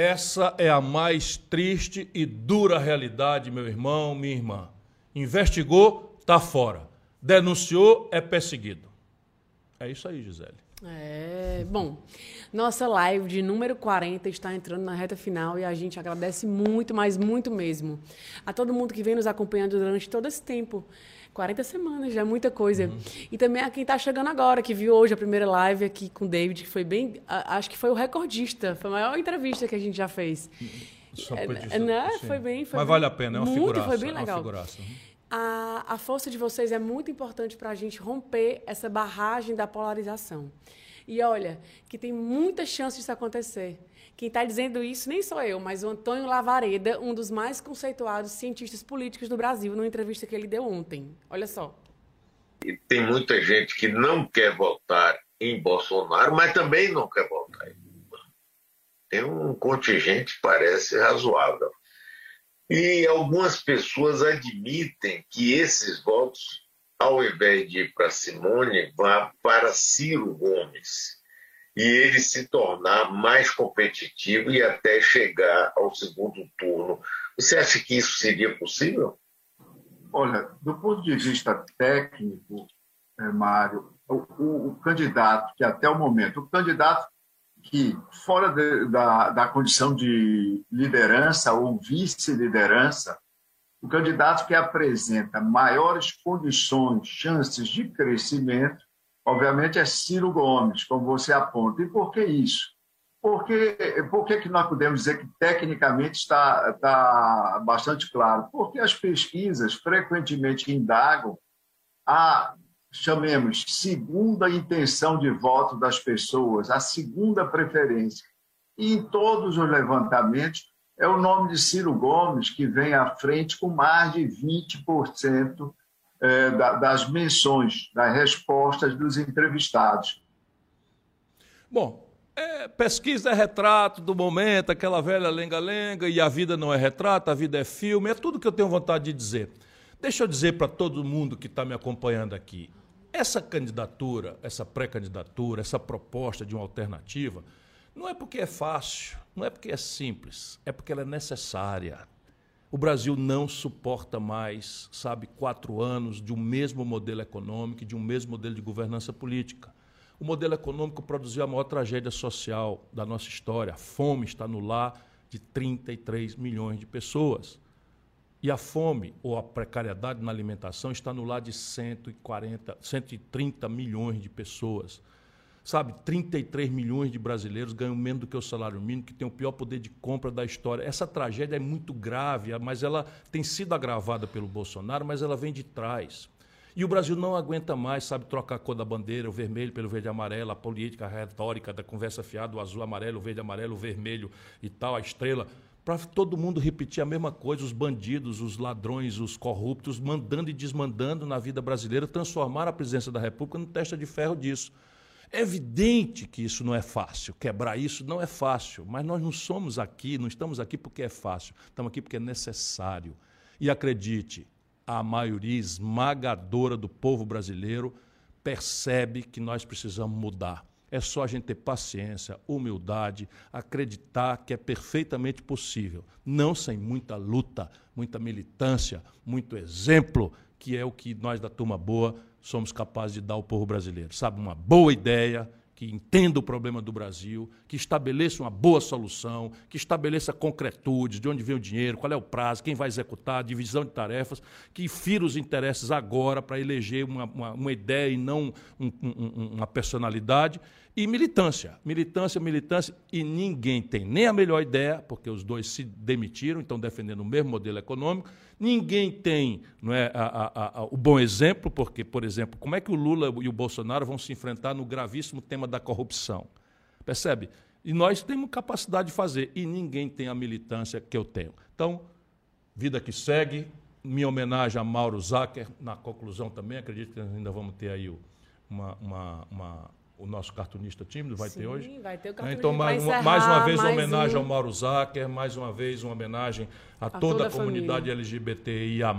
Essa é a mais triste e dura realidade, meu irmão, minha irmã. Investigou, está fora. Denunciou, é perseguido. É isso aí, Gisele. É, bom, nossa live de número 40 está entrando na reta final e a gente agradece muito, mas muito mesmo, a todo mundo que vem nos acompanhando durante todo esse tempo. 40 semanas, já é muita coisa. Uhum. E também a quem está chegando agora, que viu hoje a primeira live aqui com o David, que foi bem. acho que foi o recordista, foi a maior entrevista que a gente já fez. Só é, disso, né? Foi bem. Foi Mas vale a pena, é uma muito, figuraça. Foi bem legal. É a, a força de vocês é muito importante para a gente romper essa barragem da polarização. E olha, que tem muita chance disso acontecer. Quem está dizendo isso nem sou eu, mas o Antônio Lavareda, um dos mais conceituados cientistas políticos do Brasil, numa entrevista que ele deu ontem. Olha só. E tem muita gente que não quer votar em Bolsonaro, mas também não quer votar em Lula. Tem um contingente que parece razoável. E algumas pessoas admitem que esses votos, ao invés de ir para Simone, vá para Ciro Gomes e ele se tornar mais competitivo e até chegar ao segundo turno. Você acha que isso seria possível? Olha, do ponto de vista técnico, é, Mário, o, o, o, candidato que até o momento, o candidato que, fora de, da, da condição de liderança ou vice-liderança, o candidato que apresenta maiores condições, chances de crescimento, obviamente, é Ciro Gomes, como você aponta. E por que isso? Porque, por que, que nós podemos dizer que tecnicamente está, está bastante claro? Porque as pesquisas frequentemente indagam a chamemos, segunda intenção de voto das pessoas, a segunda preferência. E em todos os levantamentos, é o nome de Ciro Gomes que vem à frente com mais de 20% é, das menções, das respostas dos entrevistados. Bom, é, pesquisa é retrato do momento, aquela velha lenga-lenga, e a vida não é retrato, a vida é filme, é tudo que eu tenho vontade de dizer. Deixa eu dizer para todo mundo que está me acompanhando aqui: essa candidatura, essa pré-candidatura, essa proposta de uma alternativa, não é porque é fácil, não é porque é simples, é porque ela é necessária. O Brasil não suporta mais, sabe, quatro anos de um mesmo modelo econômico, de um mesmo modelo de governança política. O modelo econômico produziu a maior tragédia social da nossa história. A fome está no lar de 33 milhões de pessoas. E a fome ou a precariedade na alimentação está no lar de 140, 130 milhões de pessoas. Sabe, 33 milhões de brasileiros ganham menos do que o salário mínimo, que tem o pior poder de compra da história. Essa tragédia é muito grave, mas ela tem sido agravada pelo Bolsonaro, mas ela vem de trás. E o Brasil não aguenta mais, sabe, trocar a cor da bandeira, o vermelho pelo verde e amarelo, a política, a retórica da conversa fiada, o azul, amarelo, o verde, amarelo, o vermelho e tal, a estrela para todo mundo repetir a mesma coisa, os bandidos, os ladrões, os corruptos, mandando e desmandando na vida brasileira, transformar a presidência da República no testa de ferro disso. É evidente que isso não é fácil, quebrar isso não é fácil, mas nós não somos aqui, não estamos aqui porque é fácil, estamos aqui porque é necessário. E acredite, a maioria esmagadora do povo brasileiro percebe que nós precisamos mudar. É só a gente ter paciência, humildade, acreditar que é perfeitamente possível. Não sem muita luta, muita militância, muito exemplo, que é o que nós da Turma Boa somos capazes de dar ao povo brasileiro. Sabe, uma boa ideia, que entenda o problema do Brasil, que estabeleça uma boa solução, que estabeleça concretudes, de onde vem o dinheiro, qual é o prazo, quem vai executar, divisão de tarefas, que fira os interesses agora para eleger uma, uma, uma, ideia e não um, um, uma personalidade e militância. Militância, militância, e ninguém tem nem a melhor ideia, porque os dois se demitiram, estão defendendo o mesmo modelo econômico. Ninguém tem não é, a, a, a, o bom exemplo, porque, por exemplo, como é que o Lula e o Bolsonaro vão se enfrentar no gravíssimo tema da corrupção? Percebe? E nós temos capacidade de fazer, e ninguém tem a militância que eu tenho. Então, vida que segue, minha homenagem a Mauro Zacher, na conclusão também, acredito que ainda vamos ter aí uma, uma, uma o nosso cartunista tímido, vai Sim, ter hoje. vai ter o né? cartunista Então, mais uma, encerrar, mais uma vez, uma mais homenagem um. ao Mauro Zacher, mais uma vez, uma homenagem a, A toda, toda a comunidade. LGBTIA+,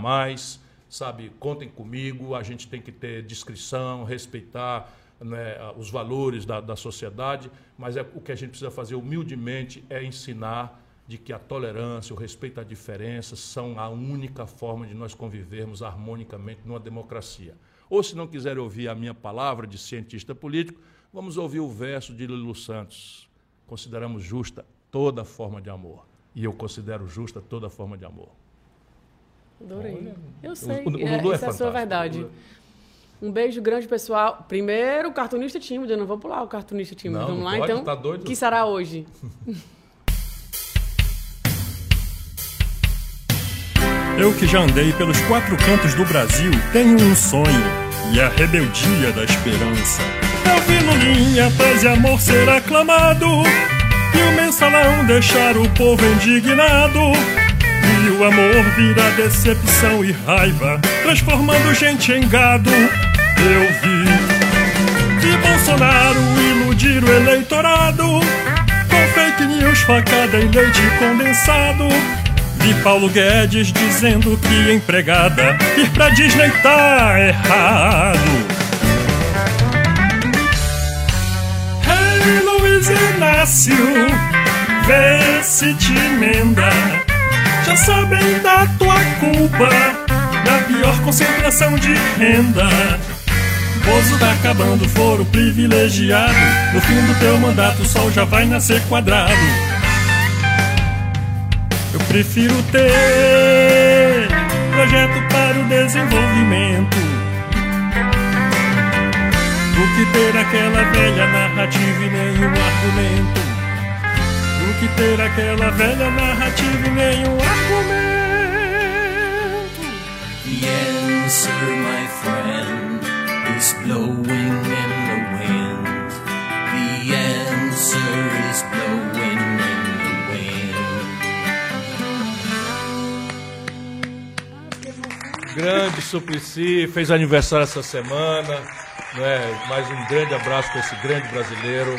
sabe, contem comigo, a gente tem que ter discrição, respeitar né, os valores da, da sociedade, mas é, o que a gente precisa fazer humildemente é ensinar de que a tolerância, o respeito à diferença são a única forma de nós convivermos harmonicamente numa democracia. Ou se não quiserem ouvir a minha palavra de cientista político, vamos ouvir o verso de Lulu Santos. Consideramos justa toda forma de amor. E eu considero justa toda forma de amor. Adorei. Eu o- sei. o Lulu é, é essa é a sua verdade. Um beijo grande, pessoal. Primeiro, o cartunista tímido. Eu não vou pular o cartunista tímido. Não, Vamos não lá, pode, então. tá doido? O que será hoje? Eu que já andei pelos quatro cantos do Brasil tenho um sonho e a rebeldia da esperança. Eu vi Lulinha, paz e amor ser aclamado e o mensalão deixar o povo indignado. E o amor virar decepção e raiva, transformando gente em gado. Eu vi e Bolsonaro iludir o eleitorado com fake news, facada e leite condensado. Vi Paulo Guedes dizendo que empregada ir pra Disney tá errado. Hey Luiz Inácio, vê se te emenda. Já sabem da tua culpa, da pior concentração de renda. Bozo tá acabando, foro privilegiado. No fim do teu mandato, o sol já vai nascer quadrado. Eu prefiro ter projeto para o desenvolvimento do que ter aquela velha narrativa e nenhum argumento. Do que ter aquela velha narrativa e nenhum argumento. The answer, my friend, is Grande Suplicy, fez aniversário essa semana. Né? Mais um grande abraço para esse grande brasileiro.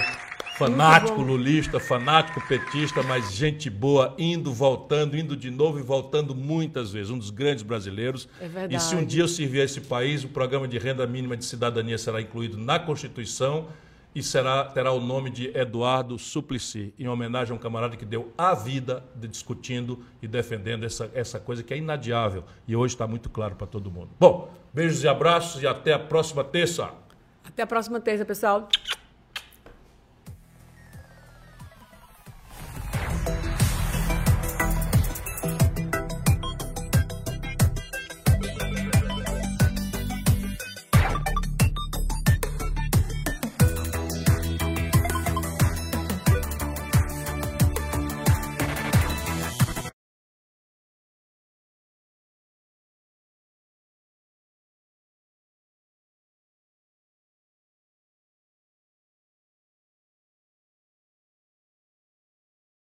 Fanático lulista, fanático petista, mas gente boa, indo, voltando, indo de novo e voltando muitas vezes. Um dos grandes brasileiros. É verdade. E se um dia eu servir a esse país, o programa de renda mínima de cidadania será incluído na Constituição e será, terá o nome de Eduardo Suplicy, em homenagem a um camarada que deu a vida de discutindo e defendendo essa, essa coisa que é inadiável. E hoje está muito claro para todo mundo. Bom, beijos e abraços e até a próxima terça. Até a próxima terça, pessoal.